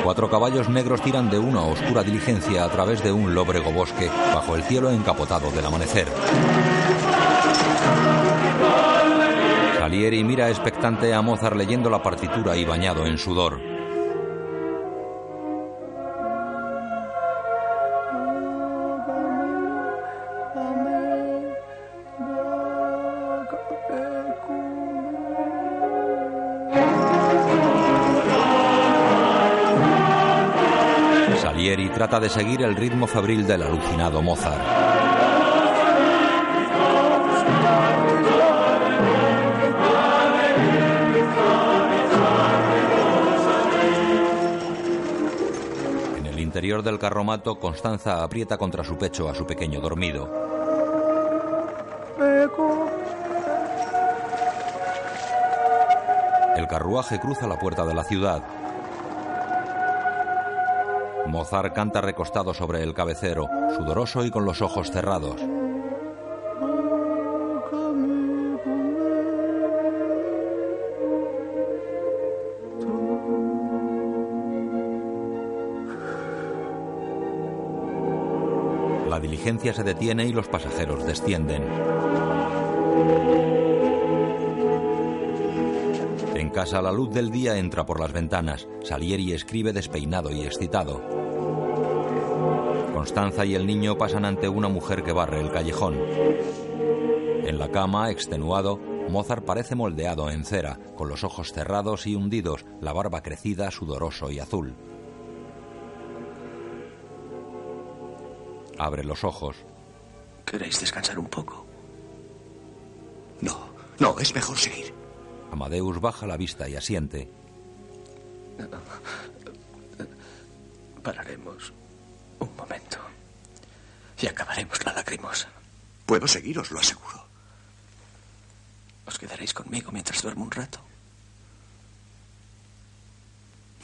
Cuatro caballos negros tiran de una oscura diligencia a través de un lóbrego bosque bajo el cielo encapotado del amanecer. Salieri mira expectante a Mozart leyendo la partitura y bañado en sudor. Trata de seguir el ritmo febril del alucinado Mozart. En el interior del carromato, Constanza aprieta contra su pecho a su pequeño dormido. El carruaje cruza la puerta de la ciudad. Mozart canta recostado sobre el cabecero, sudoroso y con los ojos cerrados. La diligencia se detiene y los pasajeros descienden. Casa la luz del día entra por las ventanas. Salieri escribe despeinado y excitado. Constanza y el niño pasan ante una mujer que barre el callejón. En la cama, extenuado, Mozart parece moldeado en cera, con los ojos cerrados y hundidos, la barba crecida, sudoroso y azul. Abre los ojos. ¿Queréis descansar un poco? No, no, es mejor seguir. Amadeus baja la vista y asiente. Pararemos un momento. Y acabaremos la lacrimosa. Puedo seguir, os lo aseguro. ¿Os quedaréis conmigo mientras duermo un rato?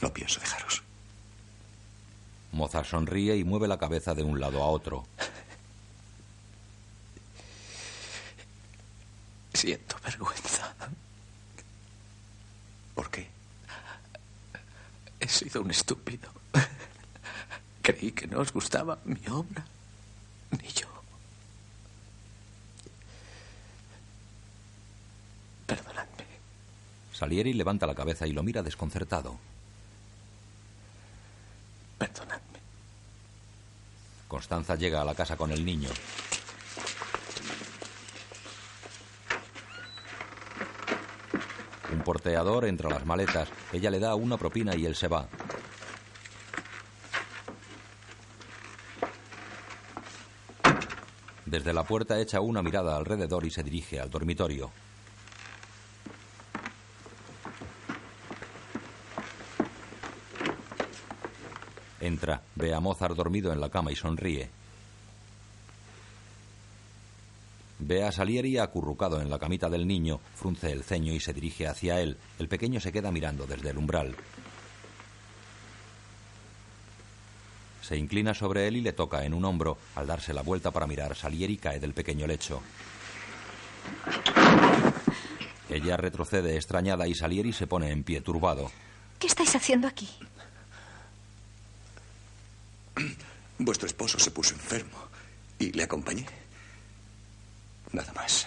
No pienso dejaros. Mozart sonríe y mueve la cabeza de un lado a otro. Siento vergüenza. ¿Por qué? He sido un estúpido. Creí que no os gustaba mi obra, ni yo. Perdonadme. Salieri levanta la cabeza y lo mira desconcertado. Perdonadme. Constanza llega a la casa con el niño. Un porteador entra las maletas. Ella le da una propina y él se va. Desde la puerta echa una mirada alrededor y se dirige al dormitorio. Entra, ve a Mozart dormido en la cama y sonríe. Ve a Salieri acurrucado en la camita del niño, frunce el ceño y se dirige hacia él. El pequeño se queda mirando desde el umbral. Se inclina sobre él y le toca en un hombro. Al darse la vuelta para mirar, Salieri cae del pequeño lecho. Ella retrocede extrañada y Salieri se pone en pie turbado. ¿Qué estáis haciendo aquí? Vuestro esposo se puso enfermo y le acompañé. Nada más.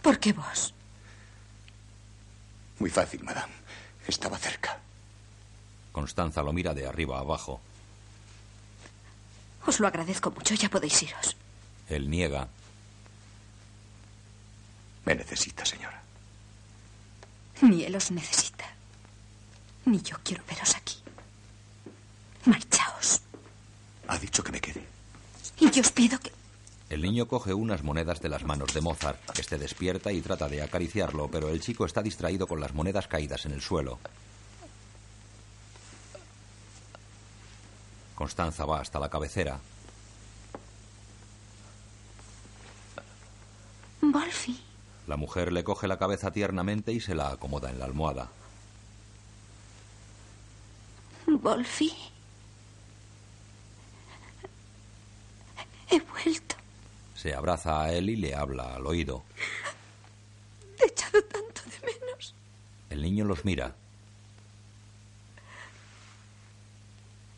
¿Por qué vos? Muy fácil, madame. Estaba cerca. Constanza lo mira de arriba a abajo. Os lo agradezco mucho, ya podéis iros. Él niega. Me necesita, señora. Ni él os necesita. Ni yo quiero veros aquí. Marchaos. Ha dicho que me quede. Y yo os pido que... El niño coge unas monedas de las manos de Mozart. Este despierta y trata de acariciarlo, pero el chico está distraído con las monedas caídas en el suelo. Constanza va hasta la cabecera. Wolfie. La mujer le coge la cabeza tiernamente y se la acomoda en la almohada. Wolfie. He vuelto. Se abraza a él y le habla al oído. Te he echado tanto de menos. El niño los mira.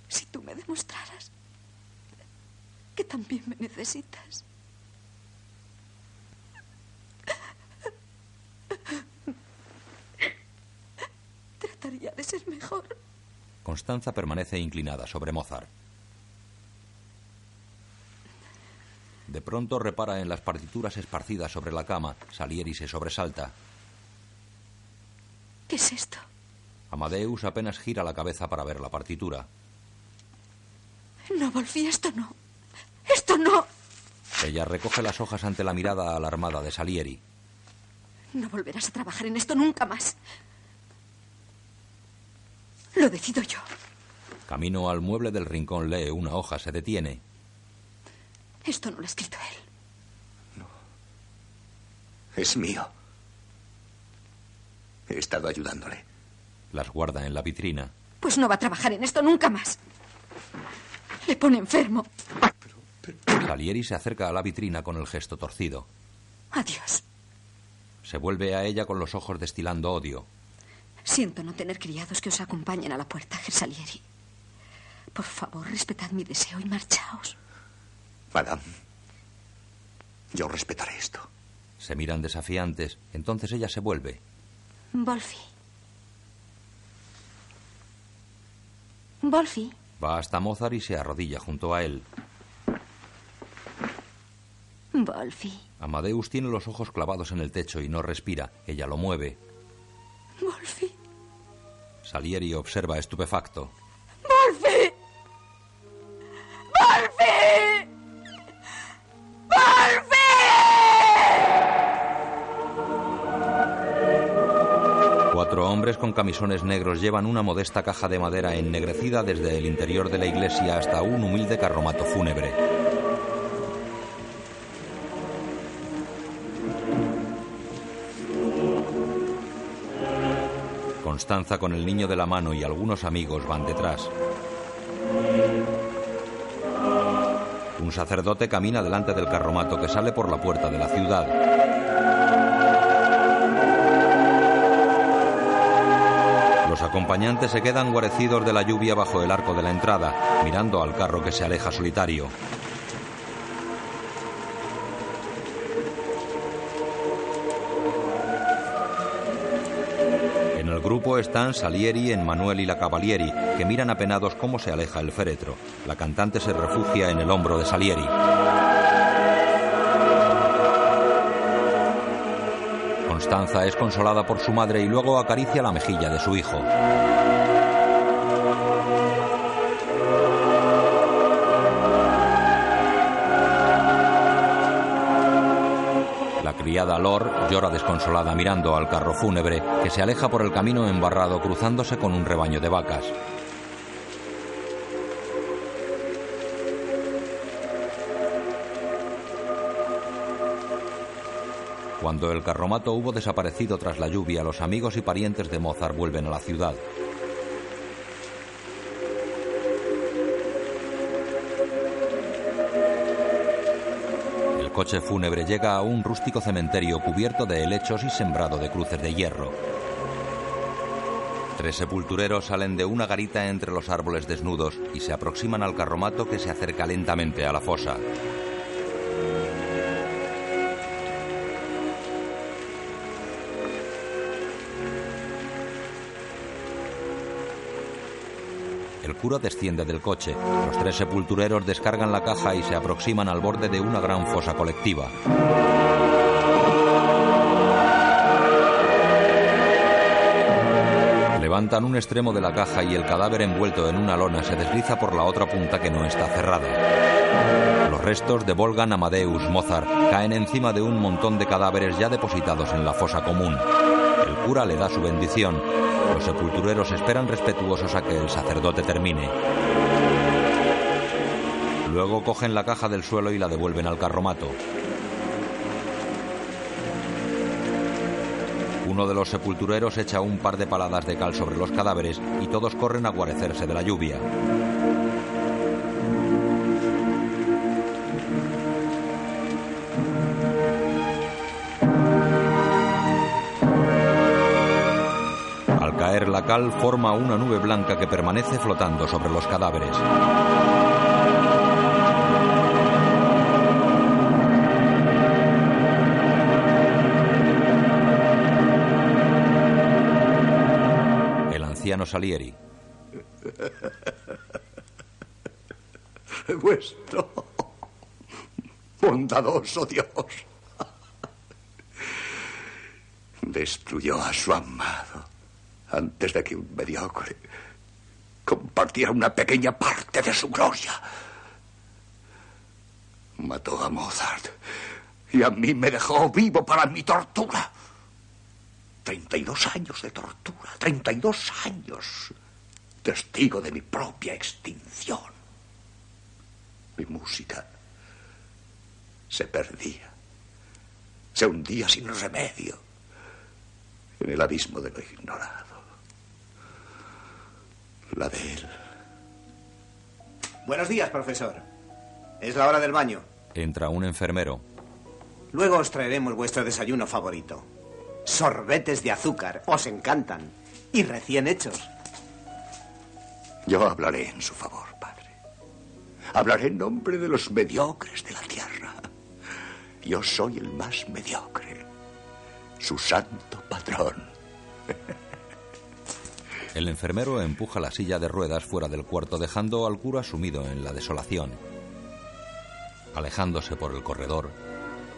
Si tú me demostraras que también me necesitas. Trataría de ser mejor. Constanza permanece inclinada sobre Mozart. De pronto repara en las partituras esparcidas sobre la cama. Salieri se sobresalta. ¿Qué es esto? Amadeus apenas gira la cabeza para ver la partitura. No, Wolfie, esto no. Esto no. Ella recoge las hojas ante la mirada alarmada de Salieri. No volverás a trabajar en esto nunca más. Lo decido yo. Camino al mueble del rincón lee una hoja, se detiene. Esto no lo ha escrito él. Es mío. He estado ayudándole. Las guarda en la vitrina. Pues no va a trabajar en esto nunca más. Le pone enfermo. Salieri se acerca a la vitrina con el gesto torcido. Adiós. Se vuelve a ella con los ojos destilando odio. Siento no tener criados que os acompañen a la puerta, Gersalieri. Por favor, respetad mi deseo y marchaos. Madame, yo respetaré esto. Se miran desafiantes. Entonces ella se vuelve. Wolfie. Wolfie. Va hasta Mozart y se arrodilla junto a él. Wolfie. Amadeus tiene los ojos clavados en el techo y no respira. Ella lo mueve. Wolfie. Salieri observa estupefacto. ¡Wolfie! Camisones negros llevan una modesta caja de madera ennegrecida desde el interior de la iglesia hasta un humilde carromato fúnebre. Constanza con el niño de la mano y algunos amigos van detrás. Un sacerdote camina delante del carromato que sale por la puerta de la ciudad. Acompañantes se quedan guarecidos de la lluvia bajo el arco de la entrada, mirando al carro que se aleja solitario. En el grupo están Salieri, Emanuel y la Cavalieri, que miran apenados cómo se aleja el féretro. La cantante se refugia en el hombro de Salieri. Constanza es consolada por su madre y luego acaricia la mejilla de su hijo. La criada Lor llora desconsolada mirando al carro fúnebre que se aleja por el camino embarrado cruzándose con un rebaño de vacas. Cuando el carromato hubo desaparecido tras la lluvia, los amigos y parientes de Mozart vuelven a la ciudad. El coche fúnebre llega a un rústico cementerio cubierto de helechos y sembrado de cruces de hierro. Tres sepultureros salen de una garita entre los árboles desnudos y se aproximan al carromato que se acerca lentamente a la fosa. Cura desciende del coche. Los tres sepultureros descargan la caja y se aproximan al borde de una gran fosa colectiva. Levantan un extremo de la caja y el cadáver envuelto en una lona se desliza por la otra punta que no está cerrada. Los restos de Volgan Amadeus Mozart caen encima de un montón de cadáveres ya depositados en la fosa común. El cura le da su bendición. Los sepultureros esperan respetuosos a que el sacerdote termine. Luego cogen la caja del suelo y la devuelven al carromato. Uno de los sepultureros echa un par de paladas de cal sobre los cadáveres y todos corren a guarecerse de la lluvia. Forma una nube blanca que permanece flotando sobre los cadáveres. El anciano Salieri. Vuestro bondadoso Dios destruyó a su amado antes de que un mediocre compartiera una pequeña parte de su gloria. Mató a Mozart y a mí me dejó vivo para mi tortura. 32 años de tortura, 32 años, testigo de mi propia extinción. Mi música se perdía, se hundía sin remedio en el abismo de lo ignorado. La de él. Buenos días, profesor. Es la hora del baño. Entra un enfermero. Luego os traeremos vuestro desayuno favorito. Sorbetes de azúcar. Os encantan. Y recién hechos. Yo hablaré en su favor, padre. Hablaré en nombre de los mediocres de la tierra. Yo soy el más mediocre. Su santo patrón. El enfermero empuja la silla de ruedas fuera del cuarto dejando al cura sumido en la desolación. Alejándose por el corredor,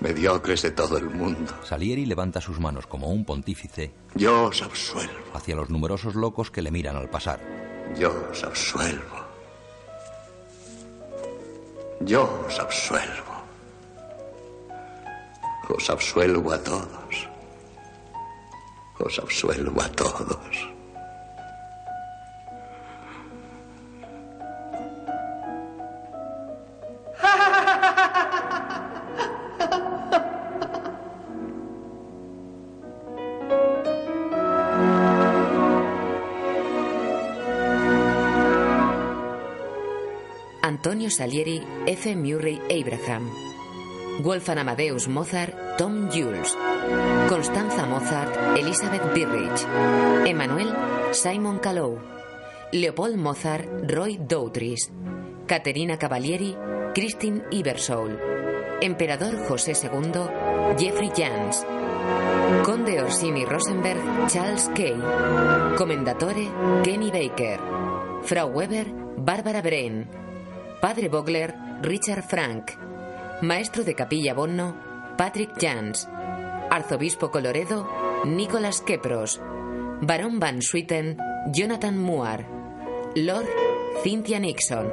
Mediocres de todo el mundo. Salieri levanta sus manos como un pontífice Yo os absuelvo. hacia los numerosos locos que le miran al pasar. Yo os absuelvo. Yo os absuelvo. Os absuelvo a todos. Os absuelvo a todos. Antonio Salieri, F. Murray Abraham. Wolfgang Amadeus Mozart, Tom Jules. Constanza Mozart, Elizabeth Birrich. Emanuel, Simon Callow. Leopold Mozart, Roy Doutris. Caterina Cavalieri, Christine Ibersoul. Emperador José II, Jeffrey Jans. Conde Orsini Rosenberg, Charles Kay. Comendatore, Kenny Baker. Frau Weber, Barbara Brain. Padre Vogler, Richard Frank. Maestro de capilla Bonno, Patrick Jans. Arzobispo Coloredo, Nicholas Kepros. Barón Van Swieten, Jonathan Moore. Lord, Cynthia Nixon.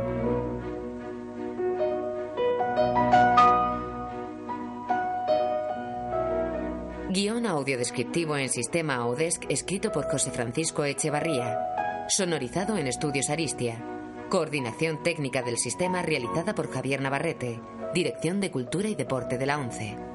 Guión audiodescriptivo en sistema Audesc escrito por José Francisco Echevarría. Sonorizado en Estudios Aristia. Coordinación técnica del sistema realizada por Javier Navarrete. Dirección de Cultura y Deporte de la ONCE.